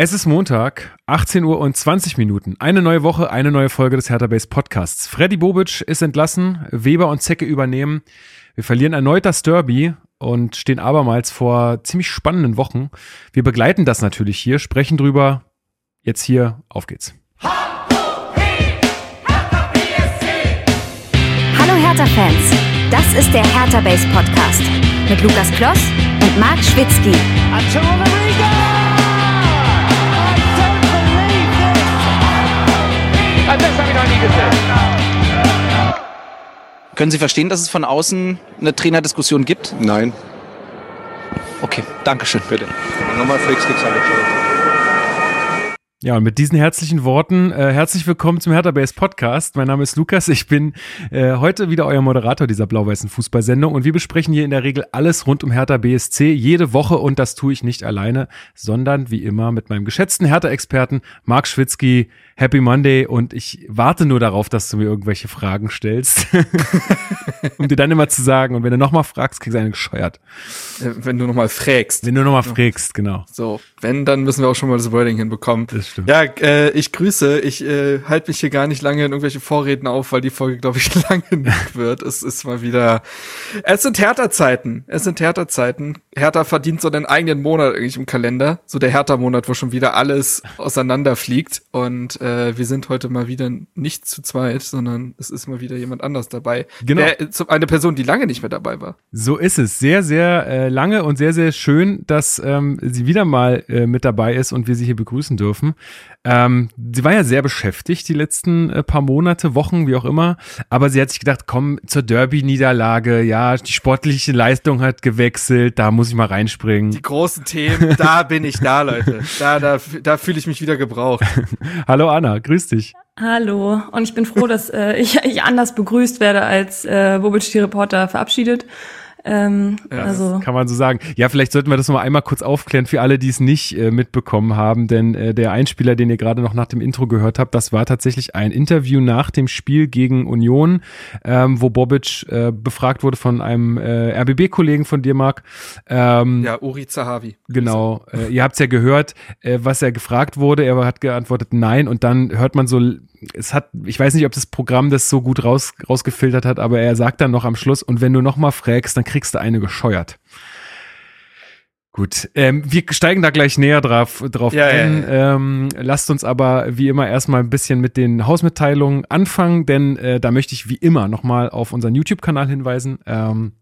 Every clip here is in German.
Es ist Montag, 18 Uhr und 20 Minuten. Eine neue Woche, eine neue Folge des Hertha Base Podcasts. Freddy Bobic ist entlassen, Weber und Zecke übernehmen. Wir verlieren erneut das Derby und stehen abermals vor ziemlich spannenden Wochen. Wir begleiten das natürlich hier, sprechen drüber. Jetzt hier, auf geht's. Hallo Hertha-Fans, das ist der Hertha Base Podcast mit Lukas Kloss und Marc Schwitzky. Das Können Sie verstehen, dass es von außen eine Trainerdiskussion gibt? Nein. Okay, Dankeschön. Bitte. Nochmal Flix gezahlt. Ja, und mit diesen herzlichen Worten äh, herzlich willkommen zum Hertha Base Podcast. Mein Name ist Lukas. Ich bin äh, heute wieder euer Moderator dieser blau-weißen Fußballsendung und wir besprechen hier in der Regel alles rund um Hertha BSC jede Woche und das tue ich nicht alleine, sondern wie immer mit meinem geschätzten Hertha-Experten Marc Schwitzky. Happy Monday und ich warte nur darauf, dass du mir irgendwelche Fragen stellst, um dir dann immer zu sagen und wenn du nochmal fragst, kriegst du eine gescheuert. Äh, wenn du nochmal fragst. Wenn du nochmal fragst, genau. So, wenn, dann müssen wir auch schon mal das Wording hinbekommen. Das stimmt. Ja, äh, ich grüße. Ich äh, halte mich hier gar nicht lange in irgendwelche Vorreden auf, weil die Folge, glaube ich, lange genug wird. Es ist mal wieder. Es sind Hertha-Zeiten. Es sind Hertha-Zeiten. Hertha verdient so einen eigenen Monat eigentlich im Kalender. So der Hertha-Monat, wo schon wieder alles auseinanderfliegt. Und äh, wir sind heute mal wieder nicht zu zweit, sondern es ist mal wieder jemand anders dabei. Genau. Der, eine Person, die lange nicht mehr dabei war. So ist es. Sehr, sehr äh, lange und sehr, sehr schön, dass ähm, sie wieder mal äh, mit dabei ist und wir sie hier begrüßen dürfen. Ähm, sie war ja sehr beschäftigt die letzten äh, paar Monate, Wochen, wie auch immer. Aber sie hat sich gedacht, komm zur Derby-Niederlage. Ja, die sportliche Leistung hat gewechselt. Da muss ich mal reinspringen. Die großen Themen, da bin ich da, Leute. Da, da, da fühle ich mich wieder gebraucht. Hallo Anna, grüß dich. Hallo, und ich bin froh, dass äh, ich, ich anders begrüßt werde, als äh, Bobic die Reporter verabschiedet. Ähm, Ja, also Kann man so sagen. Ja, vielleicht sollten wir das noch mal einmal kurz aufklären für alle, die es nicht äh, mitbekommen haben, denn äh, der Einspieler, den ihr gerade noch nach dem Intro gehört habt, das war tatsächlich ein Interview nach dem Spiel gegen Union, ähm, wo Bobic äh, befragt wurde von einem äh, RBB-Kollegen von dir, Marc. Ähm, Ja, Uri Zahavi. Genau, äh, ihr habt es ja gehört, äh, was er gefragt wurde. Er hat geantwortet Nein und dann hört man so, es hat, ich weiß nicht, ob das Programm das so gut raus, rausgefiltert hat, aber er sagt dann noch am Schluss, und wenn du noch mal fragst, dann kriegst du eine gescheuert. Gut, ähm, wir steigen da gleich näher drauf, drauf Ja, ein. ja, Ähm, lasst uns aber wie immer erstmal ein bisschen mit den Hausmitteilungen anfangen, denn äh, da möchte ich wie immer nochmal auf unseren YouTube-Kanal hinweisen. Ähm,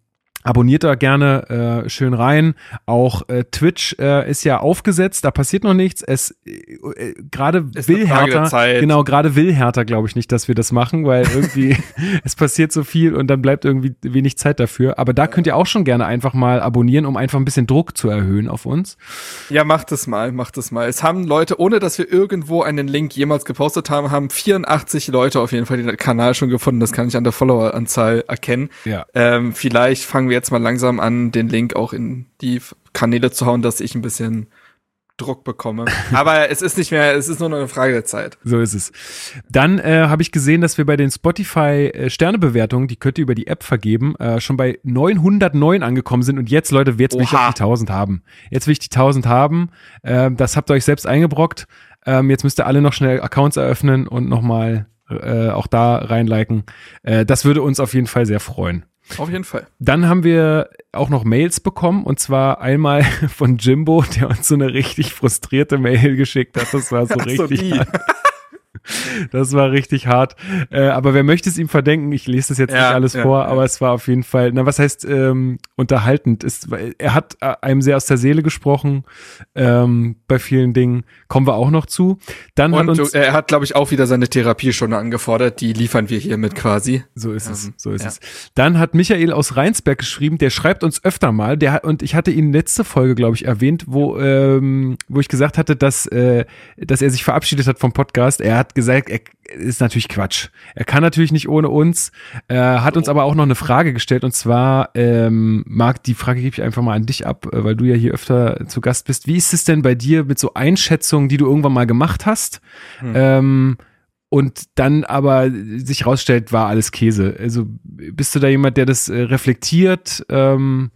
Abonniert da gerne äh, schön rein. Auch äh, Twitch äh, ist ja aufgesetzt, da passiert noch nichts. Es äh, äh, gerade will Hertha, genau, gerade will Hertha, glaube ich nicht, dass wir das machen, weil irgendwie es passiert so viel und dann bleibt irgendwie wenig Zeit dafür. Aber da könnt ihr auch schon gerne einfach mal abonnieren, um einfach ein bisschen Druck zu erhöhen auf uns. Ja, macht es mal, macht es mal. Es haben Leute, ohne dass wir irgendwo einen Link jemals gepostet haben, haben 84 Leute auf jeden Fall den Kanal schon gefunden. Das kann ich an der Followeranzahl erkennen. Ja. Ähm, vielleicht fangen wir jetzt mal langsam an, den Link auch in die Kanäle zu hauen, dass ich ein bisschen Druck bekomme. Aber es ist nicht mehr, es ist nur noch eine Frage der Zeit. So ist es. Dann äh, habe ich gesehen, dass wir bei den Spotify äh, die könnt ihr über die App vergeben, äh, schon bei 909 angekommen sind. Und jetzt, Leute, jetzt will ich die 1000 haben. Jetzt will ich die 1000 haben. Ähm, das habt ihr euch selbst eingebrockt. Ähm, jetzt müsst ihr alle noch schnell Accounts eröffnen und nochmal äh, auch da reinliken. Äh, das würde uns auf jeden Fall sehr freuen. Auf jeden Fall. Dann haben wir auch noch Mails bekommen und zwar einmal von Jimbo, der uns so eine richtig frustrierte Mail geschickt hat. Das war so so, richtig. hart. Das war richtig hart. Äh, aber wer möchte es ihm verdenken? Ich lese das jetzt Ja, nicht alles ja, vor, ja. aber es war auf jeden Fall, na, was heißt ähm, unterhaltend? Ist, er hat äh, einem sehr aus der Seele gesprochen ähm, bei vielen Dingen. Kommen wir auch noch zu. Dann hat Und uns, du, er hat, glaube ich, auch wieder seine Therapiestunde angefordert. Die liefern wir hiermit quasi. So ist es, Ähm, so ist es. Dann hat Michael aus Rheinsberg geschrieben, der schreibt uns öfter mal, der hat, und ich hatte ihn letzte Folge, glaube ich, erwähnt, wo, ähm, wo ich gesagt hatte, dass, äh, dass er sich verabschiedet hat vom Podcast. Er hat gesagt, er ist natürlich Quatsch. Er kann natürlich nicht ohne uns, äh, hat uns aber auch noch eine Frage gestellt und zwar, ähm, Marc, die Frage gebe ich einfach mal an dich ab, äh, weil du ja hier öfter zu Gast bist. Wie ist es denn bei dir mit so Einschätzungen, die du irgendwann mal gemacht hast? Hm. Ähm, und dann aber sich rausstellt, war alles Käse. Also bist du da jemand, der das äh, reflektiert? Ähm?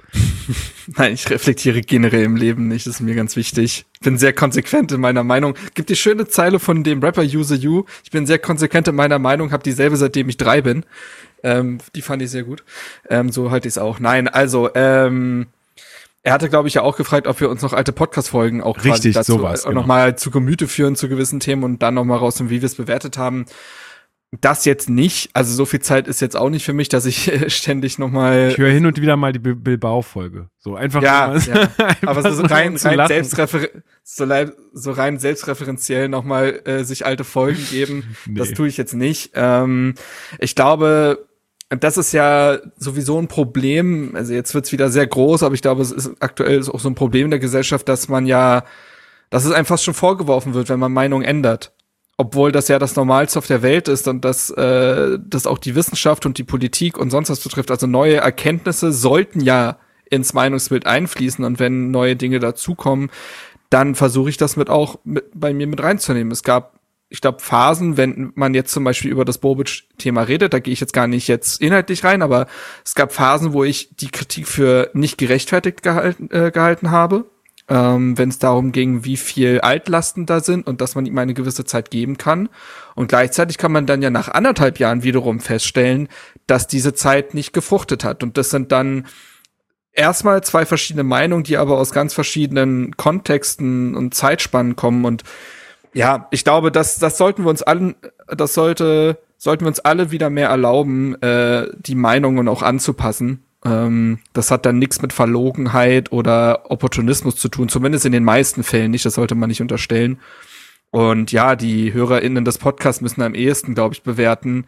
Nein, ich reflektiere generell im Leben nicht, das ist mir ganz wichtig. Bin sehr konsequent in meiner Meinung. Gibt die schöne Zeile von dem Rapper Use You. Ich bin sehr konsequent in meiner Meinung, habe dieselbe seitdem ich drei bin. Ähm, die fand ich sehr gut. Ähm, so halte ich es auch. Nein, also ähm, er hatte, glaube ich, ja auch gefragt, ob wir uns noch alte Podcast-Folgen auch Richtig, dazu sowas, genau. nochmal zu Gemüte führen zu gewissen Themen und dann nochmal rausfinden, wie wir es bewertet haben. Das jetzt nicht, also so viel Zeit ist jetzt auch nicht für mich, dass ich äh, ständig nochmal Ich höre hin und wieder mal die Bil- Bilbao-Folge. So einfach ja, ja. aber so nur rein, rein, selbstrefer so, so rein selbstreferenziell nochmal äh, sich alte Folgen geben, das Nee. tue ich jetzt nicht. Ähm, ich glaube, das ist ja sowieso ein Problem, also jetzt wird's wieder sehr groß, aber ich glaube, es ist aktuell auch so ein Problem in der Gesellschaft, dass man ja, dass es einem fast schon vorgeworfen wird, wenn man Meinung ändert. Obwohl das ja das Normalste auf der Welt ist und dass äh, das auch die Wissenschaft und die Politik und sonst was betrifft. Also neue Erkenntnisse sollten ja ins Meinungsbild einfließen und wenn neue Dinge dazukommen, dann versuche ich das mit auch mit, bei mir mit reinzunehmen. Es gab, ich glaube, Phasen, wenn man jetzt zum Beispiel über das Bobic-Thema redet, da gehe ich jetzt gar nicht jetzt inhaltlich rein, aber es gab Phasen, wo ich die Kritik für nicht gerechtfertigt gehalten, äh, gehalten habe, ähm, wenn es darum ging, wie viel Altlasten da sind und dass man ihm eine gewisse Zeit geben kann. Und gleichzeitig kann man dann ja nach anderthalb Jahren wiederum feststellen, dass diese Zeit nicht gefruchtet hat. Und das sind dann erstmal zwei verschiedene Meinungen, die aber aus ganz verschiedenen Kontexten und Zeitspannen kommen. Und ja, ich glaube, das, das sollten wir uns allen, das sollte, sollten wir uns alle wieder mehr erlauben, äh, die Meinungen auch anzupassen. Ähm, das hat dann nichts mit Verlogenheit oder Opportunismus zu tun, zumindest in den meisten Fällen nicht, das sollte man nicht unterstellen. Und ja, die HörerInnen des Podcasts müssen am ehesten, glaube ich, bewerten,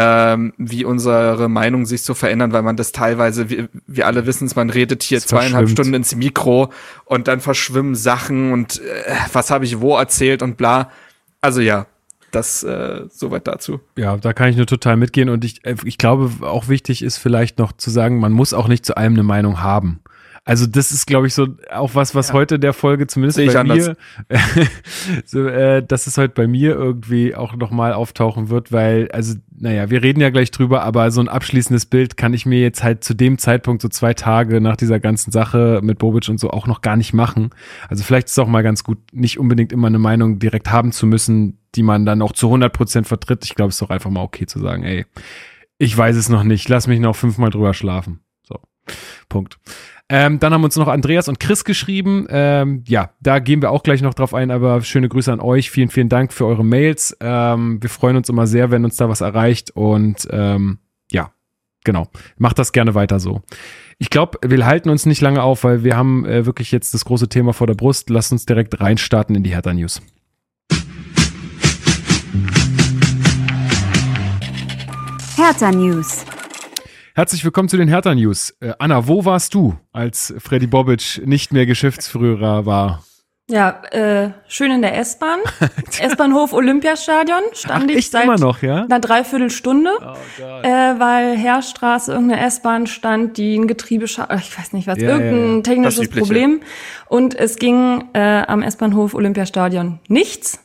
ähm, wie unsere Meinungen sich so verändern, weil man das teilweise, wir, wir alle wissen es, man redet hier Es zweieinhalb. Stunden ins Mikro und dann verschwimmen Sachen und äh, was habe ich wo erzählt und bla. Also ja, das äh, soweit dazu. Ja, da kann ich nur total mitgehen und ich, äh, ich glaube, auch wichtig ist vielleicht noch zu sagen, man muss auch nicht zu allem eine Meinung haben. Also das ist, glaube ich, so auch was, was heute in der Folge zumindest bei anders. mir, so, äh, dass es heute bei mir irgendwie auch nochmal auftauchen wird, weil, also, naja, wir reden ja gleich drüber, aber so ein abschließendes Bild kann ich mir jetzt halt zu dem Zeitpunkt, so zwei Tage nach dieser ganzen Sache mit Bobic und so, auch noch gar nicht machen. Also vielleicht ist es auch mal ganz gut, nicht unbedingt immer eine Meinung direkt haben zu müssen, die man dann auch zu 100 Prozent vertritt. Ich glaube, es ist doch einfach mal okay zu sagen, ey, ich weiß es noch nicht, lass mich noch fünfmal drüber schlafen. So, Punkt. Ähm, dann haben uns noch Andreas und Chris geschrieben. Ähm, ja, da gehen wir auch gleich noch drauf ein, aber schöne Grüße an euch. Vielen, vielen Dank für eure Mails. Ähm, wir freuen uns immer sehr, wenn uns da was erreicht und ähm, ja, genau. Macht das gerne weiter so. Ich glaube, wir halten uns nicht lange auf, weil wir haben äh, wirklich jetzt das große Thema vor der Brust. Lasst uns direkt reinstarten in die Hertha News. Hertha News. Herzlich willkommen zu den Hertha News. Äh, Anna, wo warst du, als Freddy Bobic nicht mehr Geschäftsführer war? Ja, äh, schön in der S-Bahn. S-Bahnhof Olympiastadion stand Ach, ich seit immer noch, ja? einer Dreiviertelstunde, Oh äh, weil Heerstraße irgendeine S-Bahn stand, die ein Getriebe, ich weiß nicht was, Ja, irgendein ja. technisches. Problem. Und es ging äh, am S-Bahnhof Olympiastadion nichts.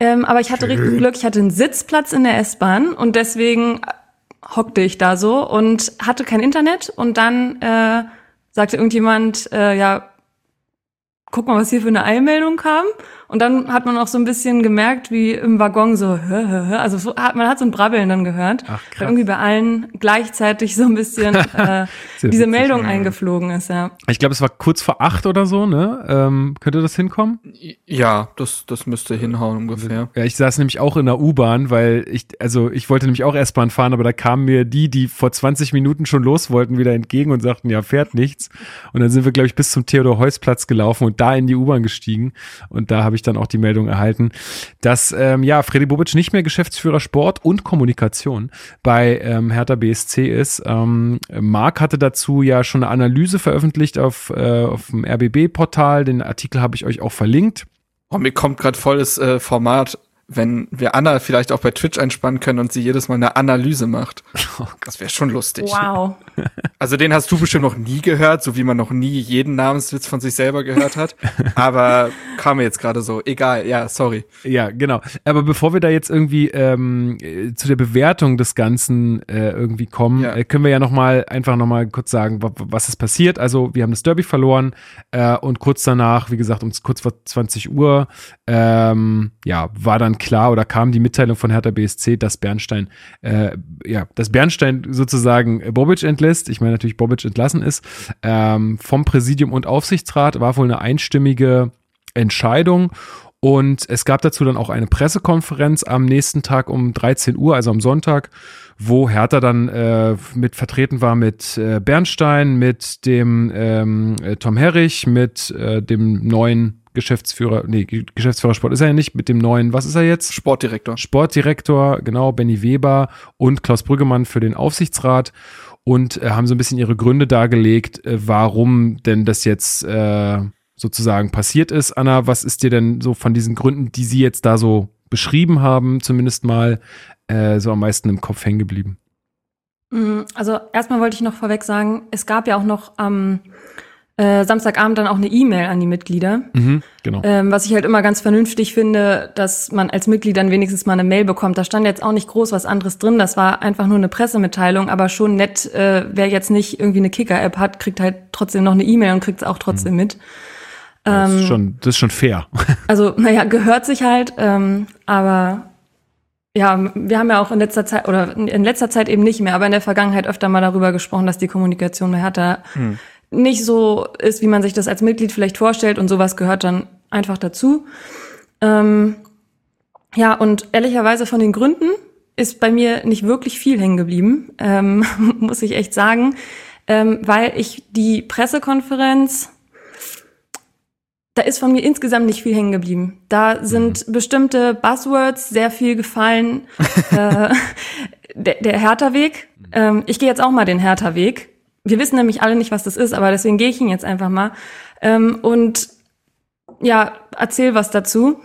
Ähm, aber ich hatte richtig Glück, ich hatte einen Sitzplatz in der S-Bahn und deswegen hockte ich da so und hatte kein Internet und dann äh, sagte irgendjemand, äh, ja, guck mal, was hier für eine Eilmeldung kam. Und dann hat man auch so ein bisschen gemerkt, wie im Waggon so, hö, hö, hö. also so, hat- man hat so ein Brabbeln dann gehört, Ach, weil irgendwie bei allen gleichzeitig so ein bisschen äh, diese witzig, Meldung ja. eingeflogen ist, ja. Ich glaube, es war kurz vor acht oder so, ne? Ähm, könnte das hinkommen? Ja, das, das müsste hinhauen ungefähr. Ja, ich saß nämlich auch in der U-Bahn, weil ich, also ich wollte nämlich auch S-Bahn fahren, aber da kamen mir die, die vor 20 Minuten schon los wollten, wieder entgegen und sagten, ja, fährt nichts. Und dann sind wir, glaube ich, bis zum Theodor-Heuss-Platz gelaufen und da in die U-Bahn gestiegen. Und da habe ich dann auch die Meldung erhalten, dass, ähm, ja, Freddy Bobic nicht mehr Geschäftsführer Sport und Kommunikation bei ähm, Hertha BSC ist. Ähm, Marc hatte dazu ja schon eine Analyse veröffentlicht auf, äh, auf dem RBB-Portal. Den Artikel habe ich euch auch verlinkt. Oh, mir kommt gerade volles äh, Format, wenn wir Anna vielleicht auch bei Twitch einspannen können und sie jedes Mal eine Analyse macht. Das wäre schon lustig. Wow. Also den hast du bestimmt noch nie gehört, so wie man noch nie jeden Namenswitz von sich selber gehört hat. Aber kam mir jetzt gerade so. Egal, ja, sorry. Ja, genau. Aber bevor wir da jetzt irgendwie ähm, äh, zu der Bewertung des Ganzen äh, irgendwie kommen, Ja. äh, können wir ja noch mal einfach noch mal kurz sagen, wa- was ist passiert. Also wir haben das Derby verloren äh, und kurz danach, wie gesagt, um kurz vor 20 Uhr, ähm, ja, war dann klar oder kam die Mitteilung von Hertha BSC, dass Bernstein, äh, ja, dass Bernstein sozusagen Bobic entlässt. Ich meine natürlich Bobic entlassen ist ähm, vom Präsidium und Aufsichtsrat war wohl eine einstimmige Entscheidung. Und es gab dazu dann auch eine Pressekonferenz am nächsten Tag um 13 Uhr, also am Sonntag, wo Hertha dann äh, mit vertreten war mit äh, Bernstein, mit dem ähm, äh, Tom Herrich, mit äh, dem neuen Geschäftsführer, nee, Ge- Geschäftsführer Sport ist er ja nicht, mit dem neuen, was ist er jetzt? Sportdirektor. Sportdirektor, genau, Benny Weber und Klaus Brüggemann für den Aufsichtsrat und äh, haben so ein bisschen ihre Gründe dargelegt, äh, warum denn das jetzt äh, sozusagen passiert ist. Anna, was ist dir denn so von diesen Gründen, die sie jetzt da so beschrieben haben, zumindest mal äh, so am meisten im Kopf hängen geblieben? Mm, Also erstmal wollte ich noch vorweg sagen, es gab ja auch noch am äh, Samstagabend dann auch eine E-Mail an die Mitglieder, Mhm, genau. ähm, was ich halt immer ganz vernünftig finde, dass man als Mitglied dann wenigstens mal eine Mail bekommt. Da stand jetzt auch nicht groß was anderes drin, das war einfach nur eine Pressemitteilung, aber schon nett, äh, wer jetzt nicht irgendwie eine Kicker-App hat, kriegt halt trotzdem noch eine E-Mail und kriegt es auch trotzdem mit. das, ähm, ist schon, das ist schon fair. Also, naja, gehört sich halt, ähm, aber ja, wir haben ja auch in letzter Zeit oder in letzter Zeit eben nicht mehr, aber in der Vergangenheit öfter mal darüber gesprochen, dass die Kommunikation bei Hertha nicht so ist, wie man sich das als Mitglied vielleicht vorstellt und sowas gehört dann einfach dazu. Ähm, ja, und ehrlicherweise von den Gründen ist bei mir nicht wirklich viel hängen geblieben, ähm, muss ich echt sagen, ähm, weil ich die Pressekonferenz da ist von mir insgesamt nicht viel hängen geblieben. Da sind bestimmte Buzzwords sehr viel gefallen. äh, der, der Hertha-Weg. Ähm, ich gehe jetzt auch mal den Hertha-Weg. Wir wissen nämlich alle nicht, was das ist, aber deswegen gehe ich ihn jetzt einfach mal. Ähm, und ja, erzähl was dazu.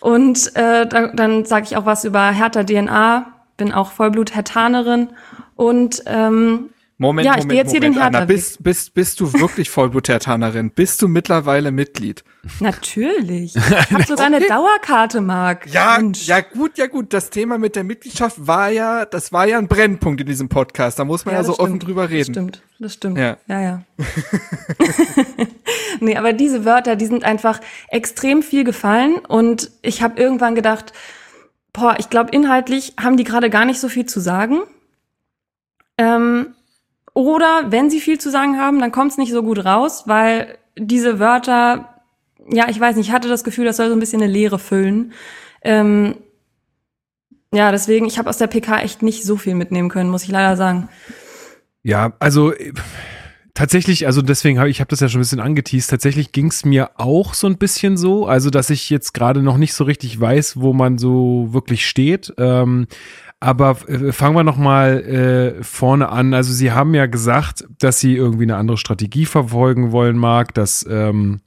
Und äh, dann, dann sage ich auch was über Hertha DNA. Bin auch Vollblut-Hertanerin. Und ähm, Moment, Ja, ich Moment, geh jetzt hier Moment, den Anna, Hertha-Weg. bist, bist, bist du wirklich Vollblut-Hertanerin? Bist du mittlerweile Mitglied? natürlich. Ich habe sogar eine Dauerkarte, Marc. Ja, Mensch. ja gut, ja gut. Das Thema mit der Mitgliedschaft war ja, das war ja ein Brennpunkt in diesem Podcast. Da muss man ja, das so offen stimmt. drüber Das reden. stimmt, das stimmt. Ja. Ja, ja. nee, aber diese Wörter, die sind einfach extrem viel gefallen und ich habe irgendwann gedacht, boah, ich glaube, inhaltlich haben die gerade gar nicht so viel zu sagen. Ähm, oder wenn sie viel zu sagen haben, dann kommt es nicht so gut raus, weil diese Wörter, ja, ich weiß nicht, ich hatte das Gefühl, das soll so ein bisschen eine Leere füllen. Ähm, ja, deswegen, ich habe aus der PK echt nicht so viel mitnehmen können, muss ich leider sagen. Ja, also tatsächlich, also deswegen habe ich habe das ja schon ein bisschen angeteased. Tatsächlich ging es mir auch so ein bisschen so, also dass ich jetzt gerade noch nicht so richtig weiß, wo man so wirklich steht. Ähm, aber äh, fangen wir noch mal äh, vorne an. Also Sie haben ja gesagt, dass Sie irgendwie eine andere Strategie verfolgen wollen, Marc, dass ähm,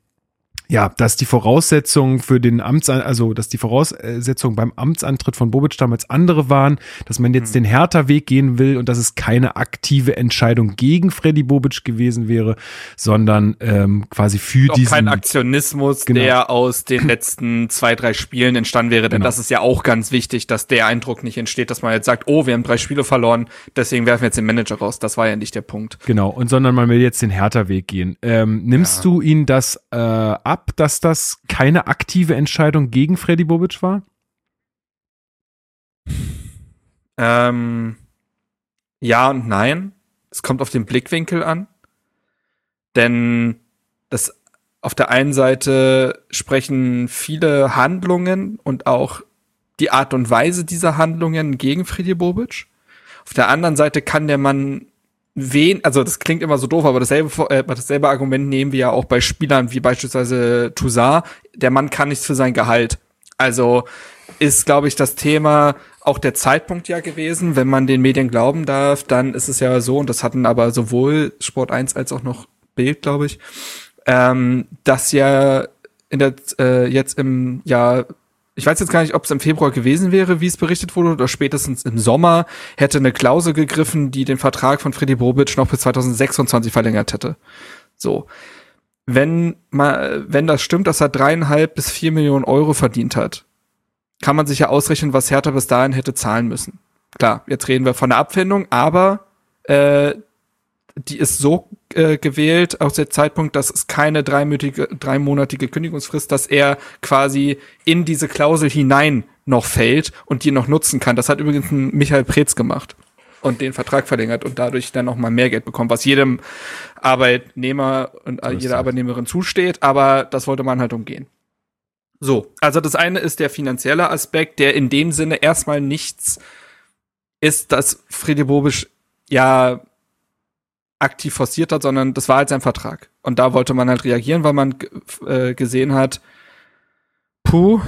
ja, dass die Voraussetzungen für den Amts, also dass die Voraussetzungen beim Amtsantritt von Bobic damals andere waren, dass man jetzt den Hertha-Weg gehen will und dass es keine aktive Entscheidung gegen Freddy Bobic gewesen wäre, sondern ähm, quasi für Auch diesen. kein Aktionismus, Genau. der aus den letzten zwei, drei Spielen entstanden wäre. Denn Genau. das ist ja auch ganz wichtig, dass der Eindruck nicht entsteht, dass man jetzt sagt, oh, wir haben drei Spiele verloren, deswegen werfen wir jetzt den Manager raus. Das war ja nicht der Punkt. Genau, und sondern man will jetzt den Hertha-Weg gehen. Ähm, nimmst du ihn das äh, ab, dass das keine aktive Entscheidung gegen Freddy Bobic war? Ähm, ja und nein. Es kommt auf den Blickwinkel an. Denn das auf der einen Seite sprechen viele Handlungen und auch die Art und Weise dieser Handlungen gegen Freddy Bobic. Auf der anderen Seite kann der Mann wen, also das klingt immer so doof, aber dasselbe, äh, dasselbe Argument nehmen wir ja auch bei Spielern wie beispielsweise Toussaint. Der Mann kann nichts für sein Gehalt. Also ist, glaube ich, das Thema auch der Zeitpunkt ja gewesen. Wenn man den Medien glauben darf, dann ist es ja so, und das hatten aber sowohl Sport 1 als auch noch Bild, glaube ich, ähm, dass ja in der, äh, jetzt im Jahr ich weiß jetzt gar nicht, ob es im Februar gewesen wäre, wie es berichtet wurde, oder spätestens im Sommer hätte eine Klausel gegriffen, die den Vertrag von Freddy Bobic noch bis 2026 verlängert hätte. So. Wenn mal, wenn das stimmt, dass er dreieinhalb bis vier Millionen Euro verdient hat, kann man sich ja ausrechnen, was Hertha bis dahin hätte zahlen müssen. Klar, jetzt reden wir von der Abfindung, aber äh, die ist so äh, gewählt aus der Zeitpunkt, dass es keine dreimonatige, dreimonatige Kündigungsfrist, dass er quasi in diese Klausel hinein noch fällt und die noch nutzen kann. Das hat übrigens ein Michael Preetz gemacht und den Vertrag verlängert und dadurch dann noch mal mehr Geld bekommt, was jedem Arbeitnehmer und so jeder Arbeitnehmerin zusteht, aber das wollte man halt umgehen. So, also das eine ist der finanzielle Aspekt, der in dem Sinne erstmal nichts ist, dass Friede Bobisch ja aktiv forciert hat, sondern das war halt sein Vertrag. Und da wollte man halt reagieren, weil man äh, gesehen hat, puh,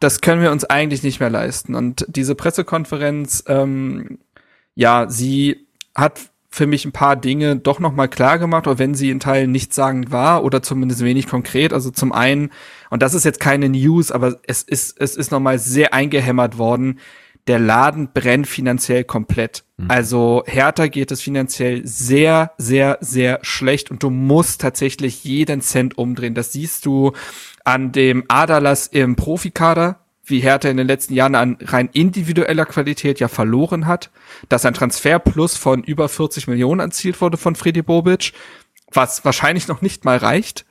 das können wir uns eigentlich nicht mehr leisten. Und diese Pressekonferenz, ähm, ja, sie hat für mich ein paar Dinge doch noch mal klar gemacht, auch wenn sie in Teilen nichtssagend war oder zumindest wenig konkret. Also zum einen, und das ist jetzt keine News, aber es ist, es ist noch mal sehr eingehämmert worden, der Laden brennt finanziell komplett. Mhm. Also Hertha geht es finanziell sehr, sehr, sehr schlecht und du musst tatsächlich jeden Cent umdrehen. Das siehst du an dem Aderlass im Profikader, wie Hertha in den letzten Jahren an rein individueller Qualität ja verloren hat, dass ein Transferplus von über 40 Millionen erzielt wurde von Freddy Bobic, was wahrscheinlich noch nicht mal reicht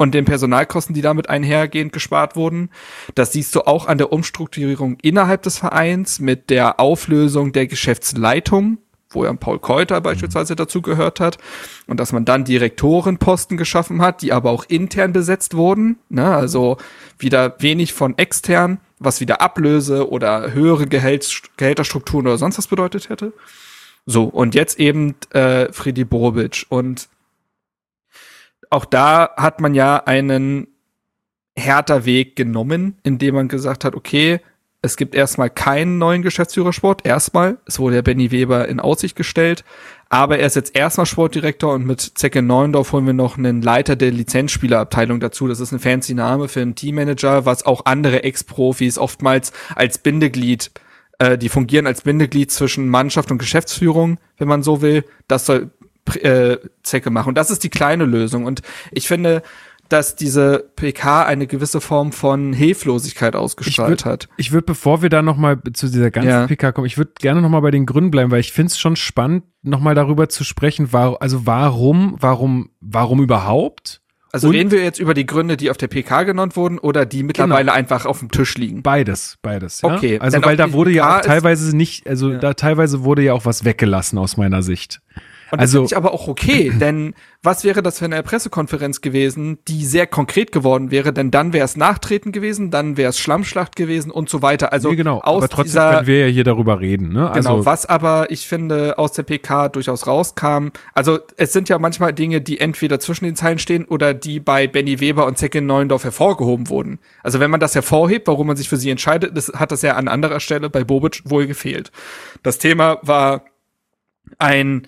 und den Personalkosten, die damit einhergehend gespart wurden. Das siehst du auch an der Umstrukturierung innerhalb des Vereins mit der Auflösung der Geschäftsleitung, wo ja Paul Keuter beispielsweise dazu gehört hat, und dass man dann Direktorenposten geschaffen hat, die aber auch intern besetzt wurden, ne? also wieder wenig von extern, was wieder Ablöse oder höhere Gehalt, Gehälterstrukturen oder sonst was bedeutet hätte. So, und jetzt eben äh, Friedi Borobic und auch da hat man ja einen härter Weg genommen, indem man gesagt hat, okay, es gibt erstmal keinen neuen Geschäftsführersport. Erstmal, es wurde ja Benny Weber in Aussicht gestellt, aber er ist jetzt erstmal Sportdirektor und mit Zecke Neuendorf holen wir noch einen Leiter der Lizenzspielerabteilung dazu. Das ist ein fancy Name für einen Teammanager, was auch andere Ex-Profis oftmals als Bindeglied, äh, die fungieren als Bindeglied zwischen Mannschaft und Geschäftsführung, wenn man so will. Das soll äh, Zecke machen. Und das ist die kleine Lösung. Und ich finde, dass diese PK eine gewisse Form von Hilflosigkeit ausgestrahlt hat. Ich würde, bevor wir da noch mal zu dieser ganzen ja. PK kommen, ich würde gerne noch mal bei den Gründen bleiben, weil ich finde es schon spannend, noch mal darüber zu sprechen, war, also warum, warum, warum überhaupt? Also und, reden wir jetzt über die Gründe, die auf der PK genannt wurden oder die mittlerweile genau. einfach auf dem Tisch liegen? Beides, beides. Ja? Okay. Also weil da wurde PK ja auch teilweise nicht, also ja. da teilweise wurde ja auch was weggelassen aus meiner Sicht. Und das also, finde ich aber auch okay, denn was wäre das für eine Pressekonferenz gewesen, die sehr konkret geworden wäre, denn dann wäre es Nachtreten gewesen, dann wäre es Schlammschlacht gewesen und so weiter. Also nee, genau, aus aber trotzdem dieser, können wir ja hier darüber reden. Ne? Also, genau, was aber ich finde aus der PK durchaus rauskam, also es sind ja manchmal Dinge, die entweder zwischen den Zeilen stehen oder die bei Benny Weber und Zecke Neuendorf hervorgehoben wurden. Also wenn man das hervorhebt, warum man sich für sie entscheidet, das hat das ja an anderer Stelle bei Bobic wohl gefehlt. Das Thema war ein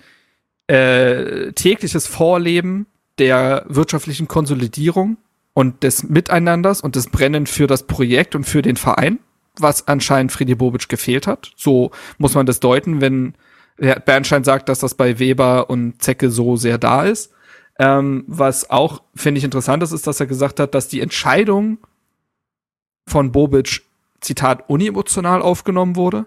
äh, tägliches Vorleben der wirtschaftlichen Konsolidierung und des Miteinanders und des Brennen für das Projekt und für den Verein, was anscheinend Friedi Bobic gefehlt hat. So muss man das deuten, wenn Bernstein sagt, dass das bei Weber und Zecke so sehr da ist. Ähm, was auch, finde ich, interessant ist, ist, dass er gesagt hat, dass die Entscheidung von Bobic, Zitat, unemotional aufgenommen wurde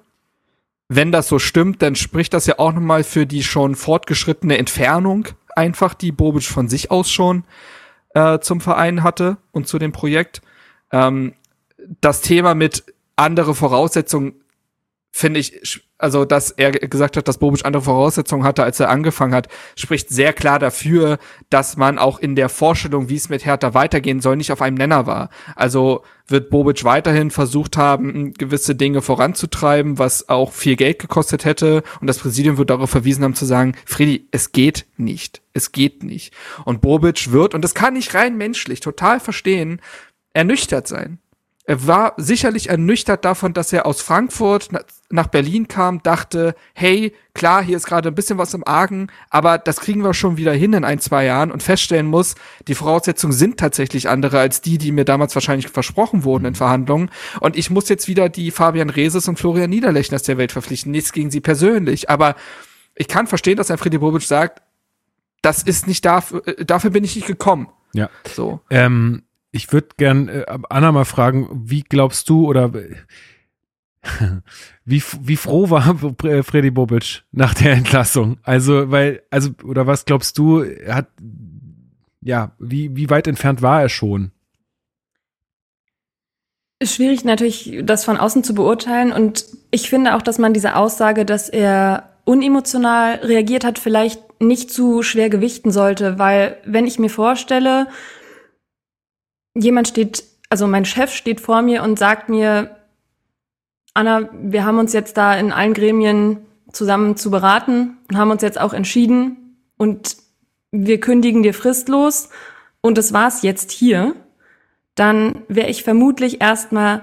wenn das so stimmt, dann spricht das ja auch nochmal für die schon fortgeschrittene Entfernung einfach, die Bobic von sich aus schon äh, zum Verein hatte und zu dem Projekt. Ähm, das Thema mit andere Voraussetzungen finde ich also dass er gesagt hat, dass Bobic andere Voraussetzungen hatte, als er angefangen hat, spricht sehr klar dafür, dass man auch in der Vorstellung, wie es mit Hertha weitergehen soll, nicht auf einem Nenner war. Also wird Bobic weiterhin versucht haben, gewisse Dinge voranzutreiben, was auch viel Geld gekostet hätte. Und das Präsidium wird darauf verwiesen haben zu sagen, Friedi, es geht nicht. Es geht nicht. Und Bobic wird, und das kann ich rein menschlich total verstehen, ernüchtert sein Er war sicherlich ernüchtert davon, dass er aus Frankfurt nach Berlin kam, dachte, hey, klar, hier ist gerade ein bisschen was im Argen, aber das kriegen wir schon wieder hin in ein, zwei Jahren und feststellen muss, die Voraussetzungen sind tatsächlich andere als die, die mir damals wahrscheinlich versprochen wurden in Verhandlungen. Und ich muss jetzt wieder die Fabian Reses und Florian Niederlechners der Welt verpflichten. Nichts gegen sie persönlich, aber ich kann verstehen, dass ein Freddy Bobic sagt, das ist nicht dafür, äh, dafür bin ich nicht gekommen. Ja. So. Ähm, ich würde gern äh, Anna mal fragen, wie glaubst du oder wie, wie froh war Freddy Bobic nach der Entlassung? Also, weil, also, oder was glaubst du, hat, ja, wie, wie weit entfernt war er schon? Schwierig natürlich, das von außen zu beurteilen. Und ich finde auch, dass man diese Aussage, dass er unemotional reagiert hat, vielleicht nicht zu schwer gewichten sollte, weil wenn ich mir vorstelle, jemand steht, also mein Chef steht vor mir und sagt mir, Anna, wir haben uns jetzt da in allen Gremien zusammen zu beraten und haben uns jetzt auch entschieden und wir kündigen dir fristlos und das war's jetzt hier, dann wäre ich vermutlich erstmal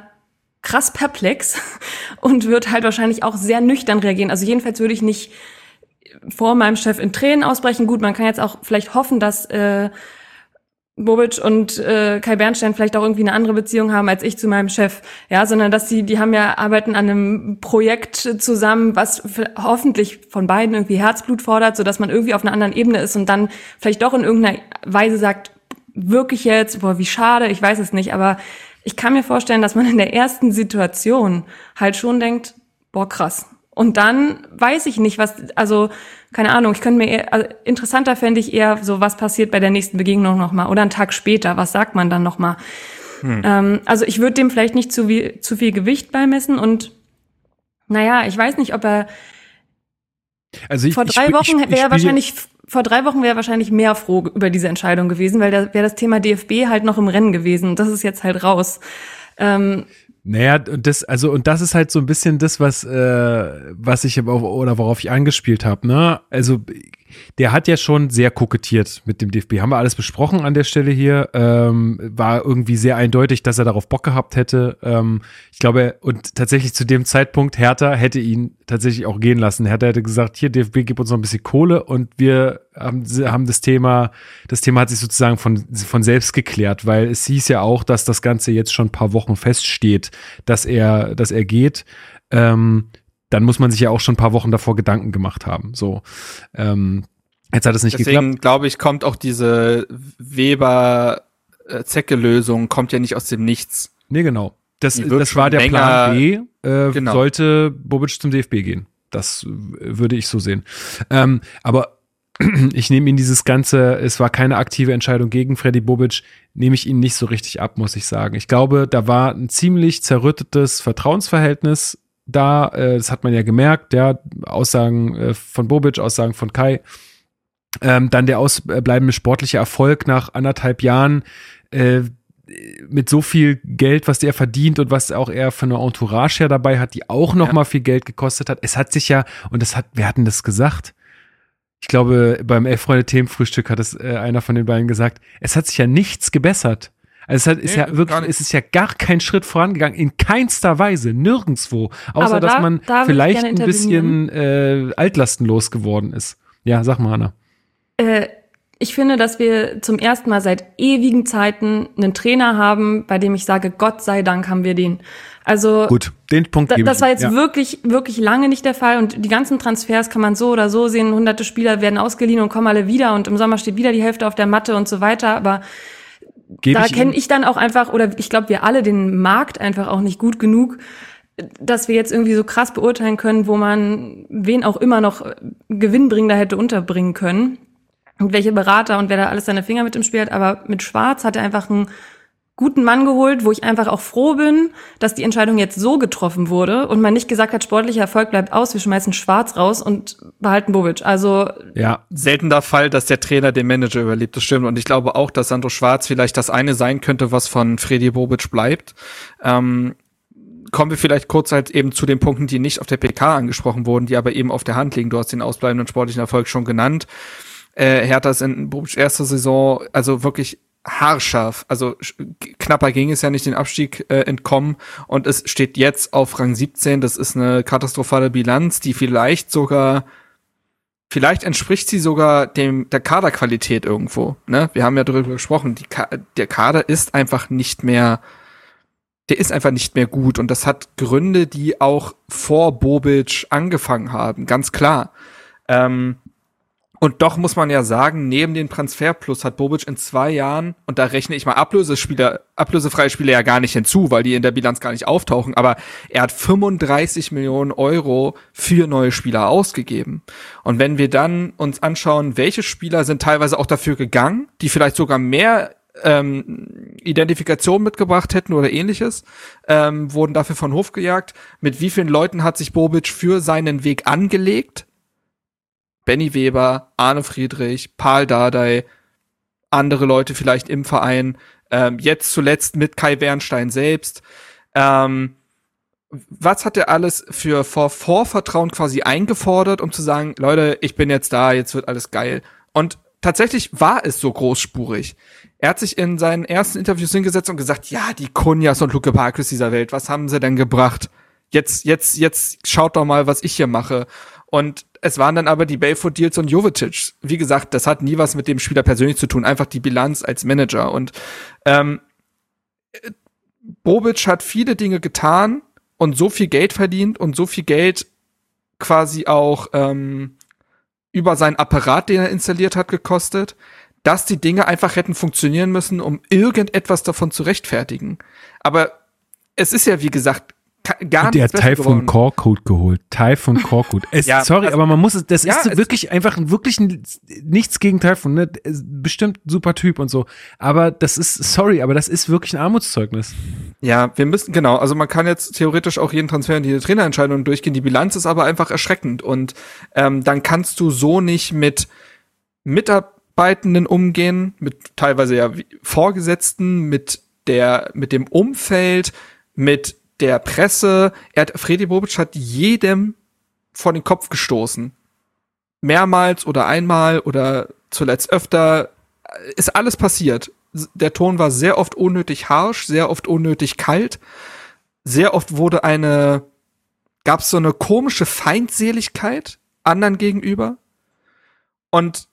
krass perplex und würde halt wahrscheinlich auch sehr nüchtern reagieren. Also jedenfalls würde ich nicht vor meinem Chef in Tränen ausbrechen. Gut, man kann jetzt auch vielleicht hoffen, dass äh, Bobic und äh, Kai Bernstein vielleicht auch irgendwie eine andere Beziehung haben als ich zu meinem Chef, ja, sondern dass sie, die haben ja arbeiten an einem Projekt zusammen, was hoffentlich von beiden irgendwie Herzblut fordert, so dass man irgendwie auf einer anderen Ebene ist und dann vielleicht doch in irgendeiner Weise sagt, wirklich jetzt, boah, wie schade, ich weiß es nicht, aber ich kann mir vorstellen, dass man in der ersten Situation halt schon denkt, boah, krass, und dann weiß ich nicht, was, also, keine Ahnung, ich könnte mir eher, also interessanter fände ich eher so, was passiert bei der nächsten Begegnung nochmal oder einen Tag später, was sagt man dann nochmal. Hm. Ähm, also ich würde dem vielleicht nicht zu, wie, zu viel Gewicht beimessen und naja, ich weiß nicht, ob er also ich, vor drei ich, Wochen wäre wahrscheinlich ich, vor drei Wochen wäre wahrscheinlich mehr froh über diese Entscheidung gewesen, weil da wäre das Thema DFB halt noch im Rennen gewesen. Das ist jetzt halt raus. Ähm, naja, und das, also, und das ist halt so ein bisschen das, was, äh, was ich oder worauf ich angespielt habe, ne? Also, der hat ja schon sehr kokettiert mit dem DFB. Haben wir alles besprochen an der Stelle hier. Ähm, war irgendwie sehr eindeutig, dass er darauf Bock gehabt hätte. Ähm, ich glaube, und tatsächlich zu dem Zeitpunkt, Hertha hätte ihn tatsächlich auch gehen lassen. Hertha hätte gesagt, hier, DFB, gib uns noch ein bisschen Kohle und wir haben, haben das Thema, das Thema hat sich sozusagen von, von selbst geklärt, weil es hieß ja auch, dass das Ganze jetzt schon ein paar Wochen feststeht, dass er, dass er geht. Ähm, dann muss man sich ja auch schon ein paar Wochen davor Gedanken gemacht haben. So. Ähm, jetzt hat es nicht Deswegen geklappt. glaube ich, kommt auch diese Weber-Zecke-Lösung, kommt ja nicht aus dem Nichts. Nee, genau. Das, das war der länger, Plan B. Äh, genau. Sollte Bobic zum DFB gehen. Das würde ich so sehen. Ähm, aber ich nehme ihn dieses Ganze, es war keine aktive Entscheidung gegen Freddy Bobic, nehme ich ihn nicht so richtig ab, muss ich sagen. Ich glaube, da war ein ziemlich zerrüttetes Vertrauensverhältnis da. Äh, das hat man ja gemerkt, ja. Aussagen äh, von Bobic, Aussagen von Kai. Ähm, dann der ausbleibende sportliche Erfolg nach anderthalb Jahren äh, mit so viel Geld, was der verdient und was auch er von der Entourage her dabei hat, die auch noch ja. mal viel Geld gekostet hat. Es hat sich ja, und das hat, wir hatten das gesagt, ich glaube, beim Elf-Freunde-Themenfrühstück hat es äh, einer von den beiden gesagt, es hat sich ja nichts gebessert. Also es ist nee, ja wirklich, es ist ja gar kein Schritt vorangegangen, in keinster Weise, nirgendwo. Außer, da, dass man da vielleicht ein bisschen äh, altlastenlos geworden ist. Ja, sag mal, Anna. Äh, ich finde, dass wir zum ersten Mal seit ewigen Zeiten einen Trainer haben, bei dem ich sage, Gott sei Dank haben wir den. Also gut, den Punkt. Da, das war jetzt ja. wirklich, wirklich lange nicht der Fall und die ganzen Transfers kann man so oder so sehen. Hunderte Spieler werden ausgeliehen und kommen alle wieder und im Sommer steht wieder die Hälfte auf der Matte und so weiter. Aber Gebe da kenne ich dann auch einfach, oder ich glaube, wir alle den Markt einfach auch nicht gut genug, dass wir jetzt irgendwie so krass beurteilen können, wo man wen auch immer noch gewinnbringender hätte unterbringen können. Und welche Berater und wer da alles seine Finger mit im Spiel hat. Aber mit Schwarz hat er einfach einen guten Mann geholt, wo ich einfach auch froh bin, dass die Entscheidung jetzt so getroffen wurde und man nicht gesagt hat, sportlicher Erfolg bleibt aus, wir schmeißen Schwarz raus und behalten Bobic. Also ja, seltener Fall, dass der Trainer den Manager überlebt, das stimmt. Und ich glaube auch, dass Sandro Schwarz vielleicht das eine sein könnte, was von Freddy Bobic bleibt. Ähm, kommen wir vielleicht kurz halt eben zu den Punkten, die nicht auf der PK angesprochen wurden, die aber eben auf der Hand liegen. Du hast den ausbleibenden sportlichen Erfolg schon genannt. Äh, Hertha ist in Bobic erster Saison also wirklich haarscharf. Also knapper ging es ja nicht den Abstieg äh, entkommen und es steht jetzt auf Rang 17. Das ist eine katastrophale Bilanz, die vielleicht sogar vielleicht entspricht sie sogar dem der Kaderqualität irgendwo. Ne? Wir haben ja darüber gesprochen. Die Ka der Kader ist einfach nicht mehr der ist einfach nicht mehr gut und das hat Gründe, die auch vor Bobic angefangen haben, ganz klar. Ähm, und doch muss man ja sagen, neben den Transferplus hat Bobic in zwei Jahren, und da rechne ich mal Ablösespieler, ablösefreie Spieler ja gar nicht hinzu, weil die in der Bilanz gar nicht auftauchen, aber er hat 35 Millionen Euro für neue Spieler ausgegeben. Und wenn wir dann uns anschauen, welche Spieler sind teilweise auch dafür gegangen, die vielleicht sogar mehr ähm, Identifikation mitgebracht hätten oder ähnliches, ähm, wurden dafür von Hof gejagt. Mit wie vielen Leuten hat sich Bobic für seinen Weg angelegt? Benny Weber, Arne Friedrich, Paul Dardai, andere Leute vielleicht im Verein, ähm, jetzt zuletzt mit Kai Bernstein selbst. Ähm, was hat er alles für Vor Vorvertrauen quasi eingefordert, um zu sagen, Leute, ich bin jetzt da, jetzt wird alles geil. Und tatsächlich war es so großspurig. Er hat sich in seinen ersten Interviews hingesetzt und gesagt, ja, die Kunjas und Luke Parkes dieser Welt, was haben sie denn gebracht? Jetzt, jetzt, jetzt schaut doch mal, was ich hier mache. Und es waren dann aber die Belfort Deals und Jovetic. Wie gesagt, das hat nie was mit dem Spieler persönlich zu tun, einfach die Bilanz als Manager. Und ähm, Bobic hat viele Dinge getan und so viel Geld verdient und so viel Geld quasi auch ähm, über seinen Apparat, den er installiert hat, gekostet, dass die Dinge einfach hätten funktionieren müssen, um irgendetwas davon zu rechtfertigen. Aber es ist ja, wie gesagt, gar und der hat Typhoon Core geholt. Typhoon Core Es, ja, sorry, also, aber man muss es, das ja, ist wirklich einfach wirklich nichts gegen Typhoon, ne? Bestimmt super Typ und so. Aber das ist, sorry, aber das ist wirklich ein Armutszeugnis. Ja, wir müssen, genau, also man kann jetzt theoretisch auch jeden Transfer in die Trainerentscheidung durchgehen. Die Bilanz ist aber einfach erschreckend und ähm, dann kannst du so nicht mit Mitarbeitenden umgehen, mit teilweise ja Vorgesetzten, mit der, mit dem Umfeld, mit der Presse, er hat, Freddy Bobic hat jedem vor den Kopf gestoßen. Mehrmals oder einmal oder zuletzt öfter ist alles passiert. Der Ton war sehr oft unnötig harsh, sehr oft unnötig kalt. Sehr oft wurde eine, gab es so eine komische Feindseligkeit anderen gegenüber. Und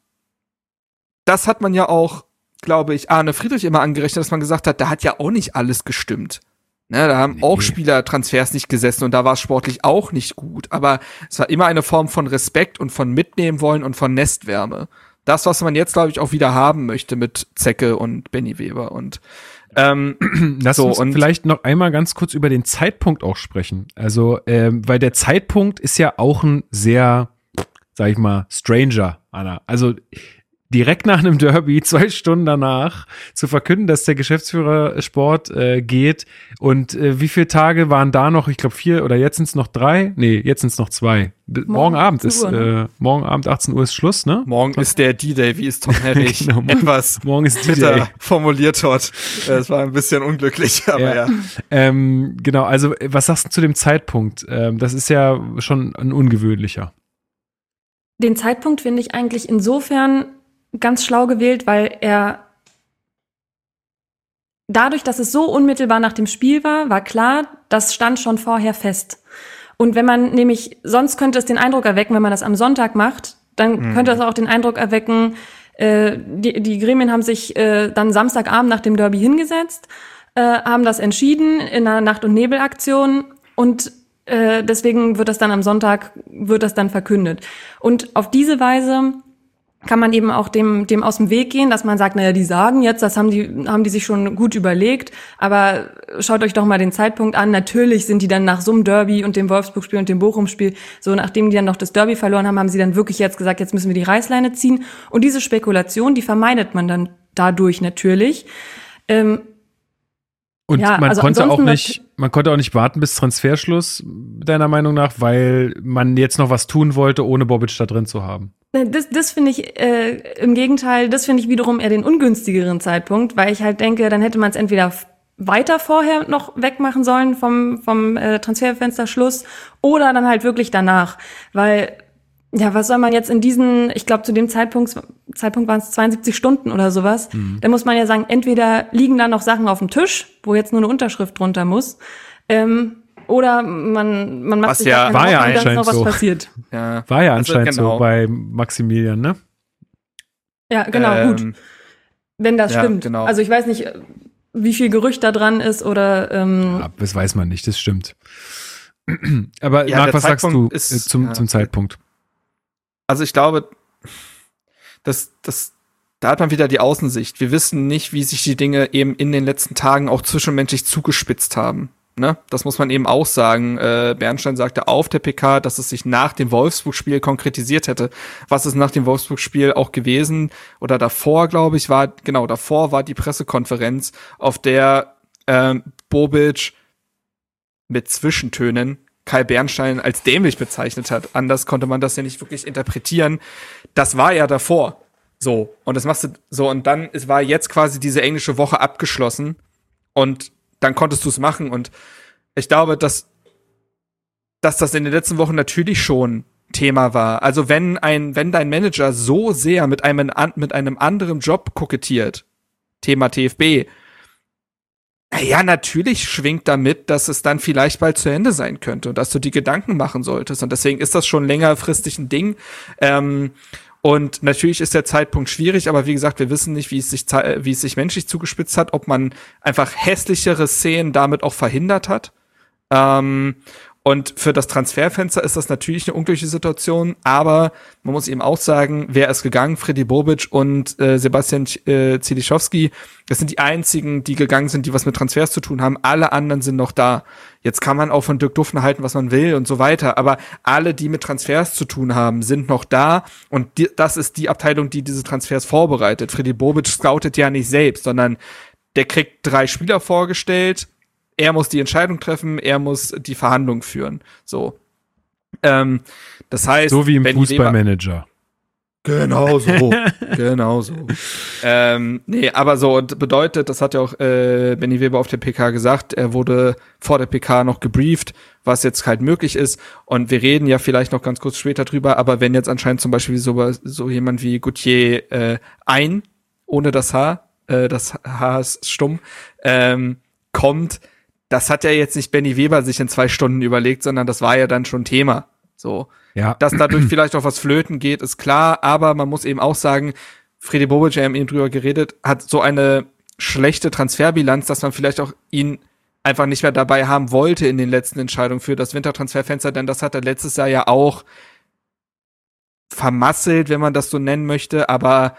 das hat man ja auch, glaube ich, Arne Friedrich immer angerechnet, dass man gesagt hat, da hat ja auch nicht alles gestimmt. Ne, da haben auch Spielertransfers nicht gesessen und da war es sportlich auch nicht gut. Aber es war immer eine Form von Respekt und von mitnehmen wollen und von Nestwärme. Das, was man jetzt, glaube ich, auch wieder haben möchte mit Zecke und Benny Weber und ähm, Lass so, uns und vielleicht noch einmal ganz kurz über den Zeitpunkt auch sprechen. Also, ähm, weil der Zeitpunkt ist ja auch ein sehr, sag ich mal, Stranger, Anna. Also direkt nach einem Derby, zwei Stunden danach, zu verkünden, dass der Geschäftsführer Sport äh, geht. Und äh, wie viele Tage waren da noch? Ich glaube vier oder jetzt sind es noch drei? Nee, jetzt sind es noch zwei. Morgen, morgen Abend ist Uhr, ne? äh, morgen Abend 18 Uhr ist Schluss, ne? Morgen ist der D-Day, wie es Tom Herrich genau, etwas morgen ist Twitter formuliert hat. Es war ein bisschen unglücklich, aber ja. ja. Ähm, genau, also was sagst du zu dem Zeitpunkt? Ähm, das ist ja schon ein ungewöhnlicher. Den Zeitpunkt finde ich eigentlich insofern ganz schlau gewählt, weil er dadurch, dass es so unmittelbar nach dem Spiel war, war klar, das stand schon vorher fest. Und wenn man nämlich, sonst könnte es den Eindruck erwecken, wenn man das am Sonntag macht, dann mhm. könnte es auch den Eindruck erwecken, äh, die, die Gremien haben sich äh, dann Samstagabend nach dem Derby hingesetzt, äh, haben das entschieden in einer Nacht- und Nebelaktion und äh, deswegen wird das dann am Sonntag, wird das dann verkündet. Und auf diese Weise kann man eben auch dem, dem aus dem Weg gehen, dass man sagt, naja, die sagen jetzt, das haben die, haben die sich schon gut überlegt, aber schaut euch doch mal den Zeitpunkt an. Natürlich sind die dann nach so einem Derby und dem Wolfsburg-Spiel und dem Bochum-Spiel, so nachdem die dann noch das Derby verloren haben, haben sie dann wirklich jetzt gesagt, jetzt müssen wir die Reißleine ziehen. Und diese Spekulation, die vermeidet man dann dadurch natürlich. Ähm, und ja, man also konnte auch nicht, man konnte auch nicht warten bis Transferschluss, deiner Meinung nach, weil man jetzt noch was tun wollte, ohne Bobic da drin zu haben. Das, das finde ich äh, im Gegenteil, das finde ich wiederum eher den ungünstigeren Zeitpunkt, weil ich halt denke, dann hätte man es entweder weiter vorher noch wegmachen sollen vom, vom äh, Transferfenster Schluss oder dann halt wirklich danach. Weil, ja, was soll man jetzt in diesen, ich glaube, zu dem Zeitpunkt Zeitpunkt waren es 72 Stunden oder sowas. Mhm. Da muss man ja sagen, entweder liegen da noch Sachen auf dem Tisch, wo jetzt nur eine Unterschrift drunter muss, ähm, oder man, man macht Was sich ja- keine war ja Hoffnung, dass anscheinend noch was so. passiert. Ja. War ja Also, anscheinend genau. so bei Maximilian, ne? Ja, genau, gut. Ähm, Wenn das ja, stimmt. genau. Also ich weiß nicht, wie viel Gerücht da dran ist oder ähm, Ja, das weiß man nicht, das stimmt. Aber Ja, Marc, was sagst du Zeitpunkt äh, ist- zum, ja. zum Zeitpunkt? Also ich glaube, das, das, da hat man wieder die Außensicht. Wir wissen nicht, wie sich die Dinge eben in den letzten Tagen auch zwischenmenschlich zugespitzt haben. Ne? Das muss man eben auch sagen. Äh, Bernstein sagte auf der PK, dass es sich nach dem Wolfsburg-Spiel konkretisiert hätte. Was ist nach dem Wolfsburg-Spiel auch gewesen? Oder davor, glaube ich, war, genau, davor war die Pressekonferenz, auf der ähm, Bobic mit Zwischentönen Kai Bernstein als dämlich bezeichnet hat. Anders konnte man das ja nicht wirklich interpretieren. Das war ja davor. So. Und das machst du so. Und dann es war jetzt quasi diese englische Woche abgeschlossen. Und dann konntest du es machen. Und ich glaube, dass, dass das in den letzten Wochen natürlich schon Thema war. Also wenn ein, wenn dein Manager so sehr mit einem, mit einem anderen Job kokettiert, Thema TFB, ja, natürlich schwingt damit, dass es dann vielleicht bald zu Ende sein könnte und dass du die Gedanken machen solltest. Und deswegen ist das schon längerfristig ein Ding. Ähm, und natürlich ist der Zeitpunkt schwierig, aber wie gesagt, wir wissen nicht, wie es sich, wie es sich menschlich zugespitzt hat, ob man einfach hässlichere Szenen damit auch verhindert hat. Ähm, und für das Transferfenster ist das natürlich eine unglückliche Situation, aber man muss eben auch sagen, wer ist gegangen? Freddy Bobic und äh, Sebastian äh, Zilischowski. Das sind die einzigen, die gegangen sind, die was mit Transfers zu tun haben. Alle anderen sind noch da. Jetzt kann man auch von Dirk Duffner halten, was man will und so weiter, aber alle, die mit Transfers zu tun haben, sind noch da und die, das ist die Abteilung, die diese Transfers vorbereitet. Freddy Bobic scoutet ja nicht selbst, sondern der kriegt drei Spieler vorgestellt, er muss die Entscheidung treffen, er muss die Verhandlung führen. So. Ähm, das heißt, So wie im Fußballmanager. Genau so. genau so. Ähm, nee, aber so und bedeutet, das hat ja auch äh, Benny Weber auf der PK gesagt, er wurde vor der PK noch gebrieft, was jetzt halt möglich ist. Und wir reden ja vielleicht noch ganz kurz später drüber, aber wenn jetzt anscheinend zum Beispiel so, so jemand wie Gauthier äh, ein, ohne das H, äh, das H ist stumm, ähm, kommt, das hat ja jetzt nicht Benny Weber sich in zwei Stunden überlegt, sondern das war ja dann schon Thema. So. Ja. Dass dadurch vielleicht auch was flöten geht, ist klar, aber man muss eben auch sagen, Freddy Bobic, wir haben eben drüber geredet, hat so eine schlechte Transferbilanz, dass man vielleicht auch ihn einfach nicht mehr dabei haben wollte in den letzten Entscheidungen für das Wintertransferfenster, denn das hat er letztes Jahr ja auch vermasselt, wenn man das so nennen möchte, aber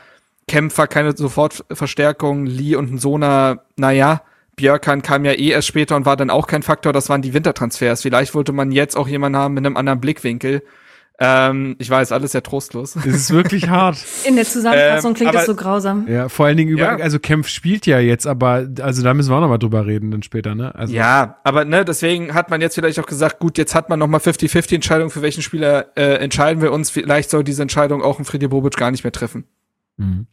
Kämpfer keine Sofortverstärkung, Lee und Sona, naja, Björkan kam ja eh erst später und war dann auch kein Faktor, das waren die Wintertransfers. Vielleicht wollte man jetzt auch jemanden haben mit einem anderen Blickwinkel. Ähm, ich weiß, alles sehr trostlos. Es ist wirklich hart. in der Zusammenfassung Ähm, klingt aber- das so grausam. Ja, vor allen Dingen über, Ja. also Kempf spielt ja jetzt, aber also da müssen wir auch noch mal drüber reden dann später, ne? Also, Ja, aber ne, deswegen hat man jetzt vielleicht auch gesagt, gut, jetzt hat man noch mal 50-50 Entscheidung, für welchen Spieler äh, entscheiden wir uns. Vielleicht soll diese Entscheidung auch ein Friedi Bobic gar nicht mehr treffen. Mhm.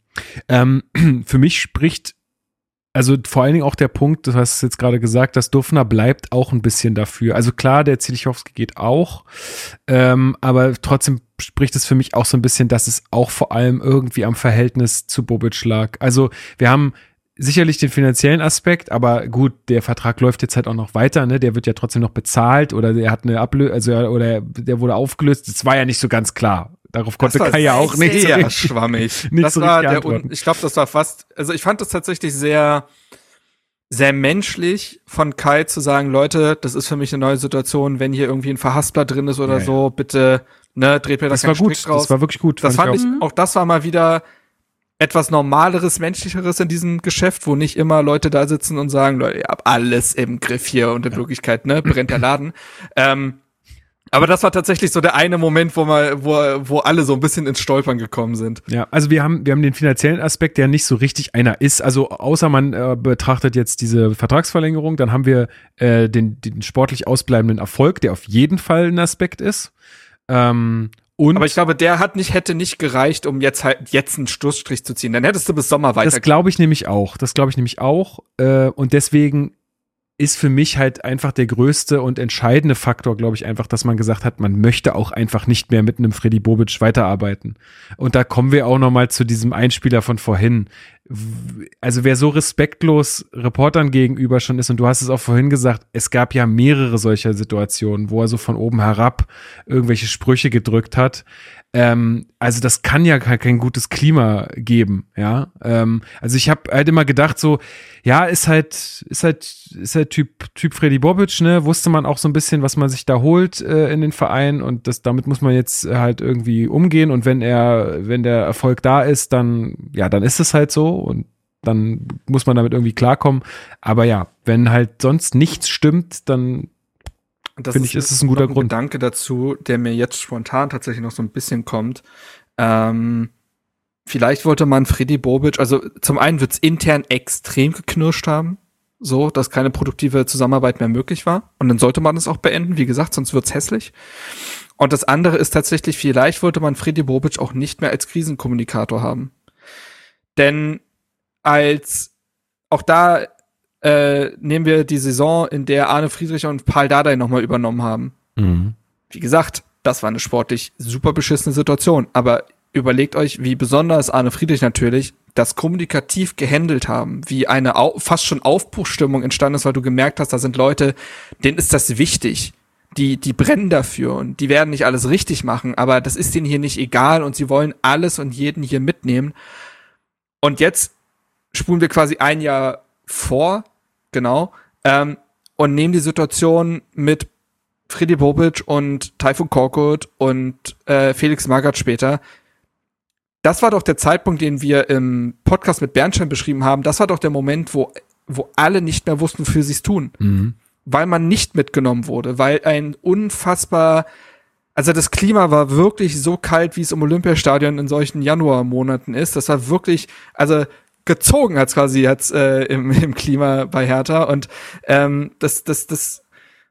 Ähm, für mich spricht also vor allen Dingen auch der Punkt, du hast es jetzt gerade gesagt, dass Duffner bleibt auch ein bisschen dafür. Also klar, der Zilichowski geht auch, ähm, aber trotzdem spricht es für mich auch so ein bisschen, dass es auch vor allem irgendwie am Verhältnis zu Bobic lag. Also wir haben sicherlich den finanziellen Aspekt, aber gut, der Vertrag läuft jetzt halt auch noch weiter, ne? Der wird ja trotzdem noch bezahlt oder der hat eine Ablösung, also oder der wurde aufgelöst. Das war ja nicht so ganz klar. Darauf konnte Kai ja auch nicht so sehr richtig. schwammig. nicht das so war richtig der, ich glaube, das war fast, also ich fand das tatsächlich sehr, sehr menschlich von Kai zu sagen, Leute, das ist für mich eine neue Situation, wenn hier irgendwie ein Verhaspler drin ist oder Ja, ja. so, bitte, ne, dreht mir da Das keinen war gut, Strick draus. das war wirklich gut. Das fand ich, auch. auch das war mal wieder etwas normaleres, menschlicheres in diesem Geschäft, wo nicht immer Leute da sitzen und sagen, Leute, ihr habt alles im Griff hier und in Wirklichkeit, ne, brennt der Laden. ähm, aber das war tatsächlich so der eine Moment, wo mal, wo, wo alle so ein bisschen ins Stolpern gekommen sind. Ja, also wir haben, wir haben den finanziellen Aspekt, der nicht so richtig einer ist. Also außer man äh, betrachtet jetzt diese Vertragsverlängerung, dann haben wir äh, den, den sportlich ausbleibenden Erfolg, der auf jeden Fall ein Aspekt ist. Ähm, und Aber ich glaube, der hat nicht, hätte nicht gereicht, um jetzt halt, jetzt einen Schlussstrich zu ziehen. Dann hättest du bis Sommer weiter. das glaube ich nämlich auch. Das glaube ich nämlich auch. Äh, und deswegen ist für mich halt einfach der größte und entscheidende Faktor, glaube ich, einfach, dass man gesagt hat, man möchte auch einfach nicht mehr mit einem Freddy Bobic weiterarbeiten. Und da kommen wir auch noch mal zu diesem Einspieler von vorhin. Also wer so respektlos Reportern gegenüber schon ist, und du hast es auch vorhin gesagt, es gab ja mehrere solcher Situationen, wo er so von oben herab irgendwelche Sprüche gedrückt hat. Ähm, also das kann ja kein gutes Klima geben, ja. Ähm, also ich habe halt immer gedacht so, ja, ist halt, ist halt, ist halt Typ, Typ Freddy Bobic, ne? Wusste man auch so ein bisschen, was man sich da holt äh, in den Verein und das, damit muss man jetzt halt irgendwie umgehen und wenn er, wenn der Erfolg da ist, dann, ja, dann ist es halt so und dann muss man damit irgendwie klarkommen. Aber ja, wenn halt sonst nichts stimmt, dann finde ich, ist es ein guter ein Grund. Gedanke dazu, der mir jetzt spontan tatsächlich noch so ein bisschen kommt. Ähm, vielleicht wollte man Freddy Bobic, also zum einen wird's intern extrem geknirscht haben, so, dass keine produktive Zusammenarbeit mehr möglich war. Und dann sollte man es auch beenden, wie gesagt, sonst wird's hässlich. Und das andere ist tatsächlich, vielleicht wollte man Freddy Bobic auch nicht mehr als Krisenkommunikator haben. Denn als auch da äh, nehmen wir die Saison, in der Arne Friedrich und Paul Dardai nochmal übernommen haben. Mhm. Wie gesagt, das war eine sportlich super beschissene Situation. Aber überlegt euch, wie besonders Arne Friedrich natürlich das kommunikativ gehandelt haben, wie eine fast schon Aufbruchstimmung entstanden ist, weil du gemerkt hast, da sind Leute, denen ist das wichtig. Die, die brennen dafür und die werden nicht alles richtig machen, aber das ist denen hier nicht egal und sie wollen alles und jeden hier mitnehmen. Und jetzt spulen wir quasi ein Jahr vor, genau, ähm, und nehmen die Situation mit Freddy Bobic und Taifun Korkut und äh, Felix Magath später. Das war doch der Zeitpunkt, den wir im Podcast mit Bernstein beschrieben haben. Das war doch der Moment, wo, wo alle nicht mehr wussten, wofür sie es tun. Mhm. Weil man nicht mitgenommen wurde, weil ein unfassbar, also das Klima war wirklich so kalt, wie es im Olympiastadion in solchen Januarmonaten ist. Das war wirklich, also gezogen hat quasi jetzt äh, im, im Klima bei Hertha und ähm, das das das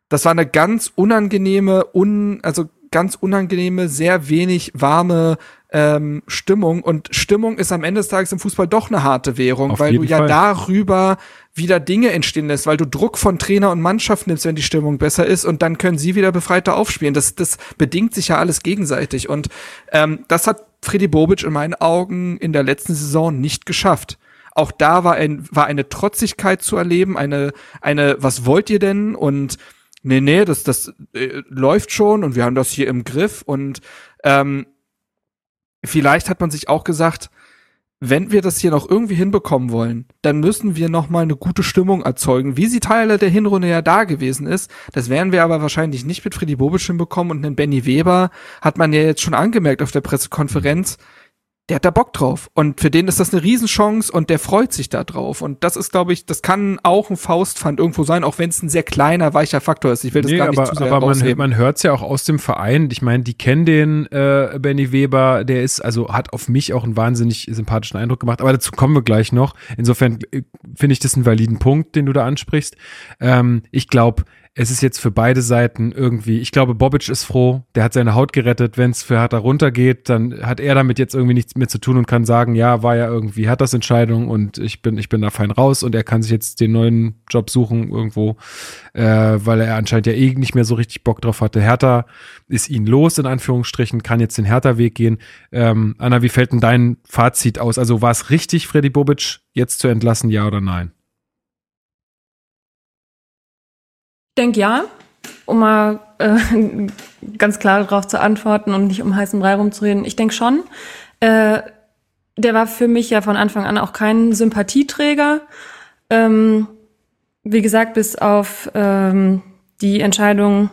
das war eine ganz unangenehme un also ganz unangenehme sehr wenig warme ähm, Stimmung und Stimmung ist am Ende des Tages im Fußball doch eine harte Währung, Auf weil du ja Fall. darüber wieder Dinge entstehen lässt, weil du Druck von Trainer und Mannschaft nimmst, wenn die Stimmung besser ist und dann können sie wieder befreiter aufspielen. Das, das bedingt sich ja alles gegenseitig und ähm, das hat Freddy Bobic in meinen Augen in der letzten Saison nicht geschafft. Auch da war, ein, war eine Trotzigkeit zu erleben, eine, eine, was wollt ihr denn? Und nee, nee, das, das äh, läuft schon und wir haben das hier im Griff. Und ähm, vielleicht hat man sich auch gesagt, wenn wir das hier noch irgendwie hinbekommen wollen, dann müssen wir noch mal eine gute Stimmung erzeugen, wie sie Teile der Hinrunde ja da gewesen ist. Das werden wir aber wahrscheinlich nicht mit Freddy Bobic hinbekommen und einen Benny Weber hat man ja jetzt schon angemerkt auf der Pressekonferenz der hat da Bock drauf. Und für den ist das eine Riesenchance und der freut sich da drauf. Und das ist, glaube ich, das kann auch ein Faustpfand irgendwo sein, auch wenn es ein sehr kleiner, weicher Faktor ist. Ich will das nee, gar nicht aber, zu sehr Aber man, man hört es ja auch aus dem Verein. Ich meine, die kennen den äh, Benny Weber, der ist, also hat auf mich auch einen wahnsinnig sympathischen Eindruck gemacht. Aber dazu kommen wir gleich noch. Insofern äh, finde ich das einen validen Punkt, den du da ansprichst. Ähm, ich glaube, es ist jetzt für beide Seiten irgendwie, ich glaube, Bobic ist froh, der hat seine Haut gerettet. Wenn es für Hertha runtergeht, dann hat er damit jetzt irgendwie nichts mehr zu tun und kann sagen, ja, war ja irgendwie hat das Entscheidung und ich bin, ich bin da fein raus und er kann sich jetzt den neuen Job suchen irgendwo, äh, weil er anscheinend ja eh nicht mehr so richtig Bock drauf hatte. Hertha ist ihn los, in Anführungsstrichen, kann jetzt den Hertha-Weg gehen. Ähm, Anna, wie fällt denn dein Fazit aus? Also war es richtig, Freddy Bobic jetzt zu entlassen, ja oder nein? Denke ja, um mal äh, ganz klar darauf zu antworten und nicht um heißen Brei rumzureden. Ich denke schon. Äh, der war für mich ja von Anfang an auch kein Sympathieträger. Ähm, wie gesagt, bis auf ähm, die Entscheidung,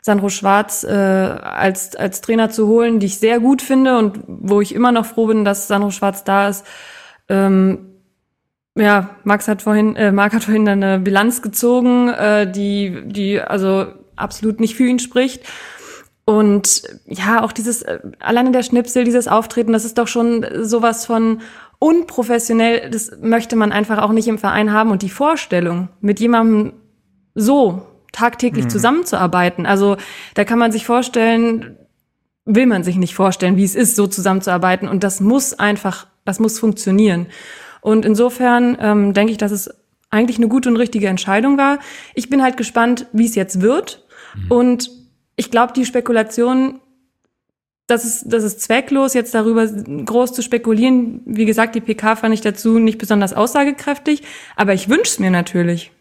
Sandro Schwarz äh, als, als Trainer zu holen, die ich sehr gut finde und wo ich immer noch froh bin, dass Sandro Schwarz da ist, ähm, ja, Max hat vorhin, äh, Marc hat vorhin eine Bilanz gezogen, äh, die, die also absolut nicht für ihn spricht. Und ja, auch dieses, äh, alleine der Schnipsel, dieses Auftreten, das ist doch schon sowas von unprofessionell, das möchte man einfach auch nicht im Verein haben. Und die Vorstellung, mit jemandem so tagtäglich mhm. zusammenzuarbeiten, also da kann man sich vorstellen, will man sich nicht vorstellen, wie es ist, so zusammenzuarbeiten. Und das muss einfach, das muss funktionieren. Und insofern ähm, denke ich, dass es eigentlich eine gute und richtige Entscheidung war. Ich bin halt gespannt, wie es jetzt wird. Und ich glaube, die Spekulation, das ist, das ist zwecklos, jetzt darüber groß zu spekulieren. Wie gesagt, die PK fand ich dazu nicht besonders aussagekräftig, aber ich wünsche es mir natürlich,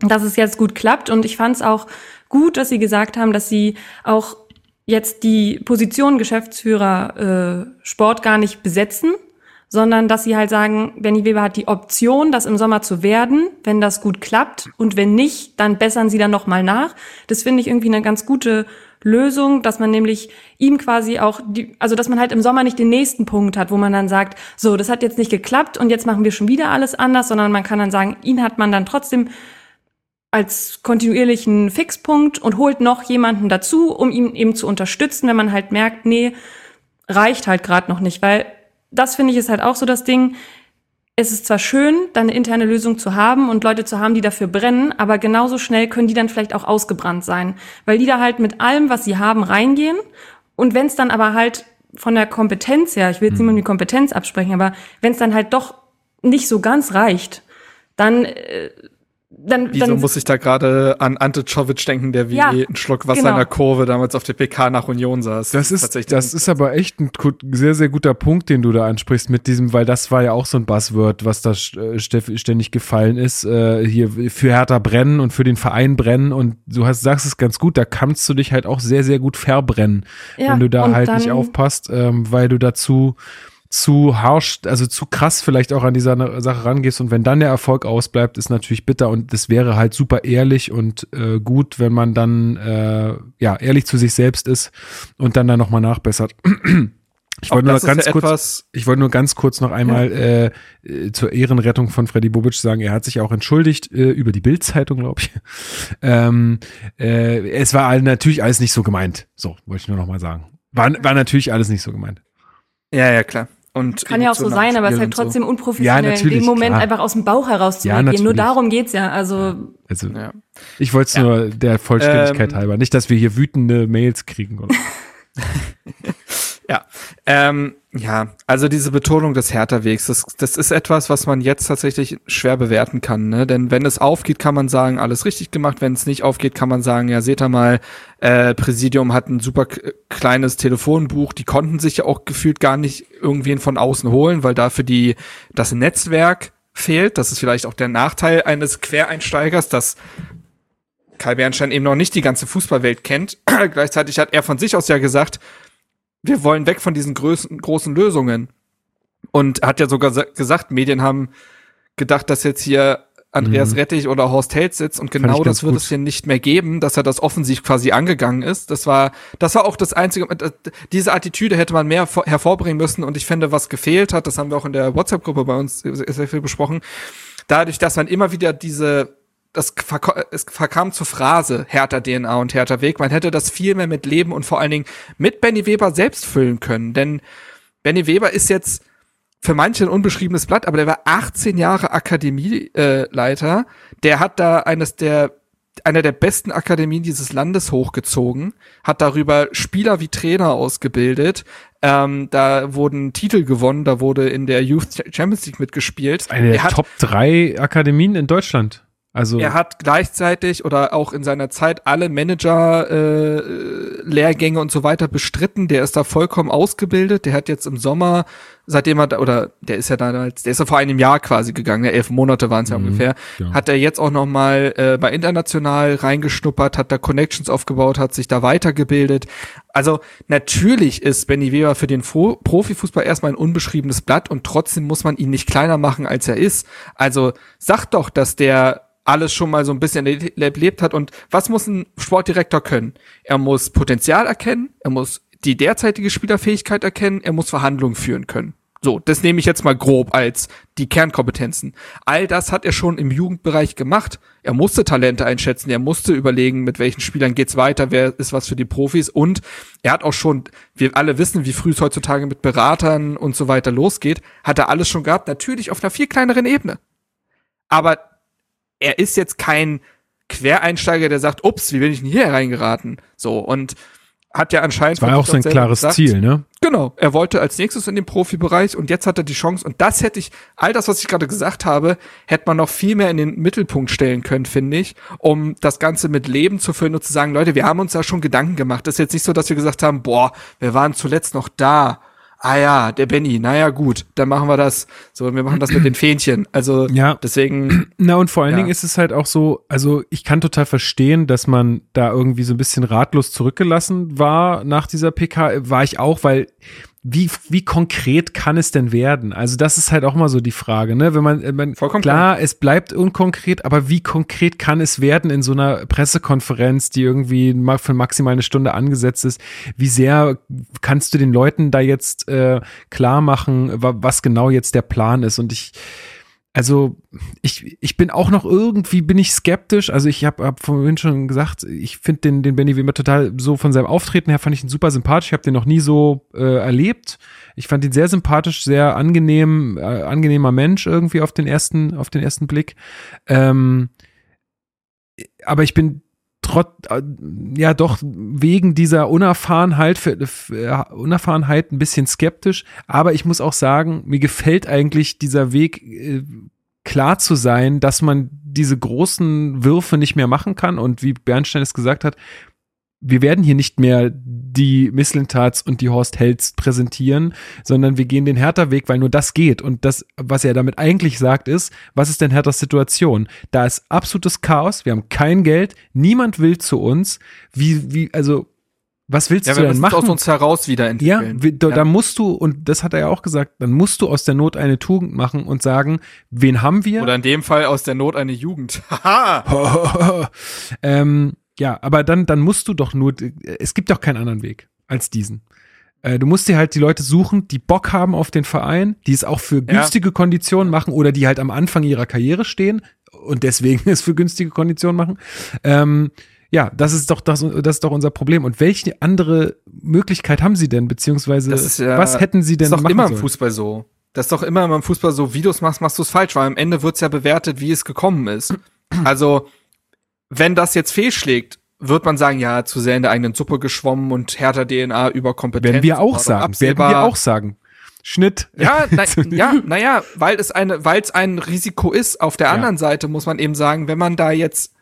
dass es jetzt gut klappt. Und ich fand es auch gut, dass Sie gesagt haben, dass Sie auch jetzt die Position Geschäftsführer äh, Sport gar nicht besetzen, sondern dass sie halt sagen, Benny Weber hat die Option, das im Sommer zu werden, wenn das gut klappt und wenn nicht, dann bessern sie dann noch mal nach. Das finde ich irgendwie eine ganz gute Lösung, dass man nämlich ihm quasi auch die, also dass man halt im Sommer nicht den nächsten Punkt hat, wo man dann sagt, so, das hat jetzt nicht geklappt und jetzt machen wir schon wieder alles anders, sondern man kann dann sagen, ihn hat man dann trotzdem als kontinuierlichen Fixpunkt und holt noch jemanden dazu, um ihn eben zu unterstützen, wenn man halt merkt, nee, reicht halt gerade noch nicht, weil das finde ich ist halt auch so das Ding. Es ist zwar schön, dann eine interne Lösung zu haben und Leute zu haben, die dafür brennen, aber genauso schnell können die dann vielleicht auch ausgebrannt sein, weil die da halt mit allem, was sie haben, reingehen und wenn es dann aber halt von der Kompetenz her, ich will jetzt niemandem die Kompetenz absprechen, aber wenn es dann halt doch nicht so ganz reicht, dann äh, dann, Wieso dann muss ich da gerade an Ante Czovic denken, der wie Ja, ein Schluck Wasser genau. in der Kurve damals auf der PK nach Union saß? Das ist, tatsächlich das ist aber echt ein gut- sehr, sehr guter Punkt, den du da ansprichst mit diesem, weil das war ja auch so ein Buzzword, was da äh, ständig gefallen ist, äh, hier für Hertha brennen und für den Verein brennen und du hast, sagst es ganz gut, da kannst du dich halt auch sehr, sehr gut verbrennen, Ja, wenn du da halt nicht aufpasst, ähm, weil du dazu zu harsch, also zu krass vielleicht auch an dieser Sache rangehst und wenn dann der Erfolg ausbleibt, ist natürlich bitter und das wäre halt super ehrlich und äh, gut, wenn man dann äh, ja ehrlich zu sich selbst ist und dann da nochmal nachbessert. Ich wollte nur ganz ja kurz, ich wollte nur ganz kurz noch einmal äh, äh, zur Ehrenrettung von Freddy Bobic sagen, er hat sich auch entschuldigt äh, über die Bildzeitung, glaube ich. Ähm, äh, es war natürlich alles nicht so gemeint. So wollte ich nur noch mal sagen. War, war natürlich alles nicht so gemeint. Ja, ja, klar. Und Kann ja auch so sein, aber es ist halt und so. trotzdem Ja, unprofessionell, in dem Moment klar. einfach aus dem Bauch heraus zu Ja, reagieren. Nur darum geht's ja. Also Also Ja. ich wollte es nur der Vollständigkeit Ähm, halber. Nicht, dass wir hier wütende Mails kriegen. Oder? Ja, ähm, ja, also diese Betonung des Hertha-Wegs, das, das ist etwas, was man jetzt tatsächlich schwer bewerten kann. Ne? Denn wenn es aufgeht, kann man sagen, alles richtig gemacht. Wenn es nicht aufgeht, kann man sagen, ja, seht ihr mal, äh, Präsidium hat ein super kleines Telefonbuch. Die konnten sich ja auch gefühlt gar nicht irgendwen von außen holen, weil dafür die das Netzwerk fehlt. Das ist vielleicht auch der Nachteil eines Quereinsteigers, dass Kai Bernstein eben noch nicht die ganze Fußballwelt kennt. Gleichzeitig hat er von sich aus ja gesagt, wir wollen weg von diesen großen, großen Lösungen. Und hat ja sogar sa- gesagt, Medien haben gedacht, dass jetzt hier Andreas Rettich oder Horst Held sitzt und genau das wird gut. es hier nicht mehr geben, dass er das offensiv quasi angegangen ist. Das war, das war auch das einzige, äh, diese Attitüde hätte man mehr vor- hervorbringen müssen und ich finde, was gefehlt hat, das haben wir auch in der WhatsApp-Gruppe bei uns sehr viel besprochen, dadurch, dass man immer wieder diese das es verkam zur Phrase härter DNA und härter Weg. Man hätte das viel mehr mit Leben und vor allen Dingen mit Benny Weber selbst füllen können. Denn Benny Weber ist jetzt für manche ein unbeschriebenes Blatt, aber der war 18 Jahre Akademieleiter. Äh, der hat da eines der einer der besten Akademien dieses Landes hochgezogen, hat darüber Spieler wie Trainer ausgebildet. Ähm, da wurden Titel gewonnen, da wurde in der Youth Champions League mitgespielt. Eine er der Top drei Akademien in Deutschland. Also er hat gleichzeitig oder auch in seiner Zeit alle Manager äh, Lehrgänge und so weiter bestritten. Der ist da vollkommen ausgebildet. Der hat jetzt im Sommer, seitdem er da, oder der ist ja damals, der ist ja vor einem Jahr quasi gegangen. Ja, elf Monate waren es ja ungefähr. ja. Hat er jetzt auch noch mal äh, bei international reingeschnuppert, hat da Connections aufgebaut, hat sich da weitergebildet. Also natürlich ist Benny Weber für den Fo Profifußball erstmal ein unbeschriebenes Blatt und trotzdem muss man ihn nicht kleiner machen, als er ist. Also sagt doch, dass der alles schon mal so ein bisschen erle- erlebt hat. Und was muss ein Sportdirektor können? Er muss Potenzial erkennen, er muss die derzeitige Spielerfähigkeit erkennen, er muss Verhandlungen führen können. So, das nehme ich jetzt mal grob als die Kernkompetenzen. All das hat er schon im Jugendbereich gemacht. Er musste Talente einschätzen, er musste überlegen, mit welchen Spielern geht's weiter, wer ist was für die Profis und er hat auch schon, wir alle wissen, wie früh es heutzutage mit Beratern und so weiter losgeht, hat er alles schon gehabt, natürlich auf einer viel kleineren Ebene. Aber er ist jetzt kein Quereinsteiger, der sagt, ups, wie bin ich denn hier reingeraten? So, und hat ja anscheinend. Das war auch sein klares gesagt, Ziel, ne? Genau. Er wollte als nächstes in den Profibereich und jetzt hat er die Chance. Und das hätte ich, all das, was ich gerade gesagt habe, hätte man noch viel mehr in den Mittelpunkt stellen können, finde ich, um das Ganze mit Leben zu füllen und zu sagen, Leute, wir haben uns da schon Gedanken gemacht. Das ist jetzt nicht so, dass wir gesagt haben, boah, wir waren zuletzt noch da. Ah ja, der Benny, naja gut, dann machen wir das. So, wir machen das mit den Fähnchen. Also Ja. deswegen, Na und vor allen Ja. Dingen ist es halt auch so, also ich kann total verstehen, dass man da irgendwie so ein bisschen ratlos zurückgelassen war nach dieser PK, war ich auch, weil wie, wie konkret kann es denn werden? Also das ist halt auch mal so die Frage, ne? Wenn man, äh, man Vollkommen klar, es bleibt unkonkret, aber wie konkret kann es werden in so einer Pressekonferenz, die irgendwie für maximal eine Stunde angesetzt ist? Wie sehr kannst du den Leuten da jetzt äh, klar machen, wa- was genau jetzt der Plan ist? Und ich, also ich, ich bin auch noch irgendwie, bin ich skeptisch. Also ich habe hab vorhin schon gesagt, ich finde den, den Benny Wimmer total so von seinem Auftreten her fand ich ihn super sympathisch. Ich habe den noch nie so äh, erlebt. Ich fand ihn sehr sympathisch, sehr angenehm, äh, angenehmer Mensch irgendwie auf den ersten, auf den ersten Blick. Ähm, aber ich bin trotz, äh, ja doch wegen dieser Unerfahrenheit, für, für, Unerfahrenheit ein bisschen skeptisch. Aber ich muss auch sagen, mir gefällt eigentlich dieser Weg, äh, klar zu sein, dass man diese großen Würfe nicht mehr machen kann. Und wie Bernstein es gesagt hat, wir werden hier nicht mehr die Misslintats und die Horst Helds präsentieren, sondern wir gehen den Hertha-Weg, weil nur das geht. Und das, was er damit eigentlich sagt, ist, was ist denn Herthas Situation? Da ist absolutes Chaos, wir haben kein Geld, niemand will zu uns. Wie, wie, also, was willst ja, du wir denn es aus machen? uns heraus Ja, wiederentwickeln. wie- da, da musst du, und das hat er ja auch gesagt, dann musst du aus der Not eine Tugend machen und sagen, wen haben wir? Oder in dem Fall aus der Not eine Jugend. Haha. ähm, ja, aber dann, dann musst du doch nur, es gibt doch keinen anderen Weg als diesen. Äh, Du musst dir halt die Leute suchen, die Bock haben auf den Verein, die es auch für günstige Konditionen machen oder die halt am Anfang ihrer Karriere stehen und deswegen es für günstige Konditionen machen. Ähm, ja, das ist doch das, das ist doch unser Problem. Und welche andere Möglichkeit haben sie denn, beziehungsweise Das ist ja- was hätten sie denn ist doch immer im? Fußball so. Das ist doch immer im Fußball so, wie du es machst, machst du es falsch, weil am Ende wird's ja bewertet, wie es gekommen ist. Also, wenn das jetzt fehlschlägt, wird man sagen, ja, zu sehr in der eigenen Suppe geschwommen und härter DNA über Kompetenz. Werden wir auch sagen, werden absehbar. wir auch sagen. Schnitt. Ja, na, ja, naja, weil es eine, weil es ein Risiko ist. Auf der Ja. anderen Seite muss man eben sagen, wenn man da jetzt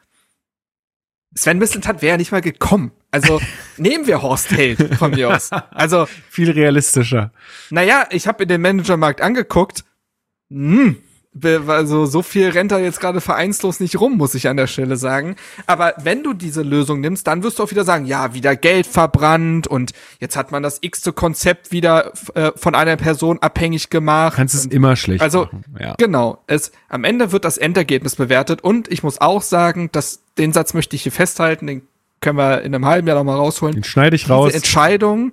Sven Mislintat wäre ja nicht mal gekommen. Also nehmen wir Horst Held von mir aus. Also Viel realistischer. naja, ich habe in den Managermarkt angeguckt. Hm, be- also so viel rennt da jetzt gerade vereinslos nicht rum, muss ich an der Stelle sagen. Aber wenn du diese Lösung nimmst, dann wirst du auch wieder sagen, ja, wieder Geld verbrannt und jetzt hat man das x-te Konzept wieder äh, von einer Person abhängig gemacht. Kannst es immer schlecht also machen. Ja. genau, es am Ende wird das Endergebnis bewertet und ich muss auch sagen, dass den Satz möchte ich hier festhalten, den können wir in einem halben Jahr noch mal rausholen. Den schneide ich raus. Diese Entscheidung,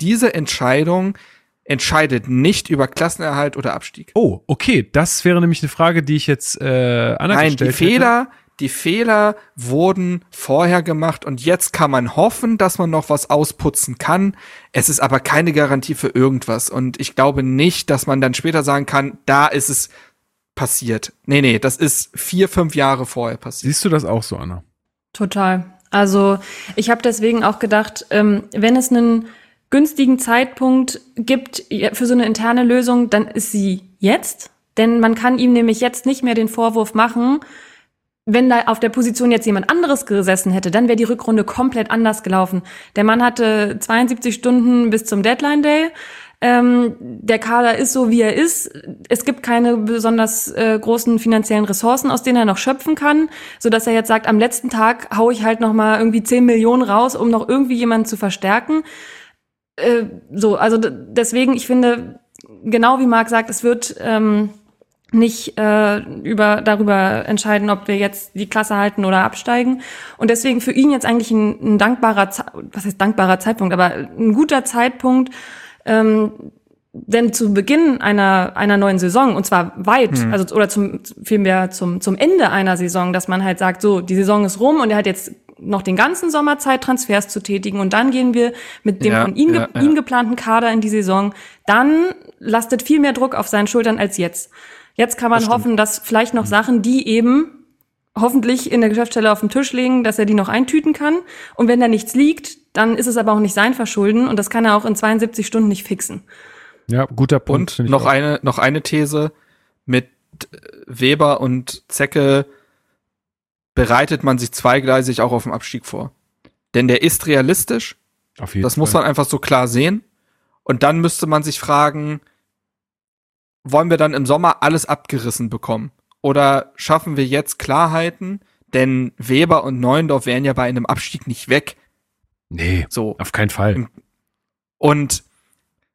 diese Entscheidung entscheidet nicht über Klassenerhalt oder Abstieg. Oh, okay. Das wäre nämlich eine Frage, die ich jetzt äh, Anna Nein, die gestellt Fehler, die Fehler wurden vorher gemacht und jetzt kann man hoffen, dass man noch was ausputzen kann. Es ist aber keine Garantie für irgendwas und ich glaube nicht, dass man dann später sagen kann, da ist es passiert. Nee, nee, das ist vier, fünf Jahre vorher passiert. Siehst du das auch so, Anna? Total. Also ich habe deswegen auch gedacht, ähm, wenn es einen günstigen Zeitpunkt gibt für so eine interne Lösung, dann ist sie jetzt. Denn man kann ihm nämlich jetzt nicht mehr den Vorwurf machen, wenn da auf der Position jetzt jemand anderes gesessen hätte, dann wäre die Rückrunde komplett anders gelaufen. Der Mann hatte 72 Stunden bis zum Deadline Day. Ähm, der Kader ist so, wie er ist. Es gibt keine besonders äh, großen finanziellen Ressourcen, aus denen er noch schöpfen kann, so dass er jetzt sagt, am letzten Tag hau ich halt noch mal irgendwie 10 Millionen raus, um noch irgendwie jemanden zu verstärken. Äh, so, also deswegen, ich finde, genau wie Marc sagt, es wird ähm, nicht äh, über darüber entscheiden, ob wir jetzt die Klasse halten oder absteigen. Und deswegen für ihn jetzt eigentlich ein, ein dankbarer, was heißt dankbarer Zeitpunkt, aber ein guter Zeitpunkt, ähm, denn zu Beginn einer einer neuen Saison und zwar weit, also oder zum vielmehr zum zum Ende einer Saison, dass man halt sagt, so die Saison ist rum und er hat jetzt noch den ganzen Sommer Zeit, Transfers zu tätigen und dann gehen wir mit dem Ja, von ihm, ja, ge ja. ihm geplanten Kader in die Saison. Dann lastet viel mehr Druck auf seinen Schultern als jetzt. Jetzt kann man hoffen, dass vielleicht noch Sachen, die eben hoffentlich in der Geschäftsstelle auf dem Tisch liegen, dass er die noch eintüten kann. Und wenn da nichts liegt, dann ist es aber auch nicht sein Verschulden und das kann er auch in 72 Stunden nicht fixen. Ja, guter Punkt. Und noch auch. eine, noch eine These mit Weber und Zecke bereitet man sich zweigleisig auch auf den Abstieg vor. Denn der ist realistisch, Auf jeden das muss Fall. man einfach so klar sehen. Und dann müsste man sich fragen, wollen wir dann im Sommer alles abgerissen bekommen? Oder schaffen wir jetzt Klarheiten? Denn Weber und Neuendorf wären ja bei einem Abstieg nicht weg. Nee, So. auf keinen Fall. Und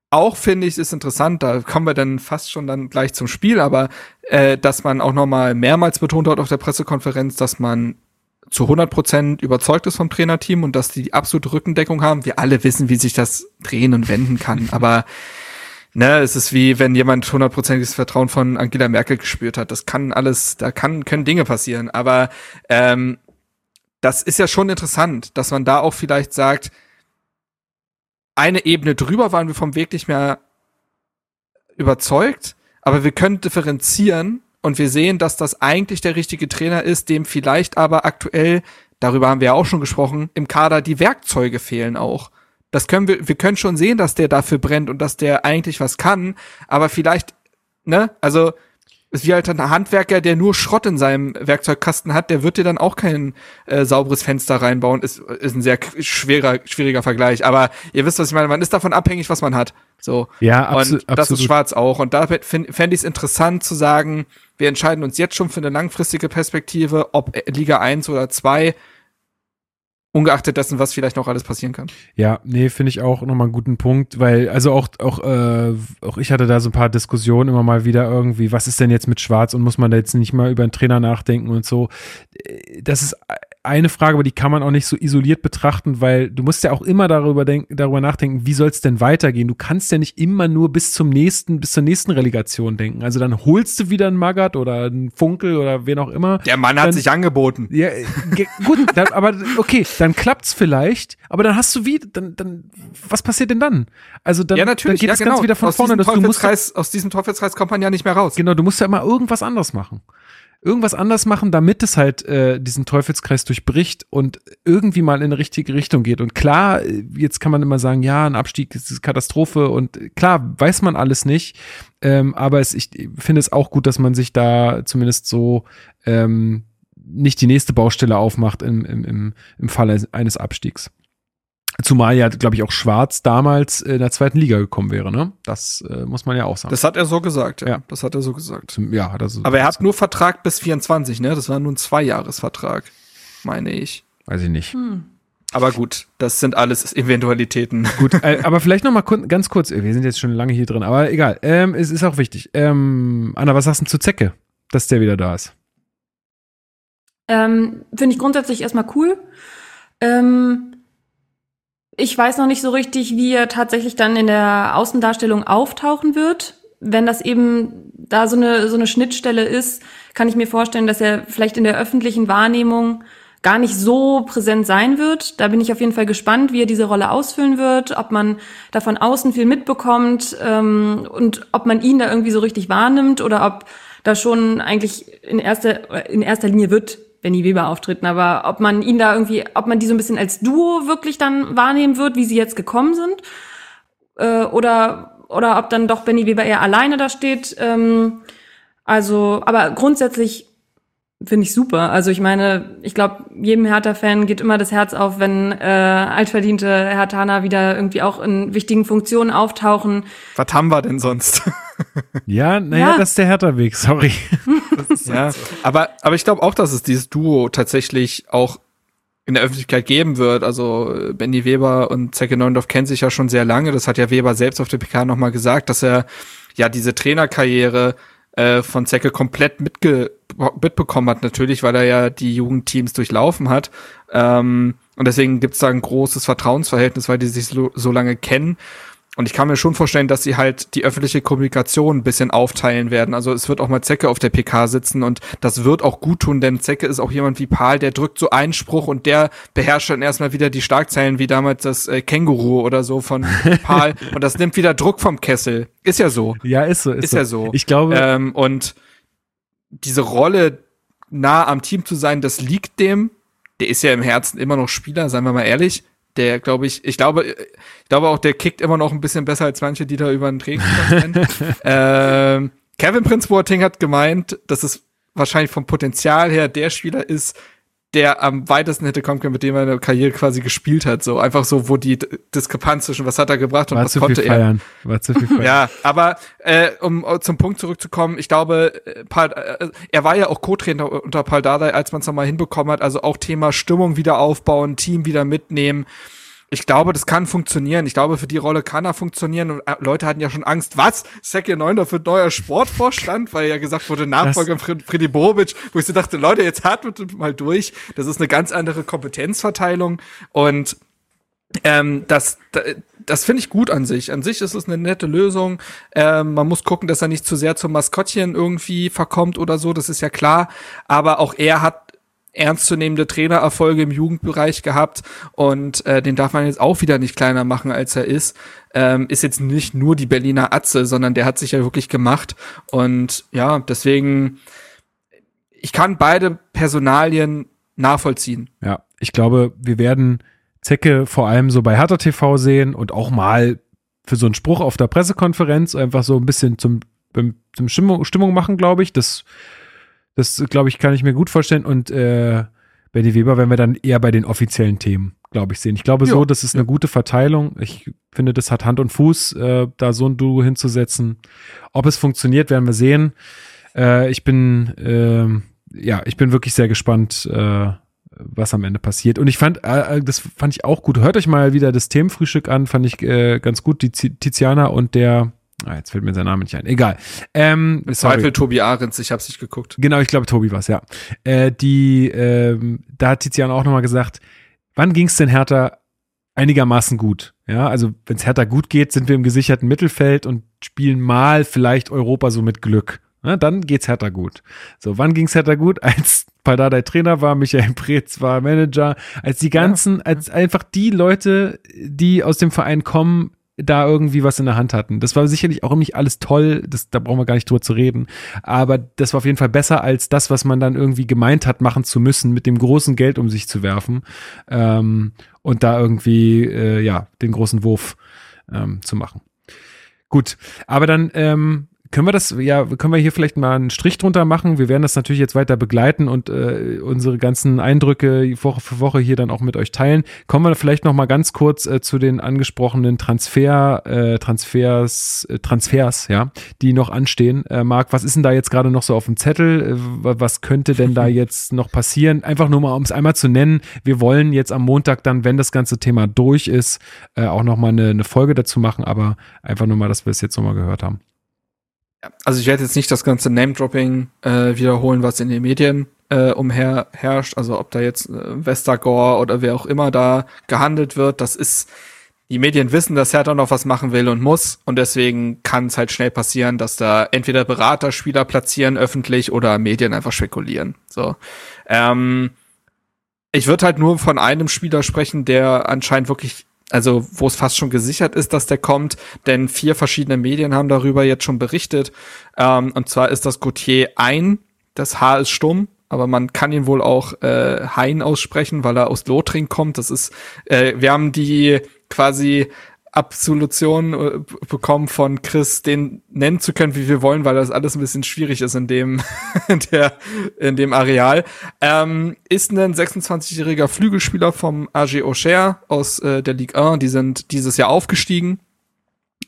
auch finde ich ist interessant, da kommen wir dann fast schon dann gleich zum Spiel, aber äh, dass man auch noch mal mehrmals betont hat auf der Pressekonferenz, dass man zu 100 Prozent überzeugt ist vom Trainerteam und dass die die absolute Rückendeckung haben. Wir alle wissen, wie sich das drehen und wenden kann, aber ne, es ist wie wenn jemand hundertprozentiges Vertrauen von Angela Merkel gespürt hat. Das kann alles, da kann können Dinge passieren, aber ähm, das ist ja schon interessant, dass man da auch vielleicht sagt, eine Ebene drüber waren wir vom Weg nicht mehr überzeugt, aber wir können differenzieren und wir sehen, dass das eigentlich der richtige Trainer ist, dem vielleicht aber aktuell, darüber haben wir ja auch schon gesprochen, im Kader die Werkzeuge fehlen auch. Das können wir, wir können schon sehen, dass der dafür brennt und dass der eigentlich was kann, aber vielleicht, ne, also, ist wie halt ein Handwerker, der nur Schrott in seinem Werkzeugkasten hat, der wird dir dann auch kein äh, sauberes Fenster reinbauen. Ist, ist ein sehr schwerer, schwieriger Vergleich. Aber ihr wisst, was ich meine. Man ist davon abhängig, was man hat. So. Ja, abso- Und das ist absolut. schwarz auch. Und da fände fänd ich es interessant zu sagen, wir entscheiden uns jetzt schon für eine langfristige Perspektive, ob Liga 1 oder 2, ungeachtet dessen, was vielleicht noch alles passieren kann. Ja, nee, finde ich auch nochmal einen guten Punkt, weil, also auch, auch, äh, auch ich hatte da so ein paar Diskussionen immer mal wieder irgendwie, was ist denn jetzt mit Schwarz und muss man da jetzt nicht mal über einen Trainer nachdenken und so. Äh, Das ist eine Frage, aber die kann man auch nicht so isoliert betrachten, weil du musst ja auch immer darüber denken, darüber nachdenken, wie soll es denn weitergehen? Du kannst ja nicht immer nur bis zum nächsten, bis zur nächsten Relegation denken. Also dann holst du wieder einen Magath oder einen Funkel oder wen auch immer. Der Mann hat Dann- sich angeboten. Ja, äh, gut, dann, aber okay, dann klappt's vielleicht, aber dann hast du wie, dann, dann, was passiert denn dann? Also dann, ja, natürlich. dann geht ja, das genau. Ganze wieder von aus vorne. Diesem Dass du musst, aus diesem Teufelskreis kommt man ja nicht mehr raus. genau, du musst ja immer irgendwas anders machen. Irgendwas anders machen, damit es halt äh, diesen Teufelskreis durchbricht und irgendwie mal in eine richtige Richtung geht. Und klar, äh, jetzt kann man immer sagen, ja, ein Abstieg ist eine Katastrophe und klar, weiß man alles nicht. Ähm, aber es, ich finde es auch gut, dass man sich da zumindest so ähm, nicht die nächste Baustelle aufmacht im, im, im, im Falle eines Abstiegs. Zumal ja, glaube ich, auch Schwarz damals in der zweiten Liga gekommen wäre, ne? Das äh, muss man ja auch sagen. Das hat er so gesagt, ja. Ja. Das hat er so gesagt. Zum, ja, hat er so Aber er hat nur Vertrag bis 24, ne? Das war nur ein Zweijahresvertrag, meine ich. weiß ich nicht. Aber gut, das sind alles Eventualitäten. Gut, äh, aber vielleicht noch mal ganz kurz, äh, wir sind jetzt schon lange hier drin, aber egal, ähm, es ist auch wichtig. Ähm, Anna, was sagst du zu Zecke, dass der wieder da ist? Ähm, Finde ich grundsätzlich erstmal cool. Ähm, ich weiß noch nicht so richtig, wie er tatsächlich dann in der Außendarstellung auftauchen wird. Wenn das eben da so eine, so eine Schnittstelle ist, kann ich mir vorstellen, dass er vielleicht in der öffentlichen Wahrnehmung gar nicht so präsent sein wird. Da bin ich auf jeden Fall gespannt, wie er diese Rolle ausfüllen wird, ob man da von außen viel mitbekommt ähm, und ob man ihn da irgendwie so richtig wahrnimmt oder ob da schon eigentlich in erster, in erster Linie wird Benny Weber auftreten, aber ob man ihn da irgendwie, ob man die so ein bisschen als Duo wirklich dann wahrnehmen wird, wie sie jetzt gekommen sind, äh, oder, oder ob dann doch Benny Weber eher alleine da steht. Ähm, also, aber grundsätzlich finde ich super. Also ich meine, ich glaube, jedem Hertha-Fan geht immer das Herz auf, wenn äh, altverdiente Herthaner wieder irgendwie auch in wichtigen Funktionen auftauchen. Was haben wir denn sonst? Ja, naja, Ja. das ist der Hertha-Weg, sorry. ja, aber, aber ich glaube auch, dass es dieses Duo tatsächlich auch in der Öffentlichkeit geben wird. Also äh, Benny Weber und Zecke Neundorf kennen sich ja schon sehr lange. Das hat ja Weber selbst auf der PK nochmal gesagt, dass er ja diese Trainerkarriere äh, von Zecke komplett mitge mitbekommen hat, natürlich, weil er ja die Jugendteams durchlaufen hat. Ähm, und deswegen gibt's da ein großes Vertrauensverhältnis, weil die sich so, so lange kennen. Und ich kann mir schon vorstellen, dass sie halt die öffentliche Kommunikation ein bisschen aufteilen werden. Also es wird auch mal Zecke auf der PK sitzen und das wird auch gut tun, denn Zecke ist auch jemand wie Paul, der drückt so einen Spruch und der beherrscht dann erstmal wieder die Schlagzeilen wie damals das äh, Känguru oder so von Paul und das nimmt wieder Druck vom Kessel. Ist ja so. Ja, ist so. Ist, Ist ja so. Ich glaube, Ähm, und diese Rolle, nah am Team zu sein, das liegt dem. Der ist ja im Herzen immer noch Spieler, seien wir mal ehrlich. Der, glaube ich, ich glaube, ich glaube auch, der kickt immer noch ein bisschen besser als manche, die da über den rennen. ähm, Kevin Prince Boateng hat gemeint, dass es wahrscheinlich vom Potenzial her der Spieler ist, der am weitesten hätte kommen können, mit dem er eine Karriere quasi gespielt hat. So einfach so, wo die Diskrepanz zwischen was hat er gebracht und War was zu konnte viel er. feiern. War zu viel feiern. Ja, aber äh, um äh, zum Punkt zurückzukommen, ich glaube, äh, Paul, äh, er war ja auch Co-Trainer unter Paul Dardai, als man es nochmal hinbekommen hat. Also auch Thema Stimmung wieder aufbauen, Team wieder mitnehmen. Ich glaube, das kann funktionieren. Ich glaube, für die Rolle kann er funktionieren. Und äh, Leute hatten ja schon Angst. Was? Sekir Neuner wird neuer Sportvorstand? Weil ja gesagt wurde, Nachfolger Fred Freddy Borovic. Wo ich so dachte, Leute, jetzt atmet mal durch. Das ist eine ganz andere Kompetenzverteilung. Und ähm, das, das finde ich gut an sich. An sich ist es eine nette Lösung. Ähm, man muss gucken, dass er nicht zu sehr zum Maskottchen irgendwie verkommt oder so, das ist ja klar. Aber auch er hat ernstzunehmende Trainererfolge im Jugendbereich gehabt und äh, den darf man jetzt auch wieder nicht kleiner machen, als er ist. Ähm, ist jetzt nicht nur die Berliner Atze, sondern der hat sich ja wirklich gemacht. Und ja, deswegen, ich kann beide Personalien nachvollziehen. Ja, ich glaube, wir werden Zecke vor allem so bei Hertha TV sehen und auch mal für so einen Spruch auf der Pressekonferenz einfach so ein bisschen zum, zum Stimmung, Stimmung machen, glaube ich. Das, das glaube ich, kann ich mir gut vorstellen. Und äh, Benny Weber werden wir dann eher bei den offiziellen Themen, glaube ich, sehen. Ich glaube so, Ja, das ist ja. eine gute Verteilung. Ich finde, das hat Hand und Fuß, äh, da so ein Duo hinzusetzen. Ob es funktioniert, werden wir sehen. Äh, ich bin, ähm, ja, ich bin wirklich sehr gespannt, äh, was am Ende passiert. Und ich fand, äh, das fand ich auch gut. Hört euch mal wieder das Themenfrühstück an, fand ich äh, ganz gut. Die Zi- Tiziana und der, ah, jetzt fällt mir sein Name nicht ein. Egal. Ähm. Zweifel Tobi Ahrens, ich hab's nicht geguckt. Genau, ich glaube, Tobi war's, ja. Äh, die, ähm, da hat Tiziana auch nochmal gesagt, wann ging's denn Hertha einigermaßen gut? Ja, also wenn's Hertha gut geht, sind wir im gesicherten Mittelfeld und spielen mal vielleicht Europa so mit Glück. Ja, dann geht's Hertha gut. So, wann ging's Hertha gut? Als Paldada Trainer war, Michael Preetz war Manager, als die ganzen, als einfach die Leute, die aus dem Verein kommen, da irgendwie was in der Hand hatten. Das war sicherlich auch nicht alles toll, das, da brauchen wir gar nicht drüber zu reden, aber das war auf jeden Fall besser als das, was man dann irgendwie gemeint hat, machen zu müssen, mit dem großen Geld um sich zu werfen ähm, und da irgendwie, äh, ja, den großen Wurf ähm, zu machen. Gut, aber dann ähm, können wir das, ja, können wir hier vielleicht mal einen Strich drunter machen. Wir werden das natürlich jetzt weiter begleiten und äh, unsere ganzen Eindrücke Woche für Woche hier dann auch mit euch teilen. Kommen wir vielleicht noch mal ganz kurz äh, zu den angesprochenen Transfer, äh, Transfers, äh, Transfers, ja, die noch anstehen. Äh, Marc, was ist denn da jetzt gerade noch so auf dem Zettel? Äh, wa- was könnte denn da jetzt noch passieren? Einfach nur mal, um es einmal zu nennen. Wir wollen jetzt am Montag dann, wenn das ganze Thema durch ist, äh, auch noch mal eine, eine Folge dazu machen, aber einfach nur mal, dass wir es jetzt noch mal gehört haben. Also ich werde jetzt nicht das ganze Name-Dropping äh, wiederholen, was in den Medien äh, umher herrscht. Also ob da jetzt äh, Westergore oder wer auch immer da gehandelt wird, das ist, die Medien wissen, dass Hertha noch was machen will und muss. Und deswegen kann es halt schnell passieren, dass da entweder Berater Spieler platzieren öffentlich oder Medien einfach spekulieren. So. Ähm, ich würde halt nur von einem Spieler sprechen, der anscheinend wirklich, also wo es fast schon gesichert ist, dass der kommt, denn vier verschiedene Medien haben darüber jetzt schon berichtet. Ähm, und zwar ist das Gautier ein, das H ist stumm, aber man kann ihn wohl auch äh, Hein aussprechen, weil er aus Lothringen kommt. Das ist, äh, wir haben die quasi Absolution äh, bekommen von Chris, den nennen zu können, wie wir wollen, weil das alles ein bisschen schwierig ist in dem, in der, in dem Areal. Ähm, ist ein 26-jähriger Flügelspieler vom AG Auxerre aus äh, der Ligue 1. Die sind dieses Jahr aufgestiegen.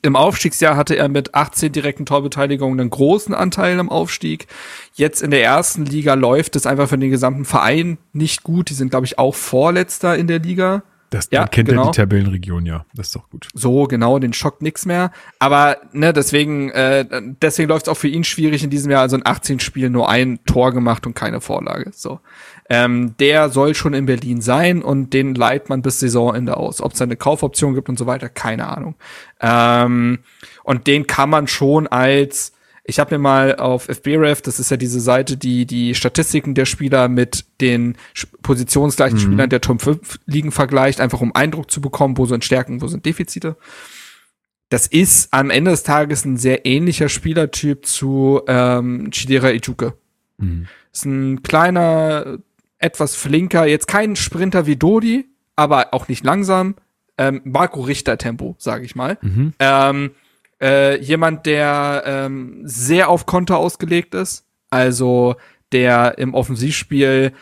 Im Aufstiegsjahr hatte er mit 18 direkten Torbeteiligungen einen großen Anteil am Aufstieg. Jetzt in der ersten Liga läuft es einfach für den gesamten Verein nicht gut. Die sind, glaube ich, auch Vorletzter in der Liga. Das Ja, kennt genau. ja die Tabellenregion, ja. Das ist doch gut. So, genau, den schockt nix mehr. Aber ne, deswegen, äh, deswegen läuft es auch für ihn schwierig in diesem Jahr. Also in 18 Spielen nur ein Tor gemacht und keine Vorlage. So. Ähm, der soll schon in Berlin sein und den leiht man bis Saisonende aus. Ob es da eine Kaufoption gibt und so weiter, keine Ahnung. Ähm, und den kann man schon als ich habe mir mal auf FBref, das ist ja diese Seite, die die Statistiken der Spieler mit den positionsgleichen Spielern der Top 5 Ligen vergleicht, einfach um Eindruck zu bekommen, wo sind Stärken, wo sind Defizite. Das ist am Ende des Tages ein sehr ähnlicher Spielertyp zu ähm, Chidera Ijuke. Ist ein kleiner, etwas flinker, jetzt kein Sprinter wie Dodi, aber auch nicht langsam. Ähm, Marco Richter Tempo, sage ich mal. Mhm. Ähm, äh, jemand, der ähm, sehr auf Konter ausgelegt ist, also der im Offensivspiel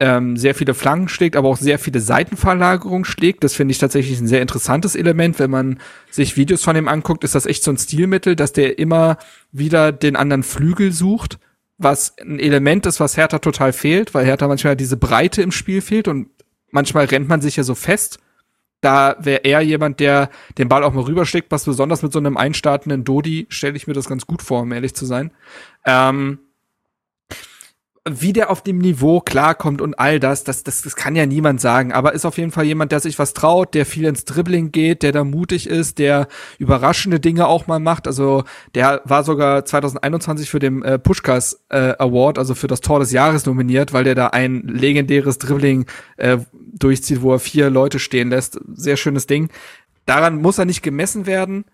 ähm, sehr viele Flanken schlägt, aber auch sehr viele Seitenverlagerungen schlägt. Das finde ich tatsächlich ein sehr interessantes Element. Wenn man sich Videos von ihm anguckt, ist das echt so ein Stilmittel, dass der immer wieder den anderen Flügel sucht, was ein Element ist, was Hertha total fehlt, weil Hertha manchmal diese Breite im Spiel fehlt und manchmal rennt man sich ja so fest. Da wäre er jemand, der den Ball auch mal rüberschlägt, was besonders mit so einem einstartenden Dodi stelle ich mir das ganz gut vor, um ehrlich zu sein. Ähm, wie der auf dem Niveau klarkommt und all das, das, das, das kann ja niemand sagen, aber ist auf jeden Fall jemand, der sich was traut, der viel ins Dribbling geht, der da mutig ist, der überraschende Dinge auch mal macht. Also der war sogar 2021 für den äh, Pushkas äh, Award, also für das Tor des Jahres nominiert, weil der da ein legendäres Dribbling äh, durchzieht, wo er vier Leute stehen lässt. Sehr schönes Ding. Daran muss er nicht gemessen werden.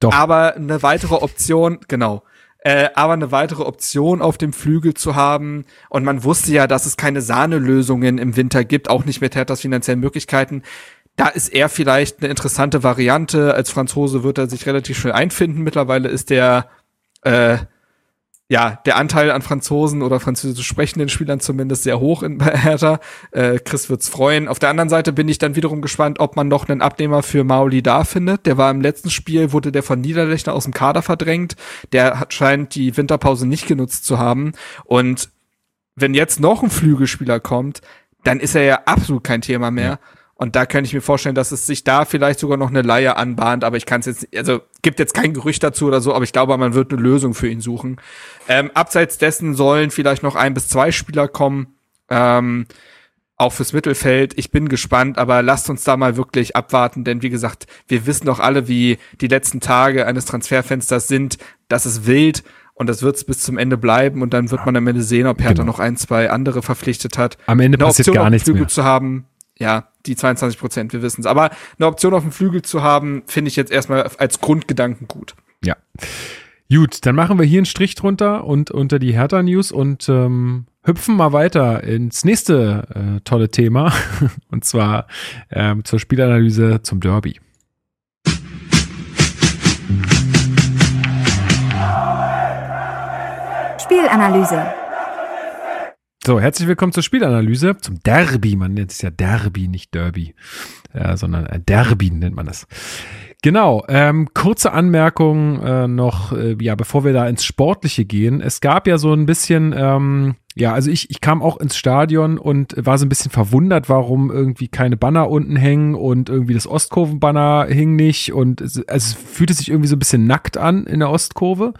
Doch. Aber eine weitere Option, genau äh, aber eine weitere Option auf dem Flügel zu haben. Und man wusste ja, dass es keine Sahnelösungen im Winter gibt, auch nicht mit Herthas finanziellen Möglichkeiten. Da ist er vielleicht eine interessante Variante. Als Franzose wird er sich relativ schnell einfinden. Mittlerweile ist der äh, ja, der Anteil an Franzosen oder französisch sprechenden Spielern zumindest sehr hoch in Hertha. Äh, Chris wird's freuen. Auf der anderen Seite bin ich dann wiederum gespannt, ob man noch einen Abnehmer für Maoli da findet. Der war im letzten Spiel, wurde der von Niederlechner aus dem Kader verdrängt. Der hat, scheint die Winterpause nicht genutzt zu haben. Und wenn jetzt noch ein Flügelspieler kommt, dann ist er ja absolut kein Thema mehr. Ja. Und da könnte ich mir vorstellen, dass es sich da vielleicht sogar noch eine Leihe anbahnt, aber ich kann es jetzt, also gibt jetzt kein Gerücht dazu oder so, aber ich glaube, man wird eine Lösung für ihn suchen. Ähm, abseits dessen sollen vielleicht noch ein bis zwei Spieler kommen, ähm, auch fürs Mittelfeld. Ich bin gespannt, aber lasst uns da mal wirklich abwarten, denn wie gesagt, wir wissen doch alle, wie die letzten Tage eines Transferfensters sind. Das ist wild und das wird es bis zum Ende bleiben und dann wird man am Ende sehen, ob Hertha genau. noch ein, zwei andere verpflichtet hat. Am Ende eine passiert Option gar nichts mehr. zu haben, ja, die 22 Prozent, wir wissen es. Aber eine Option auf dem Flügel zu haben, finde ich jetzt erstmal als Grundgedanken gut. Ja. Gut, dann machen wir hier einen Strich drunter und unter die Hertha-News und ähm, hüpfen mal weiter ins nächste äh, tolle Thema und zwar ähm, zur Spielanalyse zum Derby. Spielanalyse. So, herzlich willkommen zur Spielanalyse, zum Derby. Man nennt es ja Derby, nicht Derby, äh, sondern Derby nennt man das. Genau, ähm, kurze Anmerkung äh, noch, äh, ja, bevor wir da ins Sportliche gehen. Es gab ja so ein bisschen, ähm, ja, also ich, ich kam auch ins Stadion und war so ein bisschen verwundert, warum irgendwie keine Banner unten hängen und irgendwie das Ostkurven-Banner hing nicht und es, also es fühlte sich irgendwie so ein bisschen nackt an in der Ostkurve.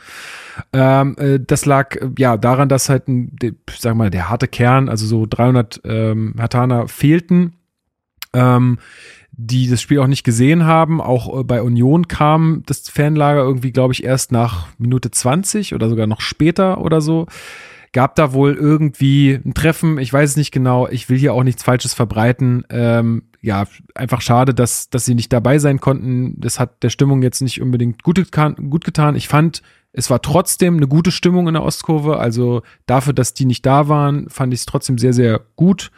Ähm, äh, das lag ja daran, dass halt, ein, de, sag mal, der harte Kern, also so 300 ähm, Hatana fehlten. Ähm, die das Spiel auch nicht gesehen haben. Auch äh, bei Union kam das Fanlager irgendwie, glaube ich, erst nach Minute 20 oder sogar noch später oder so. Gab da wohl irgendwie ein Treffen, ich weiß es nicht genau, ich will hier auch nichts Falsches verbreiten. Ähm, ja, einfach schade, dass, dass sie nicht dabei sein konnten. Das hat der Stimmung jetzt nicht unbedingt gut getan. Gut getan. Ich fand, es war trotzdem eine gute Stimmung in der Ostkurve. Also dafür, dass die nicht da waren, fand ich es trotzdem sehr, sehr gut.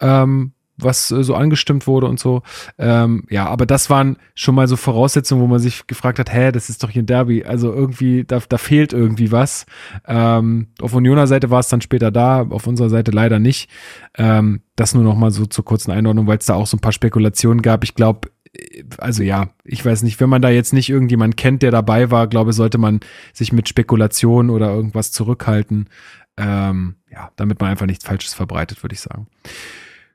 Ähm, was äh, so angestimmt wurde und so. Ähm, ja, aber das waren schon mal so Voraussetzungen, wo man sich gefragt hat, hä, das ist doch hier ein Derby. Also irgendwie, da, da fehlt irgendwie was. Ähm, auf Unioner Seite war es dann später da, auf unserer Seite leider nicht. Ähm, das nur noch mal so zur kurzen Einordnung, weil es da auch so ein paar Spekulationen gab. Ich glaube, also ja, ich weiß nicht, wenn man da jetzt nicht irgendjemand kennt, der dabei war, glaube sollte man sich mit Spekulationen oder irgendwas zurückhalten. Ähm, ja, damit man einfach nichts Falsches verbreitet, würde ich sagen.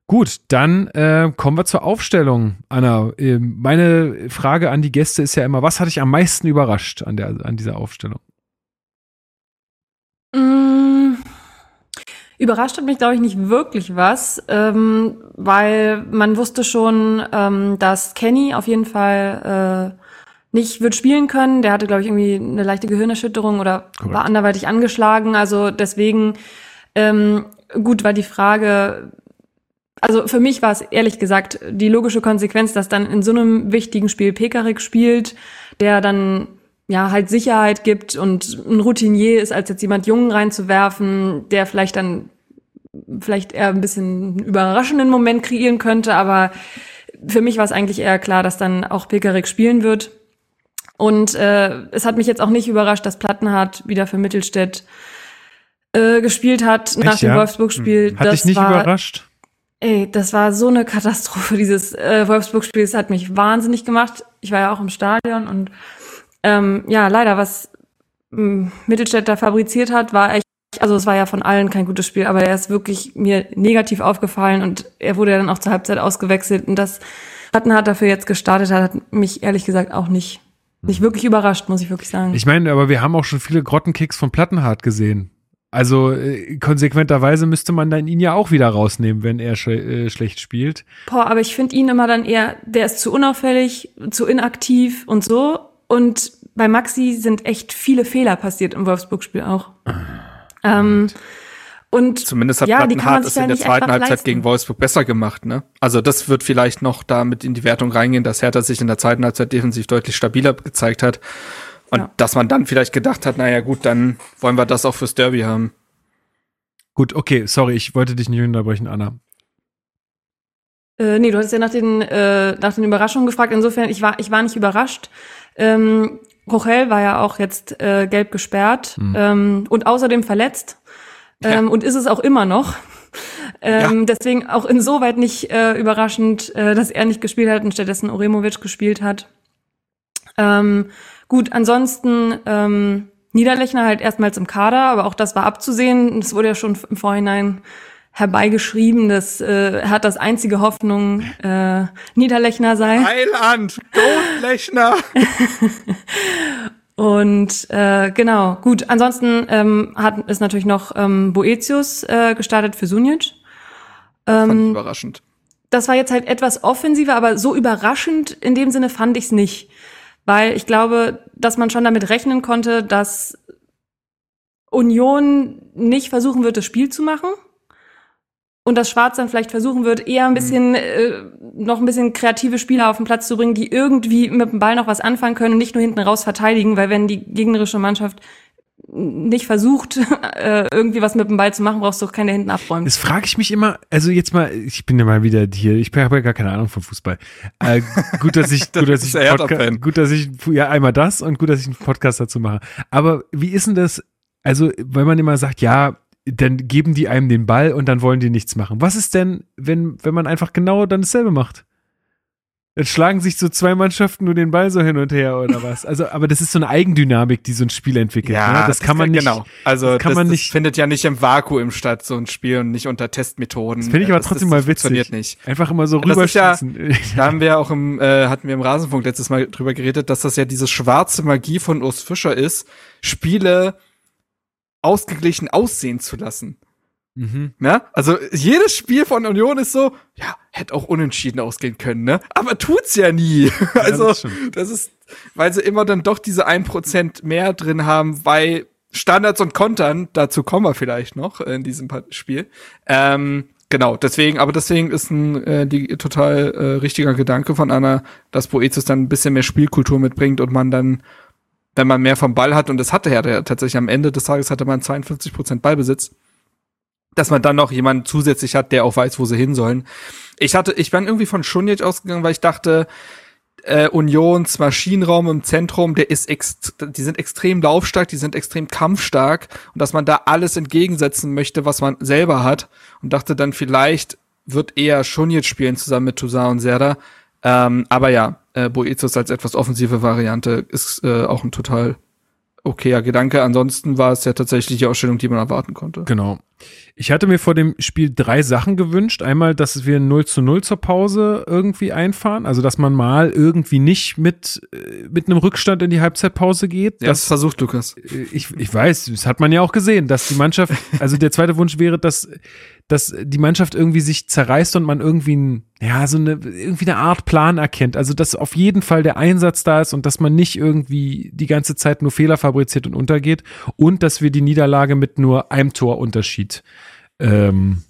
Gut, dann äh, kommen wir zur Aufstellung, Anna. Äh, meine Frage an die Gäste ist ja immer, was hat dich am meisten überrascht an, der, an dieser Aufstellung? Mm, überrascht hat mich, glaube ich, nicht wirklich was, ähm, weil man wusste schon, ähm, dass Kenny auf jeden Fall äh, nicht wird spielen können. Der hatte, glaube ich, irgendwie eine leichte Gehirnerschütterung oder Correct. war anderweitig angeschlagen. Also deswegen ähm, gut war die Frage, also für mich war es ehrlich gesagt die logische Konsequenz, dass dann in so einem wichtigen Spiel Pekarik spielt, der dann ja halt Sicherheit gibt und ein Routinier ist, als jetzt jemand Jungen reinzuwerfen, der vielleicht dann vielleicht eher ein bisschen einen überraschenden Moment kreieren könnte, aber für mich war es eigentlich eher klar, dass dann auch Pekarik spielen wird. Und äh, es hat mich jetzt auch nicht überrascht, dass Plattenhardt wieder für Mittelstädt äh, gespielt hat Echt, nach dem ja? Wolfsburg-Spiel. Hat dich nicht war, überrascht? Ey, das war so eine Katastrophe, dieses äh, Wolfsburg-Spiel. Es hat mich wahnsinnig gemacht. Ich war ja auch im Stadion und ähm, ja, leider, was ähm, Mittelstädt da fabriziert hat, war echt, also es war ja von allen kein gutes Spiel, aber er ist wirklich mir negativ aufgefallen und er wurde ja dann auch zur Halbzeit ausgewechselt und das Plattenhardt dafür jetzt gestartet hat, hat mich ehrlich gesagt auch nicht, nicht wirklich überrascht, muss ich wirklich sagen. Ich meine, aber wir haben auch schon viele Grottenkicks von Plattenhardt gesehen. Also äh, konsequenterweise müsste man dann ihn ja auch wieder rausnehmen, wenn er sch äh, schlecht spielt. Boah, aber ich finde ihn immer dann eher, der ist zu unauffällig, zu inaktiv und so. Und bei Maxi sind echt viele Fehler passiert im Wolfsburg-Spiel auch. Ähm, und Zumindest hat ja, Plattenhardt sich es in der zweiten Halbzeit leisten. gegen Wolfsburg besser gemacht, ne? Also das wird vielleicht noch damit in die Wertung reingehen, dass Hertha sich in der zweiten Halbzeit defensiv deutlich stabiler gezeigt hat. Und Ja. dass man dann vielleicht gedacht hat, naja gut, dann wollen wir das auch fürs Derby haben. Gut, okay, sorry, ich wollte dich nicht unterbrechen, Anna. Äh, nee, du hattest ja nach den, äh, nach den Überraschungen gefragt. Insofern, ich war, ich war nicht überrascht. Ähm, Rochel war ja auch jetzt äh, gelb gesperrt ähm, und außerdem verletzt. Ähm, Und ist es auch immer noch. Ähm, Deswegen auch insoweit nicht äh, überraschend, äh, dass er nicht gespielt hat und stattdessen Oremovic gespielt hat. Ähm, gut, ansonsten ähm, Niederlechner halt erstmals im Kader, aber auch das war abzusehen. Es wurde ja schon im Vorhinein herbeigeschrieben, dass äh, hat das einzige Hoffnung äh, Niederlechner sei. Heiland, Goldlechner. Und äh, genau, gut. Ansonsten ähm, hat ist natürlich noch ähm, Boetius äh, gestartet für Sunic. Fand ich Ähm, überraschend. das war jetzt halt etwas offensiver, aber so überraschend in dem Sinne fand ich es nicht. Weil ich glaube, dass man schon damit rechnen konnte, dass Union nicht versuchen wird, das Spiel zu machen. Und dass Schwarz dann vielleicht versuchen wird, eher ein bisschen, äh, noch ein bisschen kreative Spieler auf den Platz zu bringen, die irgendwie mit dem Ball noch was anfangen können und nicht nur hinten raus verteidigen, weil wenn die gegnerische Mannschaft nicht versucht, äh, irgendwie was mit dem Ball zu machen, brauchst du auch keinen, der hinten abräumt. Das frage ich mich immer, also jetzt mal, ich bin ja mal wieder hier, ich habe ja gar keine Ahnung von Fußball. Äh, gut, dass ich, gut, dass ich, der Podca- Hertha-Fan. gut, dass ich, ja, einmal das und gut, dass ich einen Podcast dazu mache. Aber wie ist denn das, also, weil man immer sagt, ja, dann geben die einem den Ball und dann wollen die nichts machen. Was ist denn, wenn, wenn man einfach genau dann dasselbe macht? Dann schlagen sich so zwei Mannschaften nur den Ball so hin und her oder was? Also, aber das ist so eine Eigendynamik, die so ein Spiel entwickelt. ne? das kann man nicht. genau. Also das das, kann man das nicht- findet ja nicht im Vakuum statt, so ein Spiel und nicht unter Testmethoden. Das finde ich aber Das- trotzdem mal witzig. Funktioniert nicht. Einfach immer so Das ist ja- rüberschießen. Da haben wir auch im, äh, hatten wir im Rasenfunk letztes Mal drüber geredet, dass das ja diese schwarze Magie von Urs Fischer ist, Spiele ausgeglichen aussehen zu lassen. Mhm. Ne? Also jedes Spiel von Union ist so, ja, hätte auch unentschieden ausgehen können, ne? Aber tut's ja nie. also das das, ist, weil sie immer dann doch diese 1% mehr drin haben bei Standards und Kontern, dazu kommen wir vielleicht noch in diesem Spiel. Ähm, genau, deswegen, aber deswegen ist ein äh, die, total äh, richtiger Gedanke von Anna, dass Boetius dann ein bisschen mehr Spielkultur mitbringt und man dann, wenn man mehr vom Ball hat, und das hatte er ja tatsächlich am Ende des Tages hatte man 52% Ballbesitz, dass man dann noch jemanden zusätzlich hat, der auch weiß, wo sie hin sollen. Ich hatte, ich bin irgendwie von Schunic ausgegangen, weil ich dachte, äh, Unions Maschinenraum im Zentrum, der ist ext die sind extrem laufstark, die sind extrem kampfstark und dass man da alles entgegensetzen möchte, was man selber hat und dachte dann vielleicht wird eher Schunic spielen zusammen mit Toussaint und Serda. Ähm, aber ja, äh, Boetius als etwas offensive Variante ist äh, auch ein total okayer Gedanke. Ansonsten war es ja tatsächlich die Ausstellung, die man erwarten konnte. Genau. Ich hatte mir vor dem Spiel drei Sachen gewünscht. Einmal, dass wir 0 zu 0 zur Pause irgendwie einfahren. Also, dass man mal irgendwie nicht mit, äh, mit einem Rückstand in die Halbzeitpause geht. Ja, das Das, versucht Lukas. äh, ich, ich weiß, das hat man ja auch gesehen, dass die Mannschaft, also der zweite Wunsch wäre, dass, dass die Mannschaft irgendwie sich zerreißt und man irgendwie ein, ja, so eine, irgendwie eine Art Plan erkennt. Also, dass auf jeden Fall der Einsatz da ist und dass man nicht irgendwie die ganze Zeit nur Fehler fabriziert und untergeht. Und dass wir die Niederlage mit nur einem Torunterschied ähm,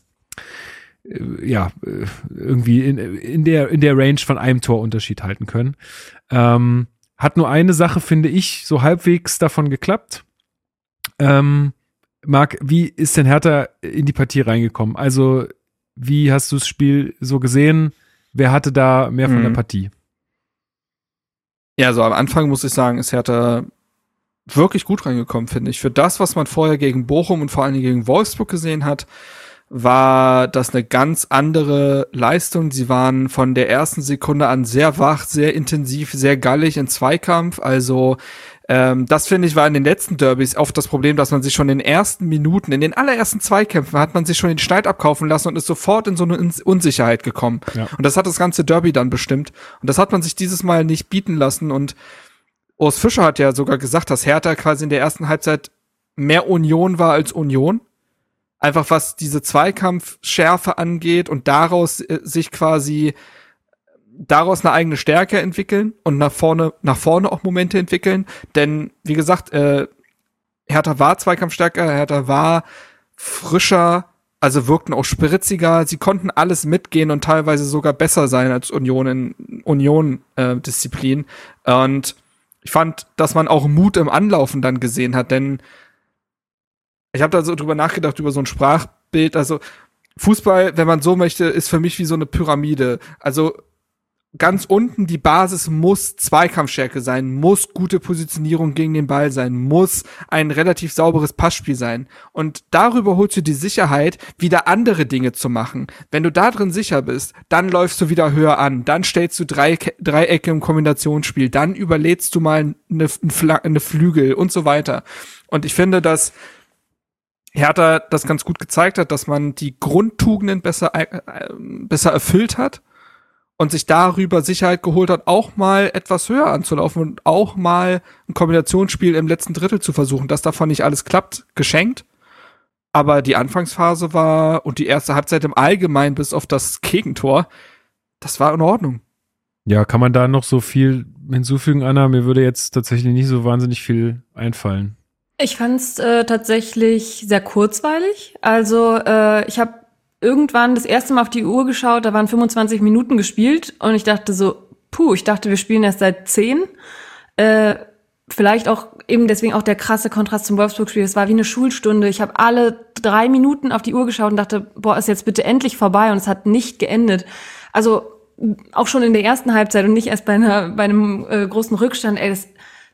äh, ja, äh, irgendwie in, in, der, in der Range von einem Torunterschied halten können. Ähm, hat nur eine Sache, finde ich, so halbwegs davon geklappt. Ähm, Marc, wie ist denn Hertha in die Partie reingekommen? Also, wie hast du das Spiel so gesehen? wer hatte da mehr von Mhm. der Partie? Ja, so am Anfang muss ich sagen, ist Hertha wirklich gut reingekommen, finde ich. Für das, was man vorher gegen Bochum und vor allen Dingen gegen Wolfsburg gesehen hat, war das eine ganz andere Leistung. Sie waren von der ersten Sekunde an sehr wach, sehr intensiv, sehr gallig in Zweikampf. Also ähm, das finde ich war in den letzten Derbys oft das Problem, dass man sich schon in den ersten Minuten, in den allerersten Zweikämpfen hat man sich schon den Schneid abkaufen lassen und ist sofort in so eine Un- Unsicherheit gekommen. Ja. Und das hat das ganze Derby dann bestimmt. Und das hat man sich dieses Mal nicht bieten lassen. Und Urs Fischer hat ja sogar gesagt, dass Hertha quasi in der ersten Halbzeit mehr Union war als Union. Einfach was diese Zweikampfschärfe angeht und daraus äh, sich quasi daraus eine eigene Stärke entwickeln und nach vorne, nach vorne auch Momente entwickeln. Denn, wie gesagt, äh, Hertha war Zweikampfstärker, Hertha war frischer, also wirkten auch spritziger. Sie konnten alles mitgehen und teilweise sogar besser sein als Union in Union-Disziplin. und ich fand, dass man auch Mut im Anlaufen dann gesehen hat, denn ich habe da so drüber nachgedacht, über so ein Sprachbild. Also Fußball, wenn man so möchte, ist für mich wie so eine Pyramide. Also ganz unten die Basis muss Zweikampfstärke sein, muss gute Positionierung gegen den Ball sein, muss ein relativ sauberes Passspiel sein. Und darüber holst du die Sicherheit, wieder andere Dinge zu machen. Wenn du da drin sicher bist, dann läufst du wieder höher an, dann stellst du drei, Dreiecke im Kombinationsspiel, dann überlädst du mal eine, eine, Flügel und so weiter. Und ich finde, dass Hertha das ganz gut gezeigt hat, dass man die Grundtugenden besser, äh, äh, besser erfüllt hat und sich darüber Sicherheit geholt hat, auch mal etwas höher anzulaufen und auch mal ein Kombinationsspiel im letzten Drittel zu versuchen. Dass davon nicht alles klappt, geschenkt. Aber die Anfangsphase war und die erste Halbzeit im Allgemeinen bis auf das Gegentor, das war in Ordnung. Ja, kann man da noch so viel hinzufügen, Anna? Mir würde jetzt tatsächlich nicht so wahnsinnig viel einfallen. Ich fand's äh, tatsächlich sehr kurzweilig. Also äh, ich habe irgendwann das erste Mal auf die Uhr geschaut, da waren 25 Minuten gespielt und ich dachte so, puh, ich dachte, wir spielen erst seit 10. Äh, vielleicht auch eben deswegen auch der krasse Kontrast zum Wolfsburg-Spiel. Es war wie eine Schulstunde. Ich habe alle drei Minuten auf die Uhr geschaut und dachte, boah, ist jetzt bitte endlich vorbei und es hat nicht geendet. Also auch schon in der ersten Halbzeit und nicht erst bei, einer, bei einem äh, großen Rückstand. Ey, das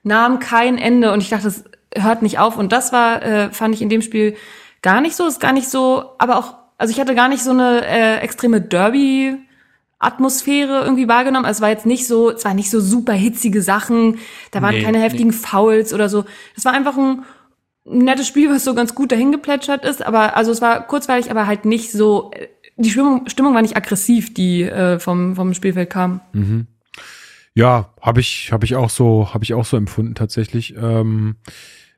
nahm kein Ende und ich dachte, es hört nicht auf. Und das war, äh, fand ich in dem Spiel gar nicht so. Ist gar nicht so, aber auch, also ich hatte gar nicht so eine äh, extreme Derby. Atmosphäre irgendwie wahrgenommen. Also es war jetzt nicht so, es war nicht so super hitzige Sachen, da waren Nee, keine heftigen Fouls oder so. Es war einfach ein nettes Spiel, was so ganz gut dahin geplätschert ist, aber also es war kurzweilig, aber halt nicht so äh, die Stimmung, Stimmung war nicht aggressiv, die äh, vom vom Spielfeld kam. Mhm. Ja, habe ich, habe ich auch so, habe ich auch so empfunden tatsächlich. Ähm,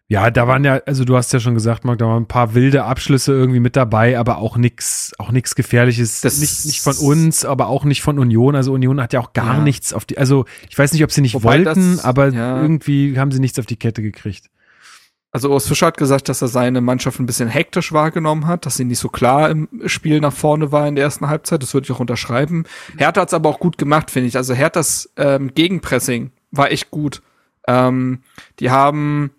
ja, da waren ja, also du hast ja schon gesagt, Marc, da waren ein paar wilde Abschlüsse irgendwie mit dabei, aber auch nix, auch nix Gefährliches. Das- nicht, nicht von uns, aber auch nicht von Union. Also Union hat ja auch gar Ja. nichts auf die, also ich weiß nicht, ob sie nicht Wobei wollten, das- aber ja. irgendwie haben sie nichts auf die Kette gekriegt. Also Urs Fischer hat gesagt, dass er seine Mannschaft ein bisschen hektisch wahrgenommen hat, dass sie nicht so klar im Spiel nach vorne war in der ersten Halbzeit. Das würde ich auch unterschreiben. Hertha hat es aber auch gut gemacht, finde ich. Also Herthas ähm, Gegenpressing war echt gut. Ähm, die haben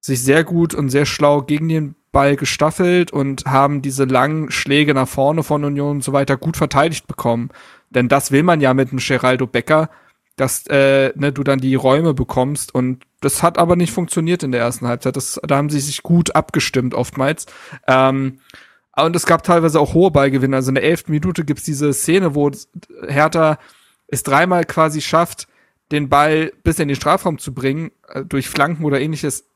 sich sehr gut und sehr schlau gegen den Ball gestaffelt und haben diese langen Schläge nach vorne von Union und so weiter gut verteidigt bekommen. Denn das will man ja mit dem Geraldo Becker, dass äh, ne, du dann die Räume bekommst und das hat aber nicht funktioniert in der ersten Halbzeit. Das, da haben sie sich gut abgestimmt oftmals. Ähm, und es gab teilweise auch hohe Ballgewinne. Also in der elften Minute gibt's diese Szene, wo Hertha es dreimal quasi schafft, den Ball bis in den Strafraum zu bringen, äh, durch Flanken oder ähnliches.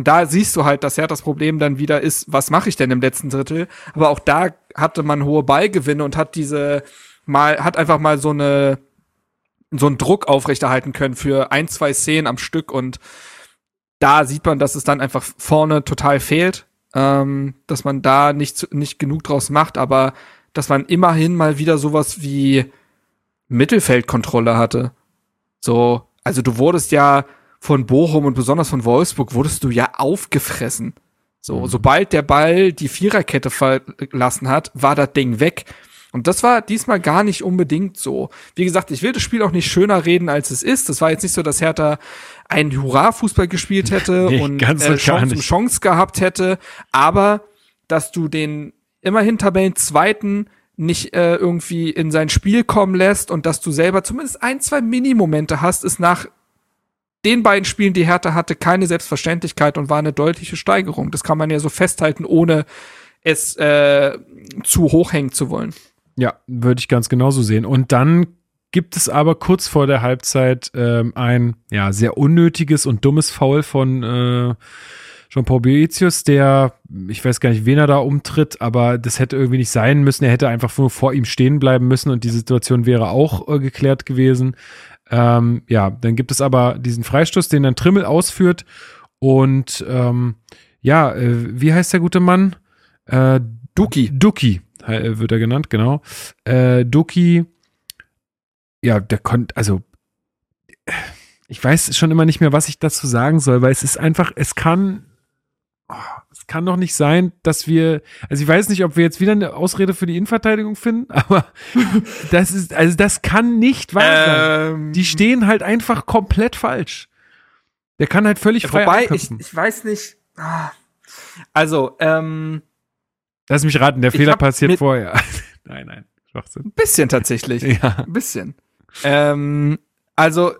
Und da siehst du halt, dass Hertha das Problem dann wieder ist, was mache ich denn im letzten Drittel? Aber auch da hatte man hohe Ballgewinne und hat diese mal, hat einfach mal so eine, so einen Druck aufrechterhalten können für ein, zwei Szenen am Stück und da sieht man, dass es dann einfach vorne total fehlt, ähm, dass man da nicht, nicht genug draus macht, aber dass man immerhin mal wieder sowas wie Mittelfeldkontrolle hatte. So, also du wurdest ja von Bochum und besonders von Wolfsburg wurdest du ja aufgefressen. So, sobald der Ball die Viererkette verlassen hat, war das Ding weg. Und das war diesmal gar nicht unbedingt so. Wie gesagt, ich will das Spiel auch nicht schöner reden, als es ist. Das war jetzt nicht so, dass Hertha einen Hurra-Fußball gespielt hätte Nee, und äh, Chance um. Chance gehabt hätte. Aber, dass du den immerhin Tabellenzweiten nicht äh, irgendwie in sein Spiel kommen lässt und dass du selber zumindest ein, zwei Minimomente hast, ist nach den beiden Spielen, die Hertha hatte, keine Selbstverständlichkeit und war eine deutliche Steigerung. Das kann man ja so festhalten, ohne es äh, zu hoch hängen zu wollen. Ja, würde ich ganz genauso sehen. Und dann gibt es aber kurz vor der Halbzeit ähm, ein ja sehr unnötiges und dummes Foul von äh, Jean-Paul Boetius, der, ich weiß gar nicht, wen er da umtritt, aber das hätte irgendwie nicht sein müssen. Er hätte einfach nur vor ihm stehen bleiben müssen und die Situation wäre auch äh, geklärt gewesen. Ähm, ja, dann gibt es aber diesen Freistoß, den dann Trimmel ausführt und ähm, ja, äh, wie heißt der gute Mann? Äh, Duki. Duki äh, wird er genannt, genau. Äh, Duki, ja, der konnte, also ich weiß schon immer nicht mehr, was ich dazu sagen soll, weil es ist einfach, es kann oh, kann doch nicht sein, dass wir, also ich weiß nicht, ob wir jetzt wieder eine Ausrede für die Innenverteidigung finden, aber das ist, also das kann nicht wahr sein. Ähm, Die stehen halt einfach komplett falsch. Der kann halt völlig frei Wobei, ich, ich weiß nicht. Ah. Also, ähm, Lass mich raten, der Fehler passiert vorher. nein, nein, Schwachsinn. ein bisschen tatsächlich. Ja. Ein bisschen. Ähm, also,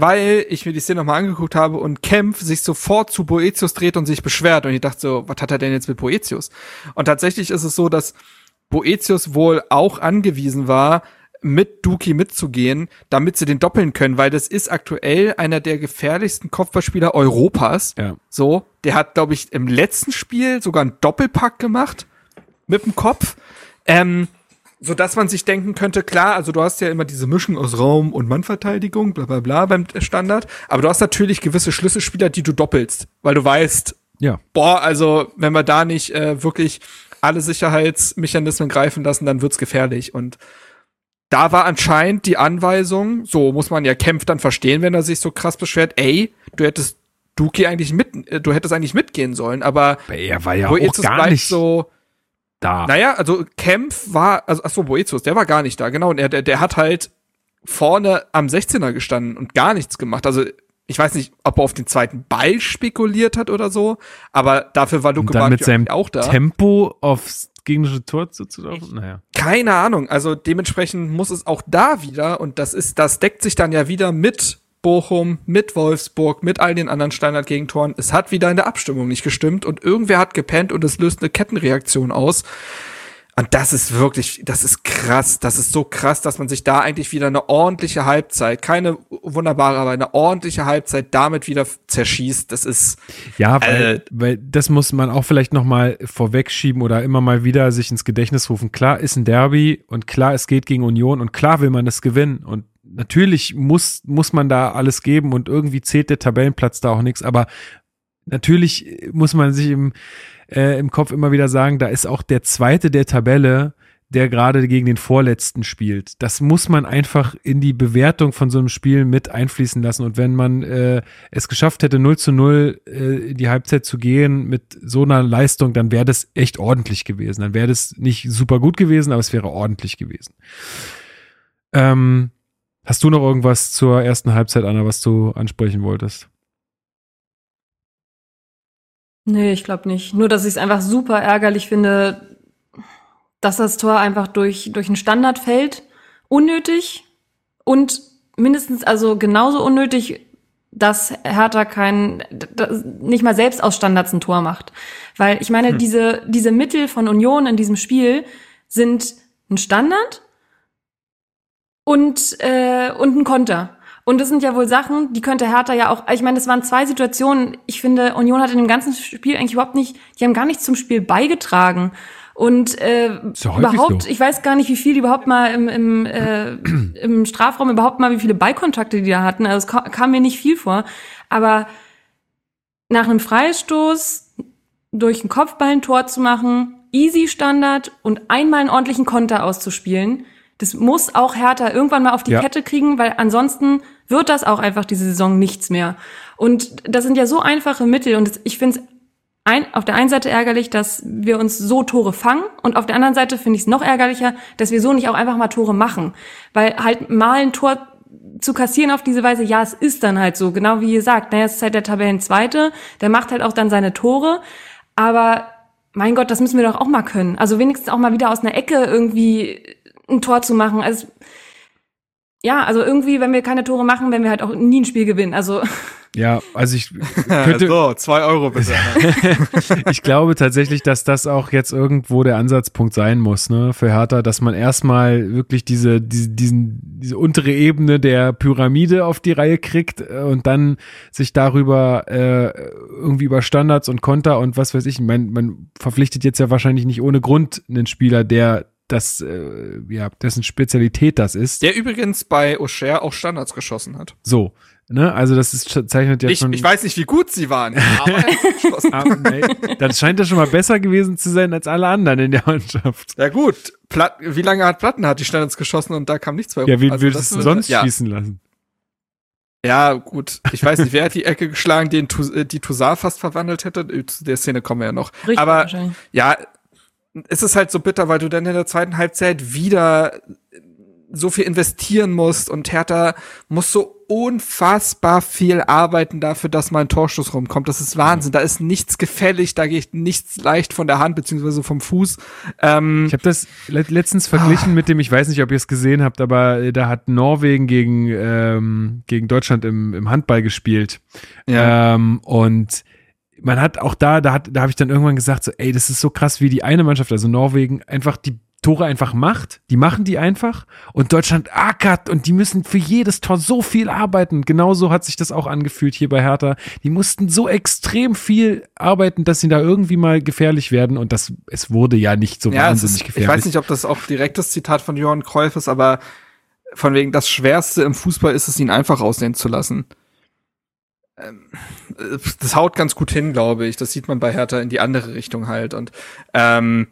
weil ich mir die Szene nochmal angeguckt habe und Kempf sich sofort zu Boetius dreht und sich beschwert. Und ich dachte so, was hat er denn jetzt mit Boetius? Und tatsächlich ist es so, dass Boetius wohl auch angewiesen war, mit Duki mitzugehen, damit sie den doppeln können, weil das ist aktuell einer der gefährlichsten Kopfballspieler Europas. Ja. So, der hat, glaube ich, im letzten Spiel sogar einen Doppelpack gemacht mit dem Kopf. Ähm, so dass man sich denken könnte, klar, also du hast ja immer diese Mischung aus Raum- und Mannverteidigung, bla bla bla beim Standard, aber du hast natürlich gewisse Schlüsselspieler, die du doppelst, weil du weißt, Ja. boah, also wenn wir da nicht äh, wirklich alle Sicherheitsmechanismen greifen lassen, dann wird's gefährlich. Und da war anscheinend die Anweisung, so muss man ja Kempf dann verstehen, wenn er sich so krass beschwert, ey, du hättest Duki eigentlich mit, äh, du hättest eigentlich mitgehen sollen, aber Er war ja auch gar nicht so, da. naja, also Kempf war, also achso, Boetius, der war gar nicht da, genau. Und er, der, der hat halt vorne am 16er gestanden und gar nichts gemacht. Also ich weiß nicht, ob er auf den zweiten Ball spekuliert hat oder so, aber dafür war Luke dann mit seinem auch da. Tempo aufs gegnerische Tor zuzulaufen. Naja. Keine Ahnung. Also dementsprechend muss es auch da wieder, und das ist, das deckt sich dann ja wieder mit Bochum, mit Wolfsburg, mit all den anderen Standardgegentoren. Es hat wieder in der Abstimmung nicht gestimmt und irgendwer hat gepennt und es löst eine Kettenreaktion aus. Und das ist wirklich, das ist krass. Das ist so krass, dass man sich da eigentlich wieder eine ordentliche Halbzeit, keine wunderbare, aber eine ordentliche Halbzeit damit wieder zerschießt. Das ist, Ja, weil, Äh, weil das muss man auch vielleicht noch mal vorwegschieben oder immer mal wieder sich ins Gedächtnis rufen. Klar ist ein Derby und klar, es geht gegen Union und klar will man es gewinnen und natürlich muss, muss man da alles geben und irgendwie zählt der Tabellenplatz da auch nichts, aber natürlich muss man sich im, äh, im Kopf immer wieder sagen, da ist auch der zweite der Tabelle, der gerade gegen den Vorletzten spielt. Das muss man einfach in die Bewertung von so einem Spiel mit einfließen lassen. Und wenn man äh, es geschafft hätte, 0 zu 0 äh, in die Halbzeit zu gehen mit so einer Leistung, dann wäre das echt ordentlich gewesen. Dann wäre das nicht super gut gewesen, aber es wäre ordentlich gewesen. Ähm, hast du noch irgendwas zur ersten Halbzeit, Anna, was du ansprechen wolltest? Nee, ich glaube nicht. Nur, dass ich es einfach super ärgerlich finde, dass das Tor einfach durch, durch einen Standard fällt. Unnötig und mindestens also genauso unnötig, dass Hertha kein, nicht mal selbst aus Standards ein Tor macht. Weil ich meine, diese, diese Mittel von Union in diesem Spiel sind ein Standard und, äh, und ein Konter. Und das sind ja wohl Sachen, die könnte Hertha ja auch, ich meine, das waren zwei Situationen. Ich finde, Union hat in dem ganzen Spiel eigentlich überhaupt nicht, die haben gar nichts zum Spiel beigetragen. Und äh, ja überhaupt, so. ich weiß gar nicht, wie viel die überhaupt mal im, im, äh, im Strafraum überhaupt mal, wie viele Beikontakte die da hatten. Also es ka- kam mir nicht viel vor. Aber nach einem Freistoß durch ein Kopfball ein Tor zu machen, easy Standard und einmal einen ordentlichen Konter auszuspielen, das muss auch Hertha irgendwann mal auf die Ja. Kette kriegen, weil ansonsten wird das auch einfach diese Saison nichts mehr. Und das sind ja so einfache Mittel und ich finde es ein, auf der einen Seite ärgerlich, dass wir uns so Tore fangen und auf der anderen Seite finde ich es noch ärgerlicher, dass wir so nicht auch einfach mal Tore machen. Weil halt mal ein Tor zu kassieren auf diese Weise, ja, es ist dann halt so, genau wie ihr sagt, naja, es ist halt der Tabellenzweite, der macht halt auch dann seine Tore, aber mein Gott, das müssen wir doch auch mal können. Also wenigstens auch mal wieder aus einer Ecke irgendwie ein Tor zu machen. Also ja, also irgendwie, wenn wir keine Tore machen, werden wir halt auch nie ein Spiel gewinnen. Also Ja, also ich könnte, so, zwei Euro bitte. ich glaube tatsächlich, dass das auch jetzt irgendwo der Ansatzpunkt sein muss, ne, für Hertha, dass man erstmal wirklich diese, diese, diesen, diese untere Ebene der Pyramide auf die Reihe kriegt äh, und dann sich darüber äh, irgendwie über Standards und Konter und was weiß ich, man, man verpflichtet jetzt ja wahrscheinlich nicht ohne Grund einen Spieler, der das, äh, ja, dessen Spezialität das ist. Der übrigens bei O'Share auch Standards geschossen hat. So. Ne? Also das ist, zeichnet ja Ich, schon. ich weiß nicht, wie gut sie waren, aber er. Ah, nee, das scheint ja schon mal besser gewesen zu sein als alle anderen in der Mannschaft. Ja gut, Platt, wie lange hat Platten hat die Standards geschossen und da kam nichts bei Ja, rum? wen Also würdest das du sonst ja. schießen lassen? Ja, gut. Ich weiß nicht, wer hat die Ecke geschlagen, den äh, die Toussaint fast verwandelt hätte. Äh, Zu der Szene kommen wir ja noch. richtig Aber ja, es ist halt so bitter, weil du dann in der zweiten Halbzeit wieder so viel investieren musst und Hertha muss so unfassbar viel arbeiten dafür, dass mal ein Torschuss rumkommt. Das ist Wahnsinn. Da ist nichts gefällig, da geht nichts leicht von der Hand beziehungsweise vom Fuß. Ähm, Ich habe das le letztens verglichen mit dem, ich weiß nicht, ob ihr es gesehen habt, aber äh, da hat Norwegen gegen, ähm, gegen Deutschland im, im Handball gespielt. ja. Ähm, und man hat auch da, da hat, da habe ich dann irgendwann gesagt, so, ey, das ist so krass, wie die eine Mannschaft, also Norwegen, einfach die Tore einfach macht. Die machen die einfach und Deutschland ackert und die müssen für jedes Tor so viel arbeiten. Genauso hat sich das auch angefühlt hier bei Hertha. Die mussten so extrem viel arbeiten, dass sie da irgendwie mal gefährlich werden und das, es wurde ja nicht so Ja, wahnsinnig ist, gefährlich. ich weiß nicht, ob das auch direktes Zitat von Johann Cruyff ist, aber von wegen das Schwerste im Fußball ist es, ihn einfach aussehen zu lassen. Ähm, äh, Das haut ganz gut hin, glaube ich. Das sieht man bei Hertha in die andere Richtung halt. Und ähm,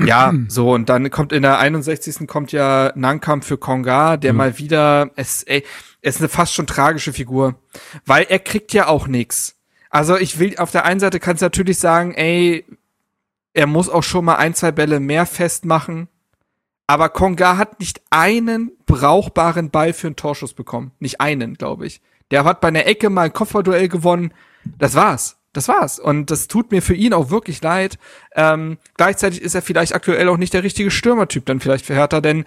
ja, so, und dann kommt in der 61. kommt ja Nankam für Konga, der Mhm. mal wieder, es, ey, ist eine fast schon tragische Figur. Weil er kriegt ja auch nix. Also ich will, auf der einen Seite kannst du natürlich sagen, ey, er muss auch schon mal ein, zwei Bälle mehr festmachen. Aber Konga hat nicht einen brauchbaren Ball für einen Torschuss bekommen. Nicht einen, glaube ich. Der hat bei einer Ecke mal ein Kopfballduell gewonnen. Das war's. Das war's. Und das tut mir für ihn auch wirklich leid. Ähm, gleichzeitig ist er vielleicht aktuell auch nicht der richtige Stürmertyp dann vielleicht für Hertha, denn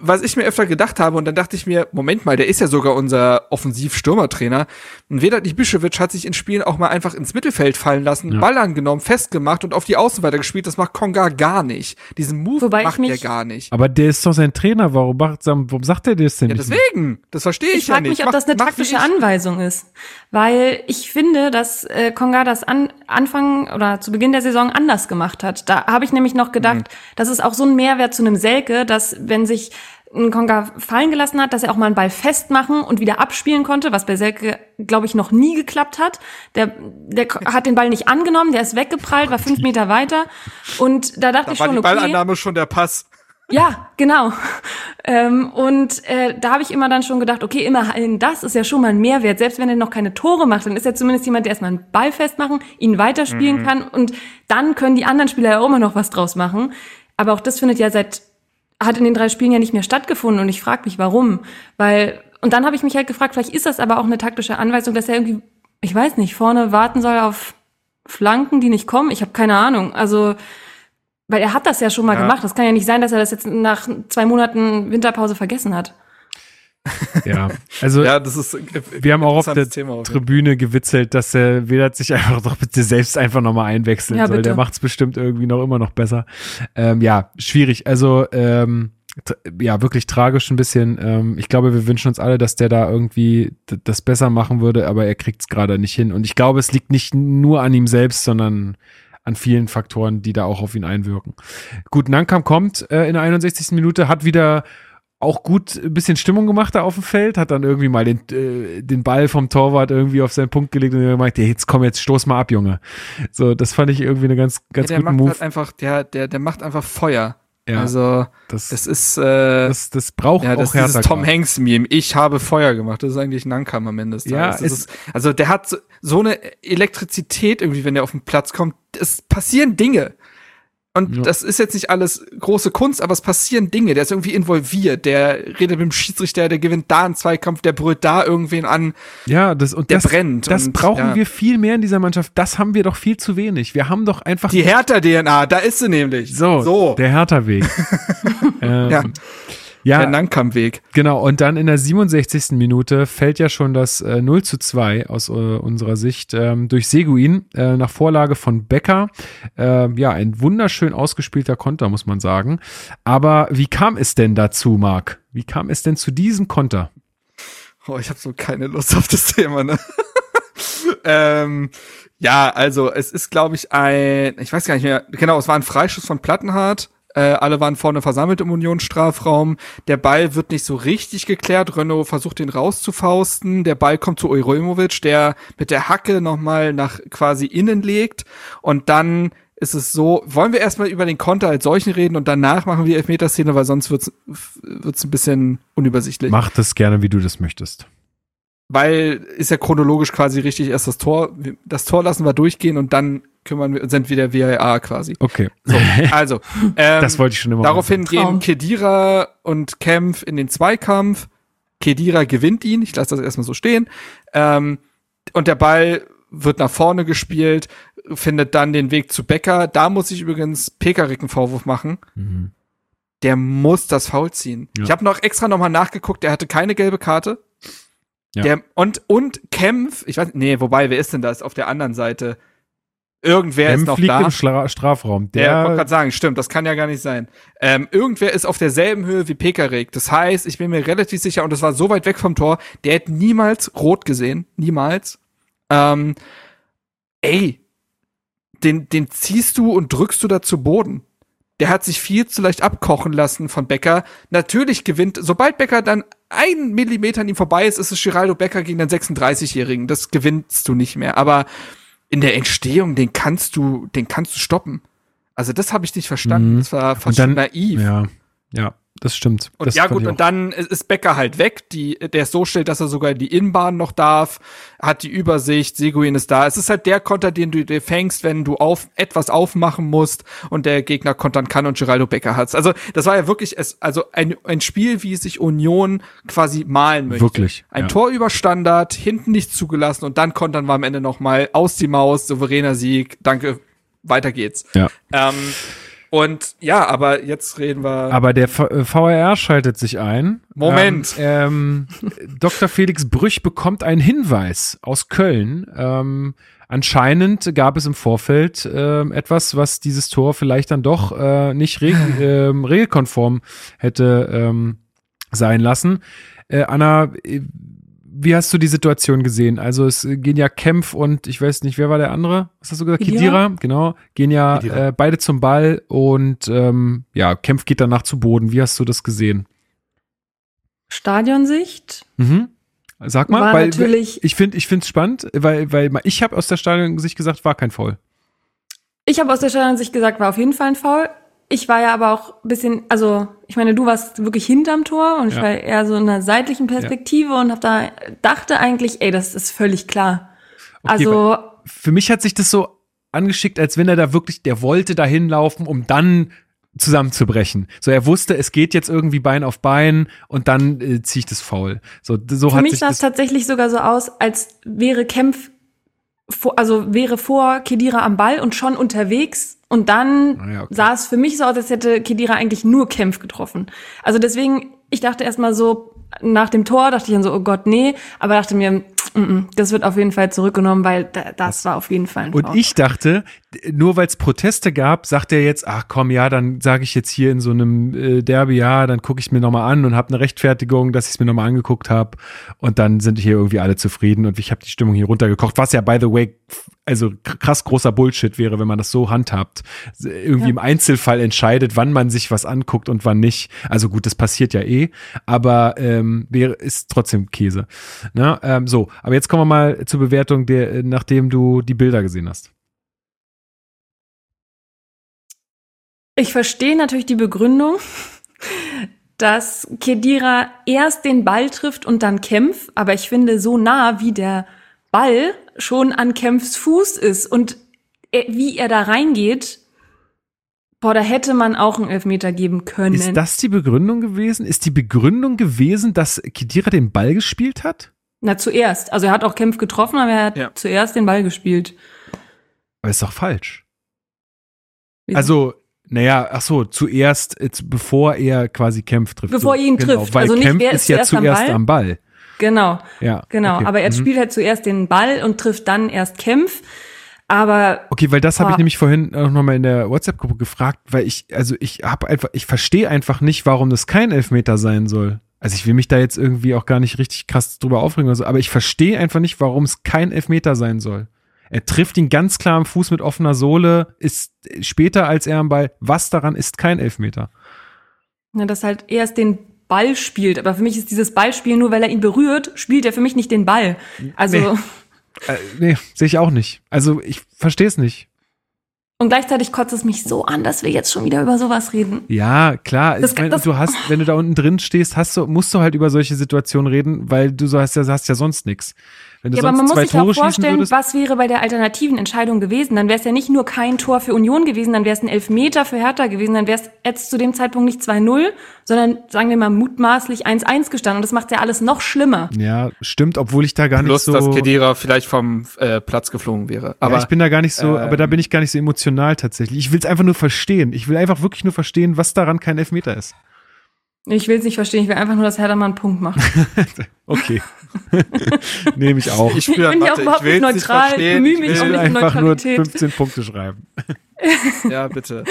was ich mir öfter gedacht habe, und dann dachte ich mir, Moment mal, der ist ja sogar unser Offensiv-Stürmertrainer. Und Vedat Ibišević hat sich in Spielen auch mal einfach ins Mittelfeld fallen lassen, Ja. Ball angenommen, festgemacht und auf die Außen weitergespielt. Das macht Konga gar nicht. Diesen Move Wobei ich macht er gar nicht. aber der ist doch sein Trainer. Warum, macht, warum sagt er das denn Ja, nicht? deswegen. Das verstehe ich, Ich ja frage nicht. mich, ob Mach- das eine taktische ich. Anweisung ist. Weil ich finde, dass äh, Konga das an Anfang oder zu Beginn der Saison anders gemacht hat. Da habe ich nämlich noch gedacht, Mhm. das ist auch so ein Mehrwert zu einem Selke, dass wenn sich ein Konga fallen gelassen hat, dass er auch mal einen Ball festmachen und wieder abspielen konnte, was bei Selke, glaube ich, noch nie geklappt hat. Der, der hat den Ball nicht angenommen, der ist weggeprallt, war fünf Meter weiter. Und da dachte Da ich war schon, die okay. Ballannahme schon der Pass. Ja, genau. Ähm, und äh, da habe ich immer dann schon gedacht, okay, immerhin das ist ja schon mal ein Mehrwert. Selbst wenn er noch keine Tore macht, dann ist er zumindest jemand, der erstmal einen Ball festmachen, ihn weiterspielen kann und dann können die anderen Spieler ja auch immer noch was draus machen. Aber auch das findet ja seit, hat in den drei Spielen ja nicht mehr stattgefunden und ich frage mich, warum. Weil, und dann habe ich mich halt gefragt, vielleicht ist das aber auch eine taktische Anweisung, dass er irgendwie, ich weiß nicht, vorne warten soll auf Flanken, die nicht kommen. Ich habe keine Ahnung. Also weil er hat das ja schon mal Ja. gemacht. Das kann ja nicht sein, dass er das jetzt nach zwei Monaten Winterpause vergessen hat. Ja, also Ja, das ist. äh, wir haben auch auf der Thema. Tribüne gewitzelt, dass der Vedat sich einfach doch bitte selbst einfach nochmal einwechseln Ja, soll. bitte. Der macht es bestimmt irgendwie noch immer noch besser. Ähm, ja, schwierig. Also ähm, ja, wirklich tragisch ein bisschen. Ähm, ich glaube, wir wünschen uns alle, dass der da irgendwie das besser machen würde, aber er kriegt es gerade nicht hin. Und ich glaube, es liegt nicht nur an ihm selbst, sondern an vielen Faktoren, die da auch auf ihn einwirken. Gut, Nankam kommt äh, in der 61. Minute, hat wieder auch gut ein bisschen Stimmung gemacht da auf dem Feld, hat dann irgendwie mal den, äh, den Ball vom Torwart irgendwie auf seinen Punkt gelegt und gemeint, ja, jetzt komm, jetzt stoß mal ab, Junge. So, das fand ich irgendwie eine ganz, ganz ja, der guten macht Move. halt einfach, der, der, der macht einfach Feuer. Ja, Also, das, das ist, äh, das, das braucht ja, das auch ist dieses Hertha. Tom. Hanks Meme. Ich habe Feuer gemacht. Das ist eigentlich Nankam am Ende des Ja, Tages. Das es- ist, also der hat so, so eine Elektrizität irgendwie, wenn der auf den Platz kommt. Es passieren Dinge. Und Ja. das ist jetzt nicht alles große Kunst, aber es passieren Dinge. Der ist irgendwie involviert. Der redet mit dem Schiedsrichter, der gewinnt da einen Zweikampf, der brüllt da irgendwen an. Ja, das und Der das, brennt Das und, brauchen ja. wir viel mehr in dieser Mannschaft. Das haben wir doch viel zu wenig. Wir haben doch einfach Die Hertha-DNA, da ist sie nämlich. so, so. der Hertha-Weg. ähm, Ja. Ja, der Nankamp-Weg. Genau, und dann in der 67. Minute fällt ja schon das äh, 0 zu 2 aus äh, unserer Sicht ähm, durch Seguin äh, nach Vorlage von Becker. Ähm, ja, ein wunderschön ausgespielter Konter, muss man sagen. Aber wie kam es denn dazu, Marc? Wie kam es denn zu diesem Konter? Oh, ich habe so keine Lust auf das Thema, ne? ähm, ja, also es ist, glaube ich, ein, ich weiß gar nicht mehr, genau, es war ein Freischuss von Plattenhardt. Äh, alle waren vorne versammelt im Unionsstrafraum. Der Ball wird nicht so richtig geklärt. Renault versucht den rauszufausten. Der Ball kommt zu Ojromovic, der mit der Hacke nochmal nach quasi innen legt. Und dann ist es so, wollen wir erstmal über den Konter als solchen reden und danach machen wir Elfmeterszene, weil sonst wird's wird's ein bisschen unübersichtlich Mach das gerne, wie du das möchtest. Weil ist ja chronologisch quasi richtig erst das Tor, das Tor lassen wir durchgehen und dann kümmern wir, sind wir der VAR quasi. Okay. So, also, ähm, Das wollte ich schon immer daraufhin gehen. Kedira und Kempf in den Zweikampf. Kedira gewinnt ihn, ich lasse das erstmal so stehen. Ähm, und der Ball wird nach vorne gespielt, findet dann den Weg zu Becker. Da muss ich übrigens Pekarik einen Vorwurf machen. Mhm. Der muss das Foul ziehen. Ja. Ich habe noch extra nochmal nachgeguckt, der hatte keine gelbe Karte. Ja. Der, und, und Kempf, ich weiß, nee, wobei, wer ist denn das auf der anderen Seite? Irgendwer Kempf ist noch liegt da. im Schla Strafraum. Der, ich wollte gerade sagen, stimmt, das kann ja gar nicht sein. Ähm, irgendwer ist auf derselben Höhe wie Pekarik. Das heißt, ich bin mir relativ sicher, und das war so weit weg vom Tor, der hätte niemals rot gesehen. Niemals. Ähm, ey, den, den ziehst du und drückst du da zu Boden. Der hat sich viel zu leicht abkochen lassen von Becker. Natürlich gewinnt, sobald Becker dann ein Millimeter an ihm vorbei ist, ist es Geraldo Becker gegen den 36-Jährigen. Das gewinnst du nicht mehr. Aber in der Entstehung, den kannst du, den kannst du stoppen. Also das habe ich nicht verstanden. Mhm. Das war fast dann- naiv. ja, ja, das stimmt. Und das ja gut, und dann ist Becker halt weg. Die, der ist so still, dass er sogar in die Innenbahn noch darf, hat die Übersicht, Seguin ist da. Es ist halt der Konter, den du dir fängst, wenn du auf etwas aufmachen musst und der Gegner kontern kann und Geraldo Becker hat's. Also das war ja wirklich es, also ein, ein Spiel, wie sich Union quasi malen möchte. Wirklich, Ein ja. Tor über Standard, hinten nicht zugelassen und dann kontern wir am Ende noch mal aus die Maus, souveräner Sieg. Danke, weiter geht's. Ja. Ähm, und ja, aber jetzt reden wir. Aber der V- äh, VRR schaltet sich ein. Moment. Ähm, ähm, Dr. Felix Brüch bekommt einen Hinweis aus Köln. Ähm, anscheinend gab es im Vorfeld ähm, etwas, was dieses Tor vielleicht dann doch äh, nicht reg ähm, regelkonform hätte ähm, sein lassen. Äh, Anna, äh, wie hast du die Situation gesehen? Also es äh, gehen ja Kempf und ich weiß nicht, wer war der andere? Was hast du gesagt? Khedira? Kedira, genau. Gehen ja äh, beide zum Ball und ähm, ja, Kempf geht danach zu Boden. Wie hast du das gesehen? Stadionsicht Mhm. Sag mal, war weil natürlich. ich finde ich finde es spannend, weil weil ich habe aus der Stadionsicht gesagt, war kein Foul. Ich habe aus der Stadionsicht gesagt, war auf jeden Fall ein Foul. Ich war ja aber auch ein bisschen, also ich meine, du warst wirklich hinterm Tor und ich Ja. war eher so in einer seitlichen Perspektive und hab da dachte eigentlich, ey, das ist völlig klar. Okay, also Für mich hat sich das so angeschickt, als wenn er da wirklich, der wollte da hinlaufen, um dann zusammenzubrechen. So, er wusste, es geht jetzt irgendwie Bein auf Bein und dann äh, ziehe ich das faul. So, so für hat mich sah es tatsächlich sogar so aus, als wäre Kempf, also wäre vor Kedira am Ball und schon unterwegs und dann Ah ja, okay. sah es für mich so aus, als hätte Kedira eigentlich nur Kempf getroffen. Also deswegen, ich dachte erstmal so, nach dem Tor dachte ich dann so, oh Gott, nee, aber dachte mir, das wird auf jeden Fall zurückgenommen, weil da, das war auf jeden Fall ein Und Foul. ich dachte, nur weil es Proteste gab, sagt er jetzt, ach komm, ja, dann sage ich jetzt hier in so einem äh, Derby, ja, dann gucke ich mir nochmal an und habe eine Rechtfertigung, dass ich es mir nochmal angeguckt habe. Und dann sind hier irgendwie alle zufrieden und ich habe die Stimmung hier runtergekocht, was ja, by the way, also krass großer Bullshit wäre, wenn man das so handhabt. Irgendwie Ja. im Einzelfall entscheidet, wann man sich was anguckt und wann nicht. Also gut, das passiert ja eh, aber ähm, wäre, ist trotzdem Käse. Na, ähm, so, aber jetzt kommen wir mal zur Bewertung, der, äh, nachdem du die Bilder gesehen hast. Ich verstehe natürlich die Begründung, dass Kedira erst den Ball trifft und dann Kempf, aber ich finde, so nah wie der Ball schon an Kempfs Fuß ist und er, wie er da reingeht, Boah, da hätte man auch einen Elfmeter geben können. Ist das die Begründung gewesen? Ist die Begründung gewesen, dass Kedira den Ball gespielt hat? Na, zuerst. Also er hat auch Kempf getroffen, aber er hat Ja. zuerst den Ball gespielt. Aber ist doch falsch. Wieso? Also, naja, ach so, zuerst, jetzt, bevor er quasi Kempf trifft. Bevor so, er ihn genau, trifft. Weil Also nicht, Kempf wer ist ist ja zuerst am Ball? am Ball. Genau, Ja, genau. okay. Aber er Mhm. spielt halt zuerst den Ball und trifft dann erst Kempf. Aber Okay, weil das habe ich Boah. nämlich vorhin auch nochmal in der WhatsApp-Gruppe gefragt, weil ich, also ich habe einfach, ich verstehe einfach nicht, warum das kein Elfmeter sein soll. Also ich will mich da jetzt irgendwie auch gar nicht richtig krass drüber aufregen oder so, aber ich verstehe einfach nicht, warum es kein Elfmeter sein soll. Er trifft ihn ganz klar am Fuß mit offener Sohle, ist später als er am Ball. Was daran ist kein Elfmeter? na, dass halt erst den Ball spielt. Aber für mich ist dieses Ballspiel nur, weil er ihn berührt, spielt er für mich nicht den Ball. Also Nee. Äh, nee, sehe ich auch nicht. Also ich verstehe es nicht. und gleichzeitig kotzt es mich so an, dass wir jetzt schon wieder über sowas reden. Ja, klar. Das- ich mein, das- du hast, wenn du da unten drin stehst, hast du, musst du halt über solche Situationen reden, weil du so hast ja, hast ja sonst nichts. Wenn du Ja, aber sonst man muss zwei sich auch Tore schießen vorstellen, würdest, was wäre bei der alternativen Entscheidung gewesen. Dann wäre es ja nicht nur kein Tor für Union gewesen, dann wäre es ein Elfmeter für Hertha gewesen, dann wäre es jetzt zu dem Zeitpunkt nicht 2-0, sondern sagen wir mal mutmaßlich 1-1 gestanden. Und das macht ja alles noch schlimmer. ja, stimmt, obwohl ich da gar Plus, nicht so. dass Kedira vielleicht vom äh, Platz geflogen wäre. aber Aber ich bin da gar nicht so, ähm, aber da bin ich gar nicht so emotional tatsächlich. Ich will es einfach nur verstehen. Ich will einfach wirklich nur verstehen, was daran kein Elfmeter ist. Ich will es nicht verstehen, ich will einfach nur, dass Hertha mal einen Punkt macht. Okay. Nehme ich auch. ich, Ich bin ja auch überhaupt nicht neutral, verstehen, bemühe ich mich Ich auch will- nicht um einfach nur Neutralität. 15 Punkte schreiben. Ja, bitte.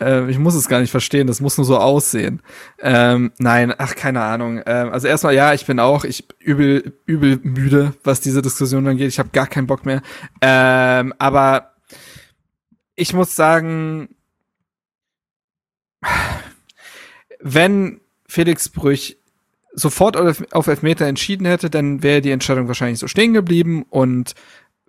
äh, ich muss es gar nicht verstehen, das muss nur so aussehen. Ähm, nein, ach, keine Ahnung. Ähm, also erstmal, ja, ich bin auch, ich übel, übel müde, was diese Diskussion angeht. Ich habe gar keinen Bock mehr. Ähm, aber ich muss sagen, wenn Felix Brüch sofort auf Elfmeter entschieden hätte, dann wäre die Entscheidung wahrscheinlich so stehen geblieben und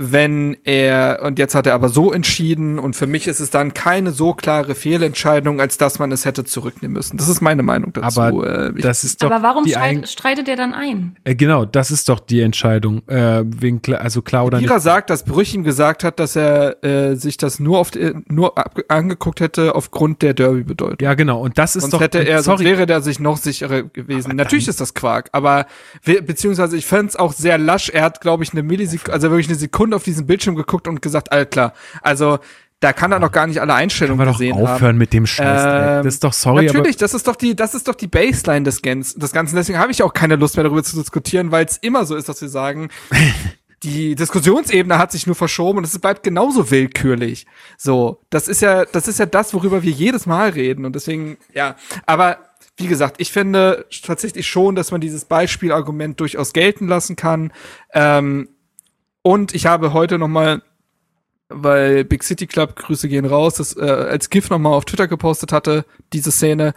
wenn er, und jetzt hat er aber so entschieden und für mich ist es dann keine so klare Fehlentscheidung, als dass man es hätte zurücknehmen müssen. Das ist meine Meinung dazu. Aber Äh, ich- das ist doch Aber warum die streit, streitet er dann ein? äh, Genau, das ist doch die Entscheidung. Äh, wegen, also klar oder nicht. Kira sagt, dass Brüch ihm gesagt hat, dass er äh, sich das nur auf die, nur ab, angeguckt hätte aufgrund der Derby-Bedeutung. Ja, genau. Und das ist Sonst doch. hätte er, sonst sorry, wäre der sich noch sicherer gewesen. Aber Natürlich dann- ist das Quark, aber we- beziehungsweise ich fände es auch sehr lasch. Er hat, glaube ich, eine Millisekunde, also wirklich eine Sekunde auf diesen Bildschirm geguckt und gesagt, all klar. Also da kann er noch gar nicht alle Einstellungen doch gesehen aufhören haben. mit dem Scheiß. Ähm, das ist doch sorry, Natürlich, das ist doch die, das ist doch die Baseline des, Gens, des Ganzen. Deswegen habe ich auch keine Lust mehr darüber zu diskutieren, weil es immer so ist, dass wir sagen, die Diskussionsebene hat sich nur verschoben und es bleibt genauso willkürlich. So, das ist ja, das ist ja das, worüber wir jedes Mal reden und deswegen, ja, aber wie gesagt, ich finde tatsächlich schon, dass man dieses Beispielargument durchaus gelten lassen kann. Ähm, und ich habe heute noch mal weil Big City Club, Grüße gehen raus, das äh, als GIF nochmal auf Twitter gepostet hatte, diese Szene.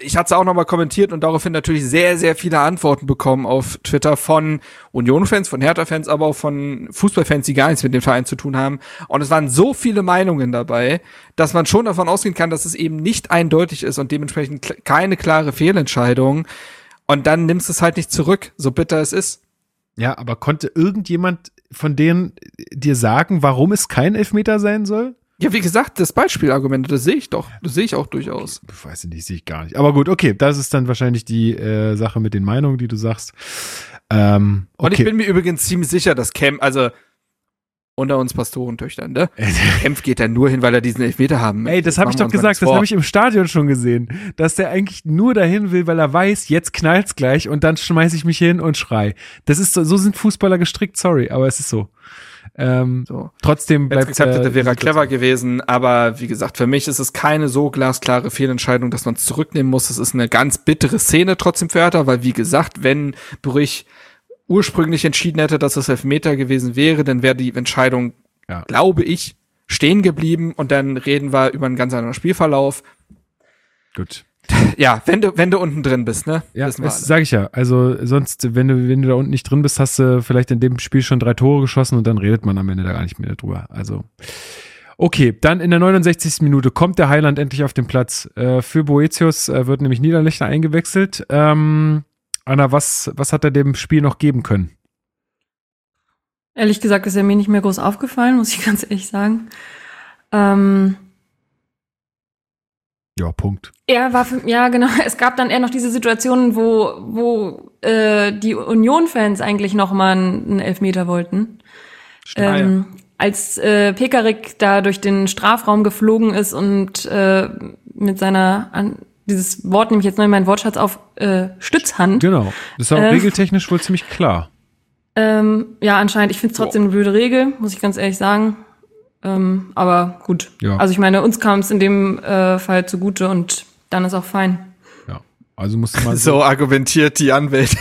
Ich hatte es auch nochmal kommentiert und daraufhin natürlich sehr, sehr viele Antworten bekommen auf Twitter von Union-Fans, von Hertha-Fans, aber auch von Fußballfans, die gar nichts mit dem Verein zu tun haben. Und es waren so viele Meinungen dabei, dass man schon davon ausgehen kann, dass es eben nicht eindeutig ist und dementsprechend keine klare Fehlentscheidung. Und dann nimmst du es halt nicht zurück, so bitter es ist. Ja, aber konnte irgendjemand von denen dir sagen, warum es kein Elfmeter sein soll? Ja, wie gesagt, das Beispielargument, das sehe ich doch. Das sehe ich auch durchaus. Ich weiß nicht, sehe ich gar nicht. Aber gut, okay, das ist dann wahrscheinlich die äh, Sache mit den Meinungen, die du sagst. Ähm, okay. Und ich bin mir übrigens ziemlich sicher, dass Cam, also unter uns Pastorentöchtern, ne? Kempf geht da nur hin, weil er diesen Elfmeter haben möchte. Ey, das habe ich doch gesagt, das habe ich im Stadion schon gesehen, dass der eigentlich nur dahin will, weil er weiß, jetzt knallt's gleich und dann schmeiß ich mich hin und schrei. Das ist so, so sind Fußballer gestrickt, sorry, aber es ist so. Ähm, So. Trotzdem bleibt geklappt äh, wäre er clever gewesen, aber wie gesagt, für mich ist es keine so glasklare Fehlentscheidung, dass man es zurücknehmen muss. Es ist eine ganz bittere Szene trotzdem für Hertha, weil wie gesagt, wenn Brüch ursprünglich entschieden hätte, dass es Elfmeter gewesen wäre, dann wäre die Entscheidung, Ja. glaube ich, stehen geblieben und dann reden wir über einen ganz anderen Spielverlauf. Gut. Ja, wenn du, wenn du unten drin bist, ne? Ja, das sage ich ja. Also sonst, wenn du, wenn du da unten nicht drin bist, hast du vielleicht in dem Spiel schon drei Tore geschossen und dann redet man am Ende da gar nicht mehr drüber. Also okay, dann in der 69. Minute kommt der Heiland endlich auf den Platz. Äh, für Boetius äh, wird nämlich Niederlechner eingewechselt. Ähm, Anna, was, was hat er dem Spiel noch geben können? Ehrlich gesagt ist er mir nicht mehr groß aufgefallen, muss ich ganz ehrlich sagen. Ähm, Ja, Punkt. Er war für, ja genau. Es gab dann eher noch diese Situationen, wo wo äh, die Union-Fans eigentlich noch mal einen Elfmeter wollten. Ähm, als äh, Pekarik da durch den Strafraum geflogen ist und äh, mit seiner an, dieses Wort nehme ich jetzt neu in meinen Wortschatz auf äh, Stützhand. Genau. Das ist auch Äh. regeltechnisch wohl ziemlich klar. Ähm, ja, anscheinend. Ich finde es trotzdem eine blöde Regel, muss ich ganz ehrlich sagen. Ähm, aber gut. Ja. Also ich meine, uns kam es in dem äh, Fall zugute und dann ist auch fein. Ja. Also musst du mal So argumentiert die Anwälte.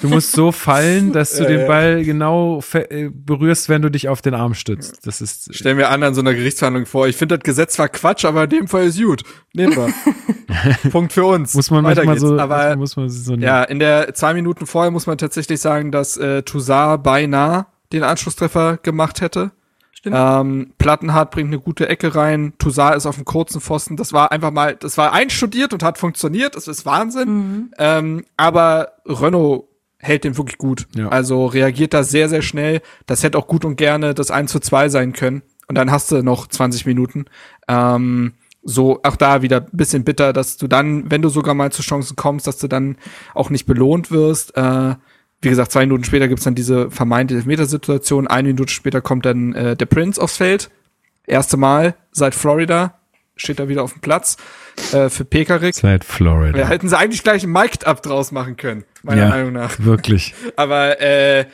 Du musst so fallen, dass du den Ball genau äh, berührst, wenn du dich auf den Arm stützt. Das ist Stell mir an an so einer Gerichtsverhandlung vor. Ich finde das Gesetz zwar Quatsch, aber in dem Fall ist gut. Nehmen wir. Punkt für uns. muss man Weiter manchmal geht's. so, Aber muss man so ja, in der zwei Minuten vorher muss man tatsächlich sagen, dass äh, Toussaint beinahe den Anschlusstreffer gemacht hätte. Stimmt. Ähm, Plattenhardt bringt eine gute Ecke rein. Toussaint ist auf dem kurzen Pfosten. Das war einfach mal, das war einstudiert und hat funktioniert. Das ist Wahnsinn. Ähm, aber Renault hält den wirklich gut. Ja. Also reagiert da sehr, sehr schnell. Das hätte auch gut und gerne das 1 zu 2 sein können. Und dann hast du noch 20 Minuten. Ähm, so, auch da wieder ein bisschen bitter, dass du dann, wenn du sogar mal zu Chancen kommst, dass du dann auch nicht belohnt wirst. Äh, wie gesagt, zwei Minuten später gibt's dann diese vermeintliche Elfmetersituation. Eine Minute später kommt dann äh, der Prince aufs Feld. Erste Mal seit Florida. Steht da wieder auf dem Platz äh, für Pekarik. Seit Florida. Ja, hätten sie eigentlich gleich ein Mic'd-Up draus machen können, meiner Ja. Meinung nach. Wirklich. Aber äh,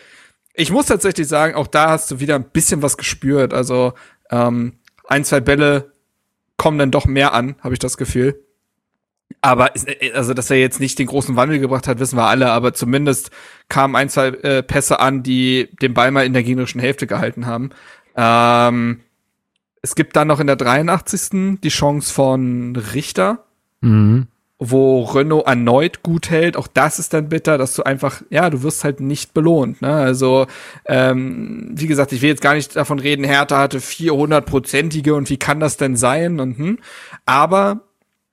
ich muss tatsächlich sagen, auch da hast du wieder ein bisschen was gespürt. Also ähm, ein, zwei Bälle kommen dann doch mehr an, habe ich das Gefühl. Aber äh, also, dass er jetzt nicht den großen Wandel gebracht hat, wissen wir alle. Aber zumindest kamen ein, zwei äh, Pässe an, die den Ball mal in der gegnerischen Hälfte gehalten haben. Ähm, es gibt dann noch in der 83. die Chance von Richter Mhm. wo Renault erneut gut hält. Auch das ist dann bitter, dass du einfach, ja, du wirst halt nicht belohnt. Ne? Also, ähm, wie gesagt, ich will jetzt gar nicht davon reden, Hertha hatte 400-prozentige und wie kann das denn sein? Und, hm. Aber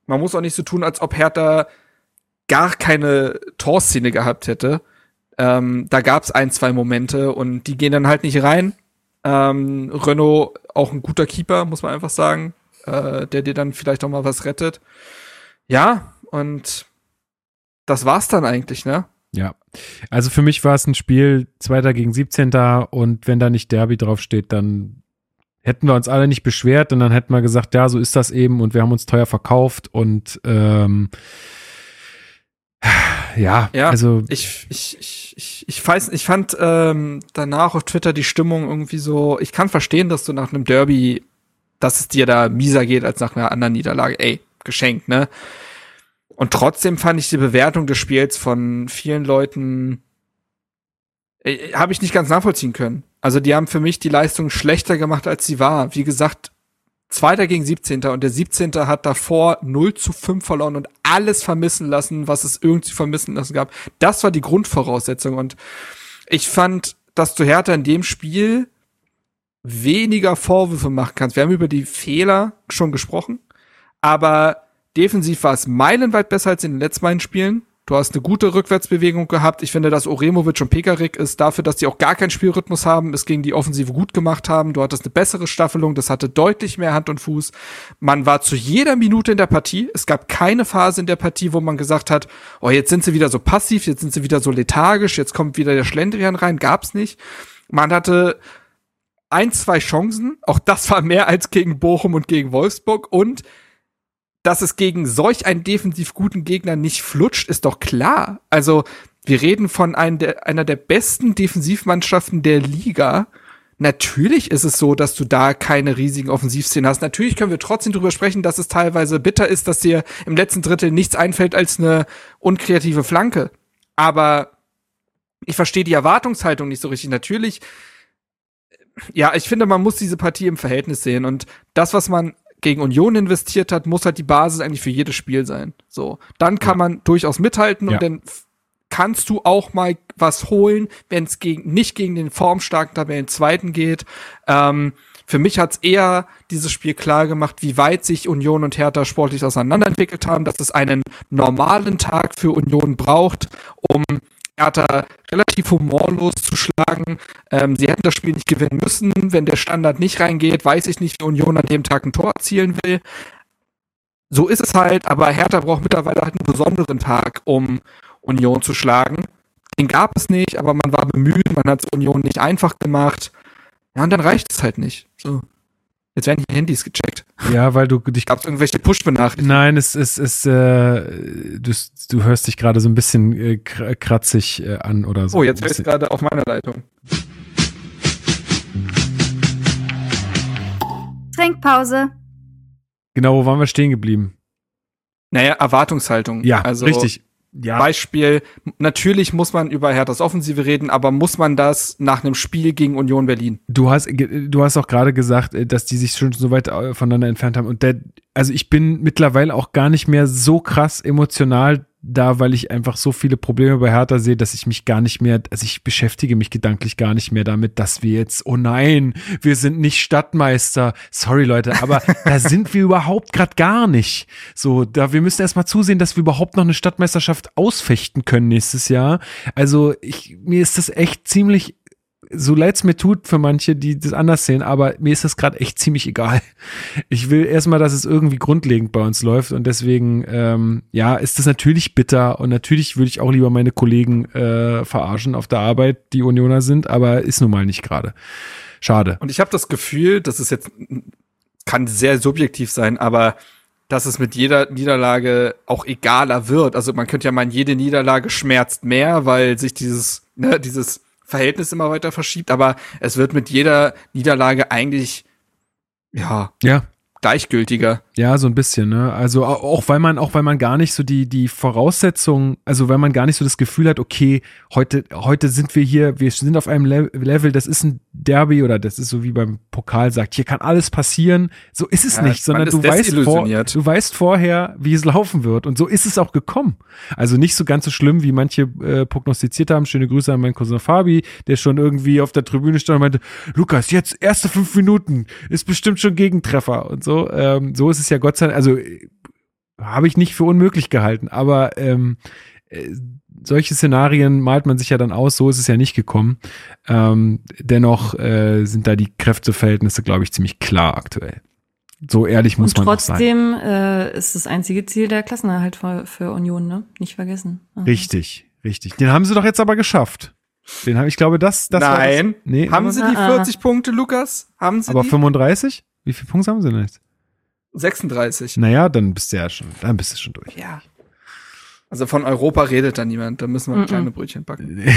man muss auch nicht so tun, als ob Hertha gar keine Torszene gehabt hätte. Ähm, da gab es ein, zwei Momente und die gehen dann halt nicht rein. Ähm, Renault auch ein guter Keeper, muss man einfach sagen, äh, der dir dann vielleicht auch mal was rettet. Ja, und das war's dann eigentlich, ne? Ja. Also für mich war es ein Spiel Zweiter gegen 17. und wenn da nicht Derby draufsteht, dann hätten wir uns alle nicht beschwert und dann hätten wir gesagt, ja, so ist das eben und wir haben uns teuer verkauft und ähm, ja, Ja, also Ich, ich, ich, ich, ich weiß, ich fand ähm, danach auf Twitter die Stimmung irgendwie so, ich kann verstehen, dass du nach einem Derby, dass es dir da mieser geht als nach einer anderen Niederlage. Ey, geschenkt, ne? Und trotzdem fand ich die Bewertung des Spiels von vielen Leuten äh, habe ich nicht ganz nachvollziehen können. Also die haben für mich die Leistung schlechter gemacht, als sie war. Wie gesagt, Zweiter gegen 17. und der 17. hat davor 0 zu 5 verloren und alles vermissen lassen, was es irgendwie vermissen lassen gab. Das war die Grundvoraussetzung und ich fand, dass du Hertha in dem Spiel weniger Vorwürfe machen kannst. Wir haben über die Fehler schon gesprochen, aber defensiv war es meilenweit besser als in den letzten beiden Spielen. Du hast eine gute Rückwärtsbewegung gehabt. Ich finde, dass Oremovic und Pekarik ist dafür, dass die auch gar keinen Spielrhythmus haben, es gegen die Offensive gut gemacht haben. Du hattest eine bessere Staffelung, das hatte deutlich mehr Hand und Fuß. Man war zu jeder Minute in der Partie. Es gab keine Phase in der Partie, wo man gesagt hat, oh, jetzt sind sie wieder so passiv, jetzt sind sie wieder so lethargisch, jetzt kommt wieder der Schlendrian rein. Gab's nicht. Man hatte ein, zwei Chancen. Auch das war mehr als gegen Bochum und gegen Wolfsburg. Und dass es gegen solch einen defensiv guten Gegner nicht flutscht, ist doch klar. Also, wir reden von der, einer der besten Defensivmannschaften der Liga. Natürlich ist es so, dass du da keine riesigen Offensivszenen hast. Natürlich können wir trotzdem drüber sprechen, dass es teilweise bitter ist, dass dir im letzten Drittel nichts einfällt als eine unkreative Flanke. Aber ich verstehe die Erwartungshaltung nicht so richtig. Natürlich ja, ich finde, man muss diese Partie im Verhältnis sehen und das, was man gegen Union investiert hat, muss halt die Basis eigentlich für jedes Spiel sein. So, dann kann man durchaus mithalten Ja. und dann kannst du auch mal was holen, wenn es gegen nicht gegen den formstarken Tabellenzweiten geht. Ähm, für mich hat's eher dieses Spiel klar gemacht, wie weit sich Union und Hertha sportlich auseinanderentwickelt haben, dass es einen normalen Tag für Union braucht, um Hertha relativ humorlos zu schlagen. Ähm, sie hätten das Spiel nicht gewinnen müssen. Wenn der Standard nicht reingeht, weiß ich nicht, wie Union an dem Tag ein Tor erzielen will. so ist es halt, aber Hertha braucht mittlerweile halt einen besonderen Tag, um Union zu schlagen. Den gab es nicht, aber man war bemüht, man hat es Union nicht einfach gemacht. Ja, und dann reicht es halt nicht. So. Jetzt werden die Handys gecheckt. Ja, weil du dich. Gab es irgendwelche Push-Benachrichtigungen? Nein, es ist, es, äh, du, du hörst dich gerade so ein bisschen äh, kr- kratzig äh, an oder so. Oh, jetzt höre ich gerade auf meiner Leitung. Trinkpause. Genau, wo waren wir stehen geblieben? Naja, Erwartungshaltung. Ja, also, richtig. Ja, Beispiel, natürlich muss man über Herthas Offensive reden, aber muss man das nach einem Spiel gegen Union Berlin? Du hast, du hast auch gerade gesagt, äh, dass die sich schon so weit äh, voneinander entfernt haben. Und der, also ich bin mittlerweile auch gar nicht mehr so krass emotional da, weil ich einfach so viele Probleme bei Hertha sehe, dass ich mich gar nicht mehr, also ich beschäftige mich gedanklich gar nicht mehr damit, dass wir jetzt, oh nein, wir sind nicht Stadtmeister. Sorry Leute, aber da sind wir überhaupt gerade gar nicht. So, da wir müssen erstmal zusehen, dass wir überhaupt noch eine Stadtmeisterschaft ausfechten können nächstes Jahr. Also ich, mir ist das echt ziemlich so leid's mir tut für manche, die das anders sehen, aber mir ist das gerade echt ziemlich egal. Ich will erstmal, dass es irgendwie grundlegend bei uns läuft und deswegen, ähm, ja, ist das natürlich bitter und natürlich würde ich auch lieber meine Kollegen äh, verarschen auf der Arbeit, die Unioner sind, aber ist nun mal nicht gerade. Schade. Und ich habe das Gefühl, dass es jetzt kann sehr subjektiv sein, aber dass es mit jeder Niederlage auch egaler wird. Also man könnte ja meinen, jede Niederlage schmerzt mehr, weil sich dieses, ne, dieses Verhältnis immer weiter verschiebt, aber es wird mit jeder Niederlage eigentlich, ja, Ja, gleichgültiger. Ja, so ein bisschen, ne? Also au- auch weil man, auch weil man gar nicht so die, die Voraussetzungen, also weil man gar nicht so das Gefühl hat, okay, heute, heute sind wir hier, wir sind auf einem Le Level, das ist ein Derby oder das ist so wie beim Pokal sagt, hier kann alles passieren. So ist es Ja, nicht, sondern du weißt, vor, du weißt vorher, wie es laufen wird. Und so ist es auch gekommen. Also nicht so ganz so schlimm, wie manche äh, prognostiziert haben. Schöne Grüße an meinen Cousin Fabi, der schon irgendwie auf der Tribüne stand und meinte, Lukas, jetzt erste fünf Minuten, ist bestimmt schon Gegentreffer und so. Ähm, so ist es ja Gott sei Dank, also äh, habe ich nicht für unmöglich gehalten, aber ähm, äh, solche Szenarien malt man sich ja dann aus, so ist es ja nicht gekommen. Ähm, dennoch äh, sind da die Kräfteverhältnisse, glaube ich, ziemlich klar aktuell. So ehrlich muss Und man auch sein. trotzdem äh, ist das einzige Ziel der Klassenerhalt für, für Union, ne? Nicht vergessen. Mhm. Richtig, richtig. Den haben sie doch jetzt aber geschafft. Den habe ich glaube, das, das war Nein. das, nee, Haben sie die Ah, ah. 40 Punkte, Lukas? Haben sie aber die? 35? Wie viele Punkte haben sie denn jetzt? 36. Naja, dann bist du ja schon, dann bist du schon durch. Ja. Also von Europa redet da niemand. Da müssen wir Mhm. kleine Brötchen backen.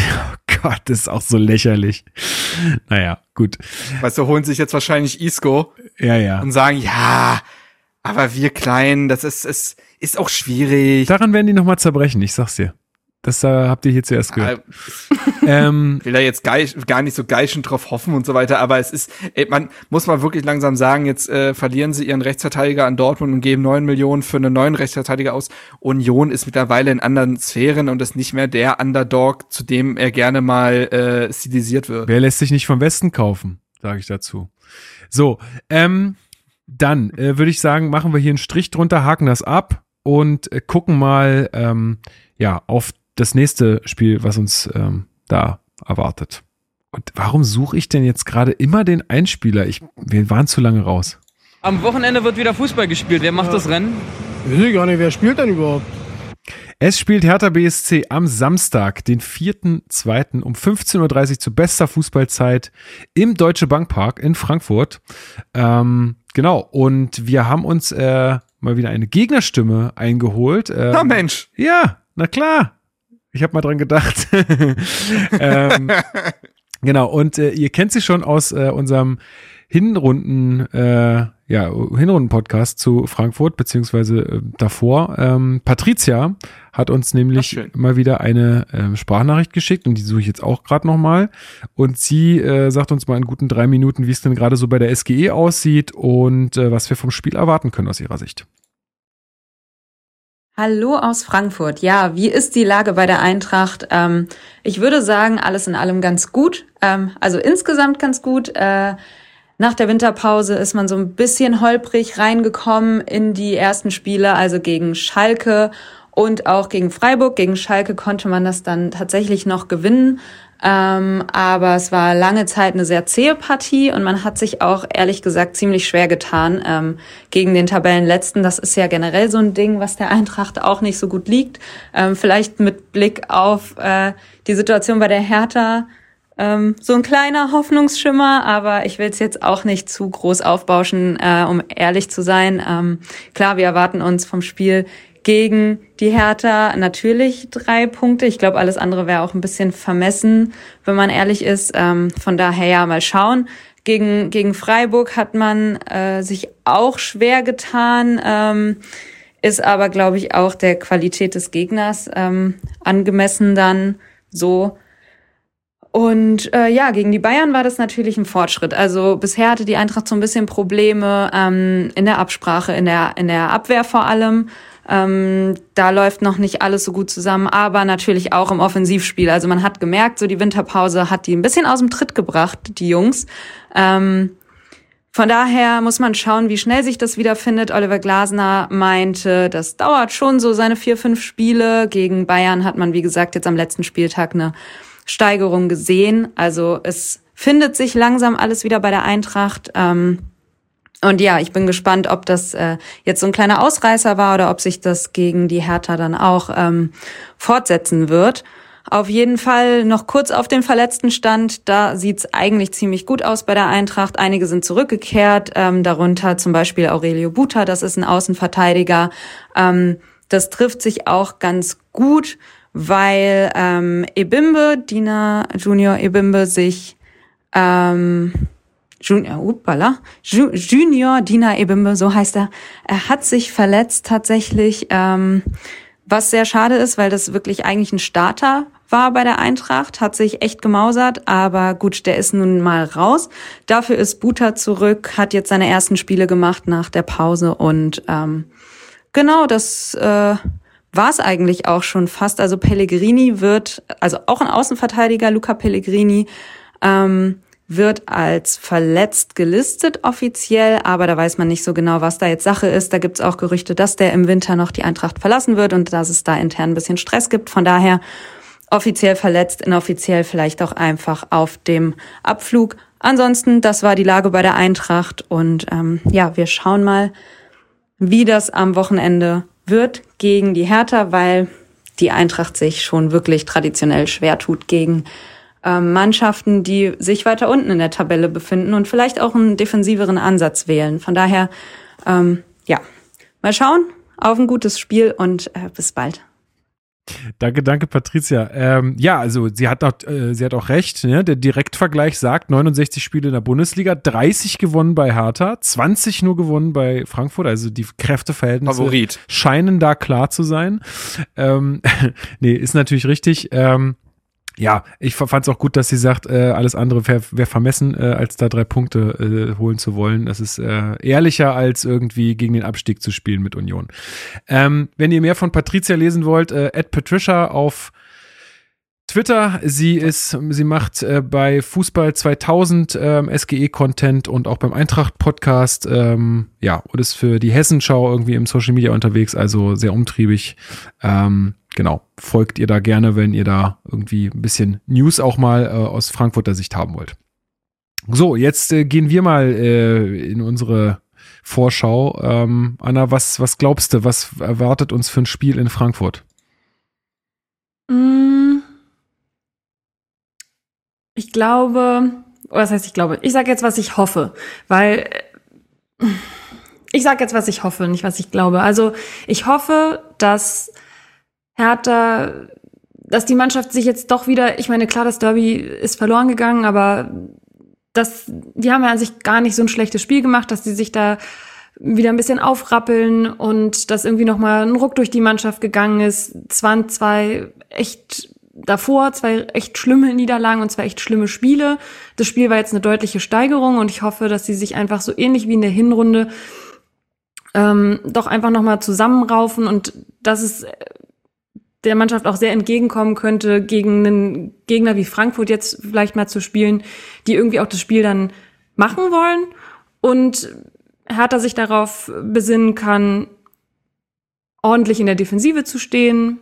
Oh Gott, das ist auch so lächerlich. Naja, gut. Weißt du, holen sich jetzt wahrscheinlich Isco Ja, ja. und sagen, ja, aber wir klein, das ist, ist, ist auch schwierig. Daran werden die nochmal zerbrechen, ich sag's dir. Das äh, habt ihr hier zuerst gehört. Äh, ähm, will da jetzt gar, gar nicht so geischend drauf hoffen und so weiter, aber es ist, ey, man muss mal wirklich langsam sagen, jetzt äh, verlieren sie ihren Rechtsverteidiger an Dortmund und geben neun Millionen für einen neuen Rechtsverteidiger aus. Union ist mittlerweile in anderen Sphären und ist nicht mehr der Underdog, zu dem er gerne mal äh, stilisiert wird. wer lässt sich nicht vom Westen kaufen, sage ich dazu. So, ähm, dann äh, würde ich sagen, machen wir hier einen Strich drunter, haken das ab und äh, gucken mal ähm, ja, auf das nächste Spiel, was uns ähm, da erwartet. Und warum suche ich denn jetzt gerade immer den Einspieler? Ich, wir waren zu lange raus. Am Wochenende wird wieder Fußball gespielt. Wer macht das Rennen? Weiß ich gar nicht, wer spielt denn überhaupt? Es spielt Hertha BSC am Samstag, den 4.2. um 15.30 Uhr zu bester Fußballzeit im Deutsche Bankpark in Frankfurt. Ähm, genau, und wir haben uns äh, mal wieder eine Gegnerstimme eingeholt. Ähm, Na Mensch, ja, na klar. Ich habe mal dran gedacht. ähm, genau, und äh, ihr kennt sie schon aus äh, unserem Hinrunden, äh, ja, Hinrunden-Podcast zu Frankfurt, beziehungsweise äh, davor. Ähm, Patricia hat uns nämlich mal wieder eine ähm, Sprachnachricht geschickt und die suche ich jetzt auch gerade nochmal. Und sie äh, sagt uns mal in guten drei Minuten, wie es denn gerade so bei der SGE aussieht und äh, was wir vom Spiel erwarten können aus ihrer Sicht. Hallo aus Frankfurt. Ja, wie ist die Lage bei der Eintracht? Ähm, ich würde sagen, alles in allem ganz gut. Ähm, also insgesamt ganz gut. Äh, nach der Winterpause ist man so ein bisschen holprig reingekommen in die ersten Spiele, also gegen Schalke Und auch gegen Freiburg, gegen Schalke konnte man das dann tatsächlich noch gewinnen. Ähm, aber es war lange Zeit eine sehr zähe Partie und man hat sich auch ehrlich gesagt ziemlich schwer getan ähm, gegen den Tabellenletzten. Das ist ja generell so ein Ding, was der Eintracht auch nicht so gut liegt. Ähm, vielleicht mit Blick auf äh, die Situation bei der Hertha ähm, so ein kleiner Hoffnungsschimmer, aber ich will es jetzt auch nicht zu groß aufbauschen, äh, um ehrlich zu sein. Ähm, klar, wir erwarten uns vom Spiel gegen die Hertha natürlich drei Punkte. Ich glaube, alles andere wäre auch ein bisschen vermessen, wenn man ehrlich ist. Ähm, von daher ja, mal schauen. Gegen, gegen Freiburg hat man äh, sich auch schwer getan, ähm, ist aber, glaube ich, auch der Qualität des Gegners ähm, angemessen dann so. Und äh, ja, gegen die Bayern war das natürlich ein Fortschritt. Also bisher hatte die Eintracht so ein bisschen Probleme ähm, in der Absprache, in der, in der Abwehr vor allem. Ähm, da läuft noch nicht alles so gut zusammen, aber natürlich auch im Offensivspiel. Also man hat gemerkt, so die Winterpause hat die ein bisschen aus dem Tritt gebracht, die Jungs. Ähm, von daher muss man schauen, wie schnell sich das wiederfindet. Oliver Glasner meinte, das dauert schon so seine vier, fünf Spiele. Gegen Bayern hat man, wie gesagt, jetzt am letzten Spieltag eine Steigerung gesehen. Also es findet sich langsam alles wieder bei der Eintracht. Ähm, und ja, ich bin gespannt, ob das äh, jetzt so ein kleiner Ausreißer war oder ob sich das gegen die Hertha dann auch ähm, fortsetzen wird. Auf jeden Fall noch kurz auf den verletzten Stand. Da sieht's eigentlich ziemlich gut aus bei der Eintracht. Einige sind zurückgekehrt, ähm, darunter zum Beispiel Aurelio Buta, das ist ein Außenverteidiger. Ähm, das trifft sich auch ganz gut, weil ähm, Ebimbe, Dina Junior Ebimbe, sich ähm, Junior, upala, Junior Dina Ebimbe, so heißt er, er hat sich verletzt tatsächlich, ähm, was sehr schade ist, weil das wirklich eigentlich ein Starter war bei der Eintracht, hat sich echt gemausert, aber gut, der ist nun mal raus. Dafür ist Buta zurück, hat jetzt seine ersten Spiele gemacht nach der Pause und ähm, genau, das äh, war es eigentlich auch schon fast. Also Pellegrini wird, also auch ein Außenverteidiger, Luca Pellegrini, ähm, wird als verletzt gelistet offiziell, aber da weiß man nicht so genau, was da jetzt Sache ist. Da gibt's auch Gerüchte, dass der im Winter noch die Eintracht verlassen wird und dass es da intern ein bisschen Stress gibt. Von daher offiziell verletzt, inoffiziell vielleicht auch einfach auf dem Abflug. Ansonsten, das war die Lage bei der Eintracht und ähm, ja, wir schauen mal, wie das am Wochenende wird gegen die Hertha, weil die Eintracht sich schon wirklich traditionell schwer tut gegen Mannschaften, die sich weiter unten in der Tabelle befinden und vielleicht auch einen defensiveren Ansatz wählen. Von daher, ähm, ja, mal schauen auf ein gutes Spiel und äh, bis bald. Danke, danke, Patricia. Ähm, ja, also sie hat auch, äh, sie hat auch recht. Ne? Der Direktvergleich sagt 69 Spiele in der Bundesliga, 30 gewonnen bei Hertha, 20 nur gewonnen bei Frankfurt. Also die Kräfteverhältnisse Favorit. scheinen da klar zu sein. Ähm, nee, ist natürlich richtig. Ähm, ja, ich fand es auch gut, dass sie sagt, äh, alles andere wäre wär vermessen, äh, als da drei Punkte äh, holen zu wollen. Das ist äh, ehrlicher, als irgendwie gegen den Abstieg zu spielen mit Union. Ähm, wenn ihr mehr von Patricia lesen wollt, äh, at Patricia auf Twitter. Sie ist, sie macht äh, bei Fußball 2000 ähm, SGE-Content und auch beim Eintracht-Podcast. Ähm, ja, und ist für die Hessenschau irgendwie im Social Media unterwegs, also sehr umtriebig. Ähm, genau, folgt ihr da gerne, wenn ihr da irgendwie ein bisschen News auch mal äh, aus Frankfurter Sicht haben wollt. So, jetzt äh, gehen wir mal äh, in unsere Vorschau. Ähm, Anna, was, was glaubst du, was erwartet uns für ein Spiel in Frankfurt? Mm. Ich glaube, was heißt ich glaube? Ich sage jetzt, was ich hoffe, weil ich sage jetzt, was ich hoffe, nicht was ich glaube. Also ich hoffe, dass Hertha, dass die Mannschaft sich jetzt doch wieder, ich meine, klar, das Derby ist verloren gegangen, aber das, die haben ja an sich gar nicht so ein schlechtes Spiel gemacht, dass die sich da wieder ein bisschen aufrappeln und dass irgendwie noch mal ein Ruck durch die Mannschaft gegangen ist. Es waren zwei echt davor zwei echt schlimme Niederlagen und zwei echt schlimme Spiele. Das Spiel war jetzt eine deutliche Steigerung und ich hoffe, dass sie sich einfach so ähnlich wie in der Hinrunde ähm, doch einfach nochmal zusammenraufen und dass es der Mannschaft auch sehr entgegenkommen könnte, gegen einen Gegner wie Frankfurt jetzt vielleicht mal zu spielen, die irgendwie auch das Spiel dann machen wollen und Hertha sich darauf besinnen kann, ordentlich in der Defensive zu stehen,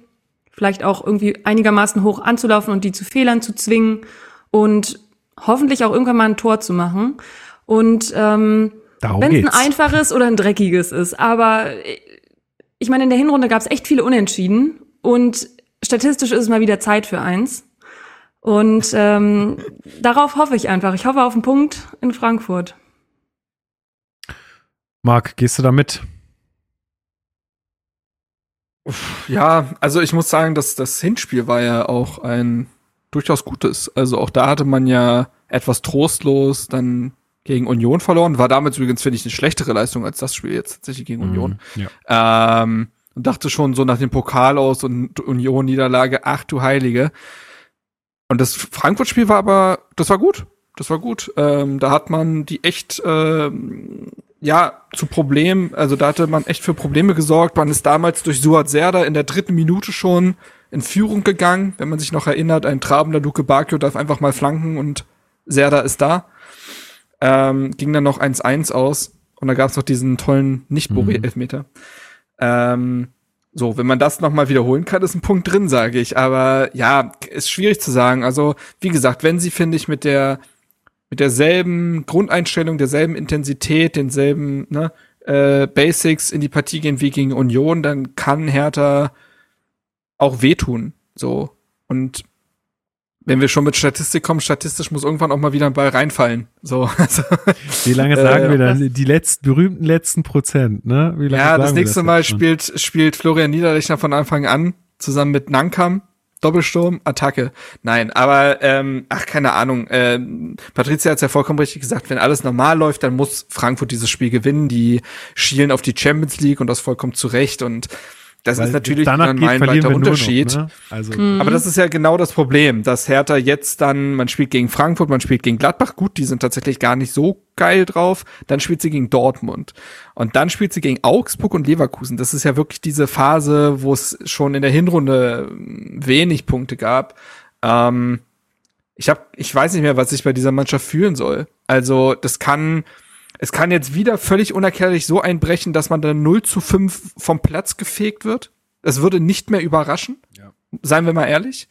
vielleicht auch irgendwie einigermaßen hoch anzulaufen und die zu Fehlern zu zwingen und hoffentlich auch irgendwann mal ein Tor zu machen. Und ähm, wenn es ein einfaches oder ein dreckiges ist. Aber ich meine, in der Hinrunde gab es echt viele Unentschieden und statistisch ist es mal wieder Zeit für eins. Und ähm, darauf hoffe ich einfach. Ich hoffe auf einen Punkt in Frankfurt. Marc, gehst du da mit? Ja, also ich muss sagen, dass das Hinspiel war ja auch ein durchaus gutes. Also auch da hatte man ja etwas trostlos dann gegen Union verloren. War damals übrigens, finde ich, eine schlechtere Leistung als das Spiel jetzt tatsächlich gegen mhm, Union. Ja. Ähm, und dachte schon so nach dem Pokal aus und Union-Niederlage, ach du Heilige. Und das Frankfurt-Spiel war aber, das war gut. Das war gut. Ähm, da hat man die echt, ähm, ja, zu Problemen, also da hatte man echt für Probleme gesorgt. Man ist damals durch Suat Serda in der dritten Minute schon in Führung gegangen. Wenn man sich noch erinnert, ein trabender Luke Bakio darf einfach mal flanken und Serda ist da. Ähm, ging dann noch 1-1 aus und da gab es noch diesen tollen Nicht-Boré-Elfmeter. Mhm. Ähm, so, wenn man das nochmal wiederholen kann, ist ein Punkt drin, sage ich. Aber ja, ist schwierig zu sagen. Also, wie gesagt, wenn sie, finde ich, mit der mit derselben Grundeinstellung, derselben Intensität, denselben ne, äh, Basics in die Partie gehen wie gegen Union, dann kann Hertha auch wehtun. So. Und wenn wir schon mit Statistik kommen, statistisch muss irgendwann auch mal wieder ein Ball reinfallen. So. Also, Wie lange sagen äh, wir dann? Die letzten, berühmten letzten Prozent, ne? Wie lange ja, das nächste das Mal spielt, spielt Florian Niederlechner von Anfang an zusammen mit Nankam. Doppelsturm, Attacke. Nein, aber ähm, ach, keine Ahnung. Ähm, Patricia hat es ja vollkommen richtig gesagt, wenn alles normal läuft, dann muss Frankfurt dieses Spiel gewinnen. Die schielen auf die Champions League und das vollkommen zu Recht. Und das Weil ist natürlich dann ein weiter Unterschied. Noch, ne? also. Mhm. Aber das ist ja genau das Problem, dass Hertha jetzt dann, man spielt gegen Frankfurt, man spielt gegen Gladbach, gut, die sind tatsächlich gar nicht so geil drauf, dann spielt sie gegen Dortmund und dann spielt sie gegen Augsburg und Leverkusen. Das ist ja wirklich diese Phase, wo es schon in der Hinrunde wenig Punkte gab. Ähm, ich hab, ich weiß nicht mehr, was ich bei dieser Mannschaft fühlen soll. Also, das kann, es kann jetzt wieder völlig unerklärlich so einbrechen, dass man dann 0 zu 5 vom Platz gefegt wird. Es würde nicht mehr überraschen. Ja. Seien wir mal ehrlich.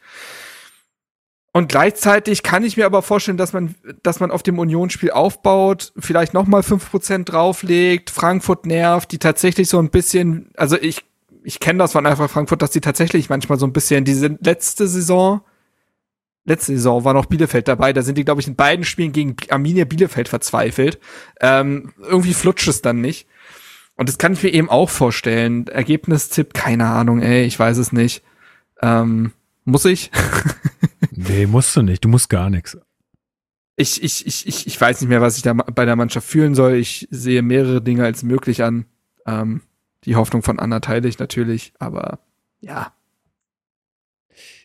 Und gleichzeitig kann ich mir aber vorstellen, dass man, dass man auf dem Unionsspiel aufbaut, vielleicht nochmal 5% drauflegt, Frankfurt nervt, die tatsächlich so ein bisschen, also ich, ich kenne das von einfach Frankfurt, dass die tatsächlich manchmal so ein bisschen diese letzte Saison letzte Saison war noch Bielefeld dabei. Da sind die, glaube ich, in beiden Spielen gegen Arminia Bielefeld verzweifelt. Ähm, irgendwie flutscht es dann nicht. Und das kann ich mir eben auch vorstellen. Ergebnistipp, keine Ahnung, ey, ich weiß es nicht. Ähm, muss ich? nee, musst du nicht. Du musst gar nichts. Ich, ich, ich, ich, ich weiß nicht mehr, was ich da bei der Mannschaft fühlen soll. Ich sehe mehrere Dinge als möglich an. Ähm, die Hoffnung von Anna teile ich natürlich, aber ja,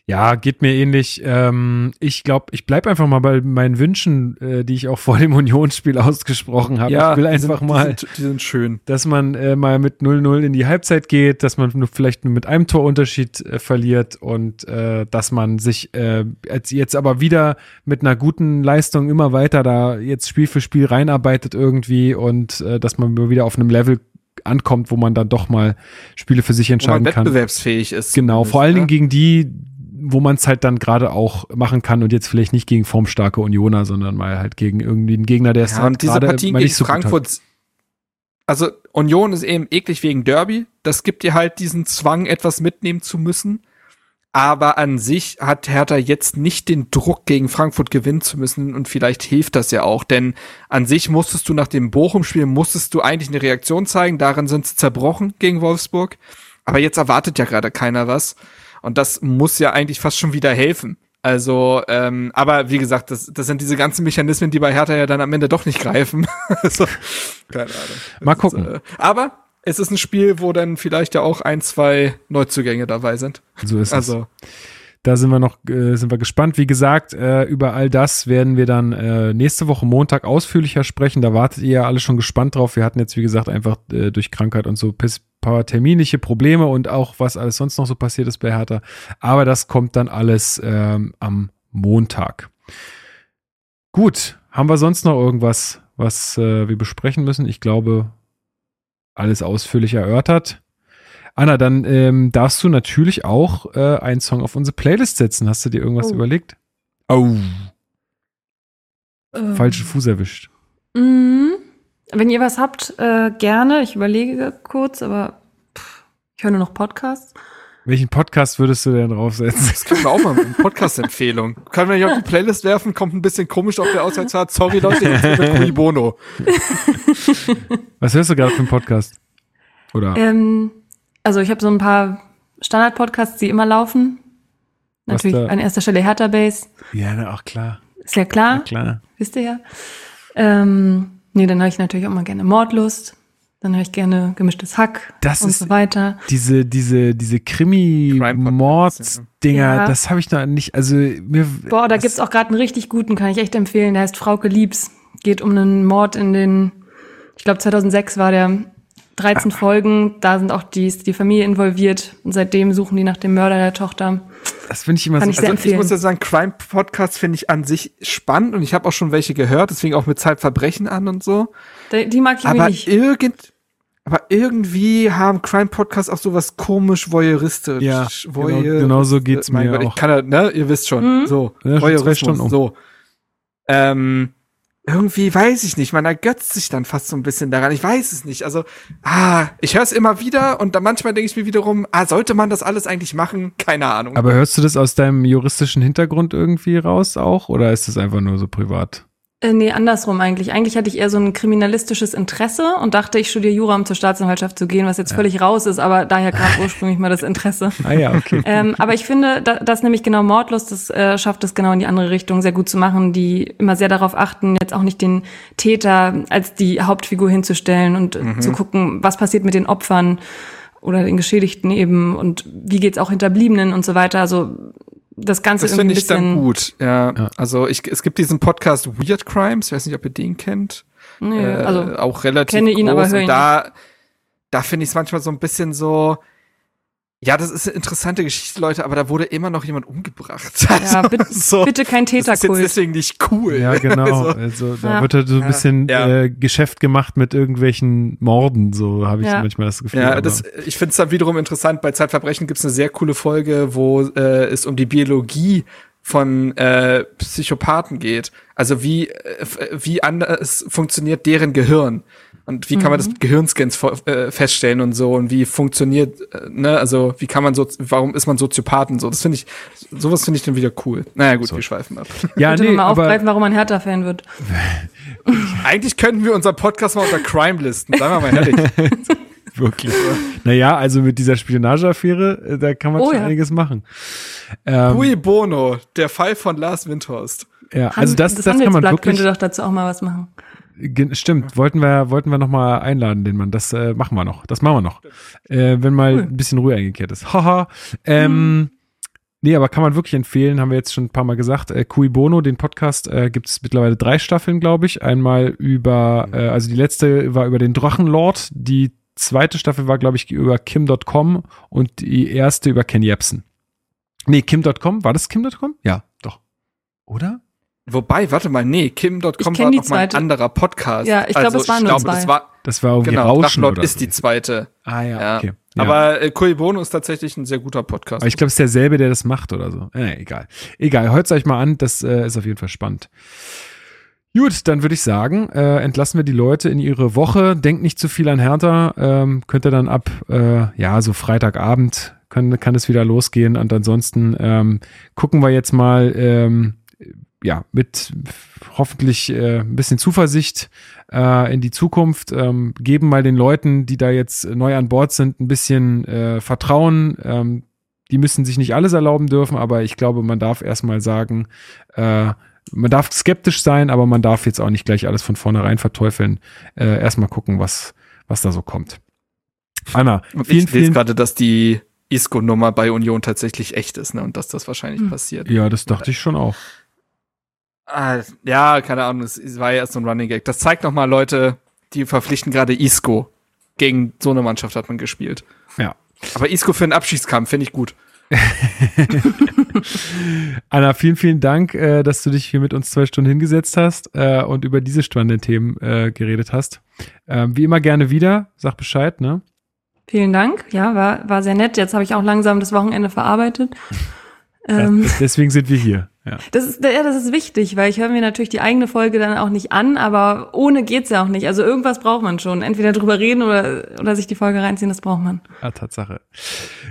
ja, geht mir ähnlich. Ähm, ich glaube, ich bleib einfach mal bei meinen Wünschen, äh, die ich auch vor dem Unionsspiel ausgesprochen habe. Ja, ich will einfach sind, mal, die sind, die sind, schön, dass man äh, mal mit 0-0 in die Halbzeit geht, dass man nur vielleicht nur mit einem Torunterschied äh, verliert und äh, dass man sich äh, jetzt, aber wieder mit einer guten Leistung immer weiter da jetzt Spiel für Spiel reinarbeitet irgendwie und äh, dass man wieder auf einem Level ankommt, wo man dann doch mal Spiele für sich entscheiden wo man kann. wettbewerbsfähig ist. Genau, vor allen Dingen gegen die, wo man es halt dann gerade auch machen kann und jetzt vielleicht nicht gegen formstarke Unioner, sondern mal halt gegen irgendwie einen Gegner, der es ja, und diese Partien gegen so Frankfurt, also Union ist eben eklig wegen Derby. Das gibt dir halt diesen Zwang, etwas mitnehmen zu müssen. Aber an sich hat Hertha jetzt nicht den Druck, gegen Frankfurt gewinnen zu müssen. Und vielleicht hilft das ja auch. Denn an sich musstest du nach dem Bochum-Spiel, musstest du eigentlich eine Reaktion zeigen. Darin sind sie zerbrochen gegen Wolfsburg. Aber jetzt erwartet ja gerade keiner was. Und das muss ja eigentlich fast schon wieder helfen. Also, ähm, aber wie gesagt, das, das sind diese ganzen Mechanismen, die bei Hertha ja dann am Ende doch nicht greifen. also, keine Ahnung. Mal gucken. Ist, äh, aber es ist ein Spiel, wo dann vielleicht ja auch ein, zwei Neuzugänge dabei sind. So ist also, es. Da sind wir noch, äh, sind wir gespannt. Wie gesagt, äh, über all das werden wir dann äh, nächste Woche Montag ausführlicher sprechen. Da wartet ihr ja alle schon gespannt drauf. Wir hatten jetzt, wie gesagt, einfach äh, durch Krankheit und so paar terminliche Probleme und auch was alles sonst noch so passiert ist bei Hertha. Aber das kommt dann alles ähm, am Montag. Gut, haben wir sonst noch irgendwas, was äh, wir besprechen müssen? Ich glaube, alles ausführlich erörtert. Anna, dann ähm, darfst du natürlich auch äh, einen Song auf unsere Playlist setzen. Hast du dir irgendwas Oh. überlegt? Oh, Ähm, falschen Fuß erwischt. Mhm. Wenn ihr was habt, äh, gerne. Ich überlege kurz, aber pff, ich höre nur noch Podcasts. Welchen Podcast würdest du denn draufsetzen? Das können wir auch mal mit einer Podcast-Empfehlung. Können wir nicht auf die Playlist werfen, kommt ein bisschen komisch auf der Auswärtsfahrt. Sorry Leute, jetzt mit Cui Bono. Was hörst du gerade für einen Podcast? Oder Ähm, also ich habe so ein paar Standard-Podcasts, die immer laufen. Natürlich an erster Stelle Hertha Base, ja, na, auch klar, ist ja klar, ja, klar. wisst ihr ja. Ähm, nee, dann höre ich natürlich auch mal gerne Mordlust. Dann höre ich gerne gemischtes Hack Das und ist- so weiter. Diese, diese, diese Krimi-Mords-Dinger, Ja. das habe ich noch nicht. Also mir. Boah, da gibt's auch gerade einen richtig guten, kann ich echt empfehlen. Der heißt Frauke Liebs. Geht um einen Mord in den, ich glaube 2006 war der 13 Ah. Folgen. Da sind auch die, die Familie involviert. Und seitdem suchen die nach dem Mörder der Tochter. Das finde ich immer Kann so. ich sehr Also ich muss ja sagen, Crime-Podcast finde ich an sich spannend und ich habe auch schon welche gehört, deswegen auch mit Zeitverbrechen an und so. Die, die mag ich Aber nicht. irgend, aber irgendwie haben Crime-Podcasts auch sowas komisch voyeuristisch. Ja, Voyeur- genau- genau so geht's mein mir Gott, auch. Ich kann ne, ihr wisst schon. Mhm. So, Ja, Voyeurismus, um. so. Ähm, irgendwie weiß ich nicht, man ergötzt sich dann fast so ein bisschen daran. Ich weiß es nicht. Also, ah, ich höre es immer wieder und dann manchmal denke ich mir wiederum, ah, sollte man das alles eigentlich machen? Keine Ahnung. Aber hörst du das aus deinem juristischen Hintergrund irgendwie raus auch? Oder ist das einfach nur so privat? Äh, nee, andersrum eigentlich. Eigentlich hatte ich eher so ein kriminalistisches Interesse und dachte, ich studiere Jura, um zur Staatsanwaltschaft zu gehen, was jetzt völlig raus ist, aber daher kam ursprünglich mal das Interesse. Ah ja, okay. Ähm, aber ich finde, da, dass nämlich genau Mordlust, das äh, schafft es genau in die andere Richtung sehr gut zu machen, die immer sehr darauf achten, jetzt auch nicht den Täter als die Hauptfigur hinzustellen und äh, zu gucken, was passiert mit den Opfern oder den Geschädigten eben und wie geht's auch Hinterbliebenen und so weiter. Also das Ganze Das irgendwie finde ein ich dann bisschen. gut. Ja, Ja. also ich, es gibt diesen Podcast Weird Crimes, ich weiß nicht, ob ihr den kennt. Nee, äh, also auch relativ kenne ihn, groß. aber höre ihn und da, da finde ich es manchmal so ein bisschen so. Ja, das ist eine interessante Geschichte, Leute, aber da wurde immer noch jemand umgebracht. ja, bitte, so, bitte kein das ist jetzt Täterkult. deswegen nicht cool. Ja, genau. Also, Also da Ja. wird halt so ein Ja, bisschen ja. Äh, Geschäft gemacht mit irgendwelchen Morden, so habe ich Ja. manchmal das Gefühl. ja, das, ich finde es dann wiederum interessant, bei Zeitverbrechen gibt es eine sehr coole Folge, wo äh, es um die Biologie von äh, Psychopathen geht. Also wie, äh, f- wie anders funktioniert deren Gehirn. Und wie kann man das mit Gehirnscans vo- äh, feststellen und so und wie funktioniert, äh, ne, also wie kann man so, warum ist man Soziopathen so? Das finde ich, sowas finde ich dann wieder cool. Naja gut, wir schweifen ab. ja, Bitte nee, mal aber aufgreifen, warum man Hertha-Fan wird. Eigentlich könnten wir unseren Podcast mal unter Crime listen, sagen wir mal ehrlich. wirklich. naja, also mit dieser Spionageaffäre, äh, da kann man Oh schon ja. einiges machen. Ähm, Cui Bono, der Fall von Lars Windhorst. ja, also das, das, das kann man wirklich. könnte doch dazu auch mal was machen. Stimmt, wollten wir, wollten wir noch mal einladen, den Mann. Das äh, machen wir noch. Das machen wir noch. Äh, wenn mal ein bisschen Ruhe eingekehrt ist. Haha. Ähm, Nee, aber kann man wirklich empfehlen, haben wir jetzt schon ein paar Mal gesagt. Äh, Cui Bono, den Podcast, äh, gibt es mittlerweile drei Staffeln, glaube ich. Einmal über, äh, also die letzte war über den Drachenlord, die zweite Staffel war, glaube ich, über Kim.com und die erste über Ken Jebsen. Nee, Kim.com, war das Kim.com? Ja, doch. Oder? Wobei, warte mal, nee, Kim.com Ich war noch mal ein anderer Podcast. Ja, ich glaub, es waren ich nur glaube, das zwei. war, Das war irgendwie genau, Rauschen Drachenlord oder ist so. die zweite. Ah ja, Ja. okay. Ja. Aber äh, Cui Bono ist tatsächlich ein sehr guter Podcast. Aber ich glaube, es ist derselbe, der das macht oder so. Äh, egal. Egal, hört euch mal an, das äh, ist auf jeden Fall spannend. Gut, dann würde ich sagen, äh, entlassen wir die Leute in ihre Woche. Denkt nicht zu viel an Hertha. Ähm, könnt ihr dann ab, äh, ja, so Freitagabend können, kann es wieder losgehen. Und ansonsten ähm, gucken wir jetzt mal, ähm, ja, mit hoffentlich äh, ein bisschen Zuversicht äh, in die Zukunft, ähm, geben mal den Leuten, die da jetzt neu an Bord sind, ein bisschen äh, Vertrauen. Ähm, die müssen sich nicht alles erlauben dürfen, aber ich glaube, man darf erstmal sagen, äh, man darf skeptisch sein, aber man darf jetzt auch nicht gleich alles von vornherein verteufeln. Äh, erstmal gucken, was, was da so kommt. Anna, vielen, ich lese vielen gerade, dass die Isco-Nummer bei Union tatsächlich echt ist, ne? Und dass das wahrscheinlich Hm. passiert. Ja, das dachte ich schon auch. Ah, ja, keine Ahnung, es war ja erst so ein Running Gag. Das zeigt noch mal, Leute, die verpflichten gerade Isco. Gegen so eine Mannschaft hat man gespielt. Ja. Aber Isco für einen Abschiedskampf finde ich gut. Anna, vielen, vielen Dank, äh, dass du dich hier mit uns zwei Stunden hingesetzt hast äh, und über diese spannenden Themen äh, geredet hast. Ähm, wie immer gerne wieder. Sag Bescheid, ne? Vielen Dank. Ja, war, war sehr nett. Jetzt habe ich auch langsam das Wochenende verarbeitet. Ähm, deswegen sind wir hier. Ja. Das ist, ja, das ist wichtig, weil ich höre mir natürlich die eigene Folge dann auch nicht an, aber ohne geht's ja auch nicht. Also irgendwas braucht man schon. Entweder drüber reden oder, oder sich die Folge reinziehen, das braucht man. Ja, Tatsache.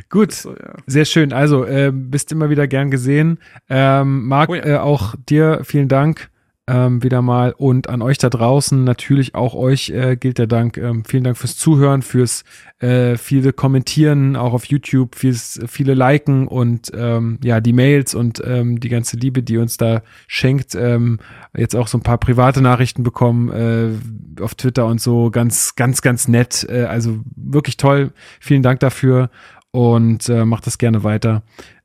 Gut, so, ja. sehr schön. Also, äh, bist immer wieder gern gesehen. Ähm, Marc, oh ja. äh, auch dir vielen Dank ähm, wieder mal. Und an euch da draußen, natürlich auch euch äh, gilt der Dank. Ähm, vielen Dank fürs Zuhören, fürs äh, viele Kommentieren, auch auf YouTube, fürs viele Liken und ähm, ja, die Mails und ähm, die ganze Liebe, die uns da schenkt. Ähm, jetzt auch so ein paar private Nachrichten bekommen äh, auf Twitter und so. Ganz, ganz, ganz nett. Äh, also wirklich toll. Vielen Dank dafür und äh, macht das gerne weiter.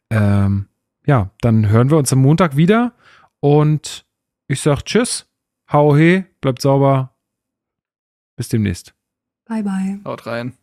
Ähm, ja, dann hören wir uns am Montag wieder und ich sag Tschüss, hau he, bleibt sauber. Bis demnächst. Bye, bye. Haut rein.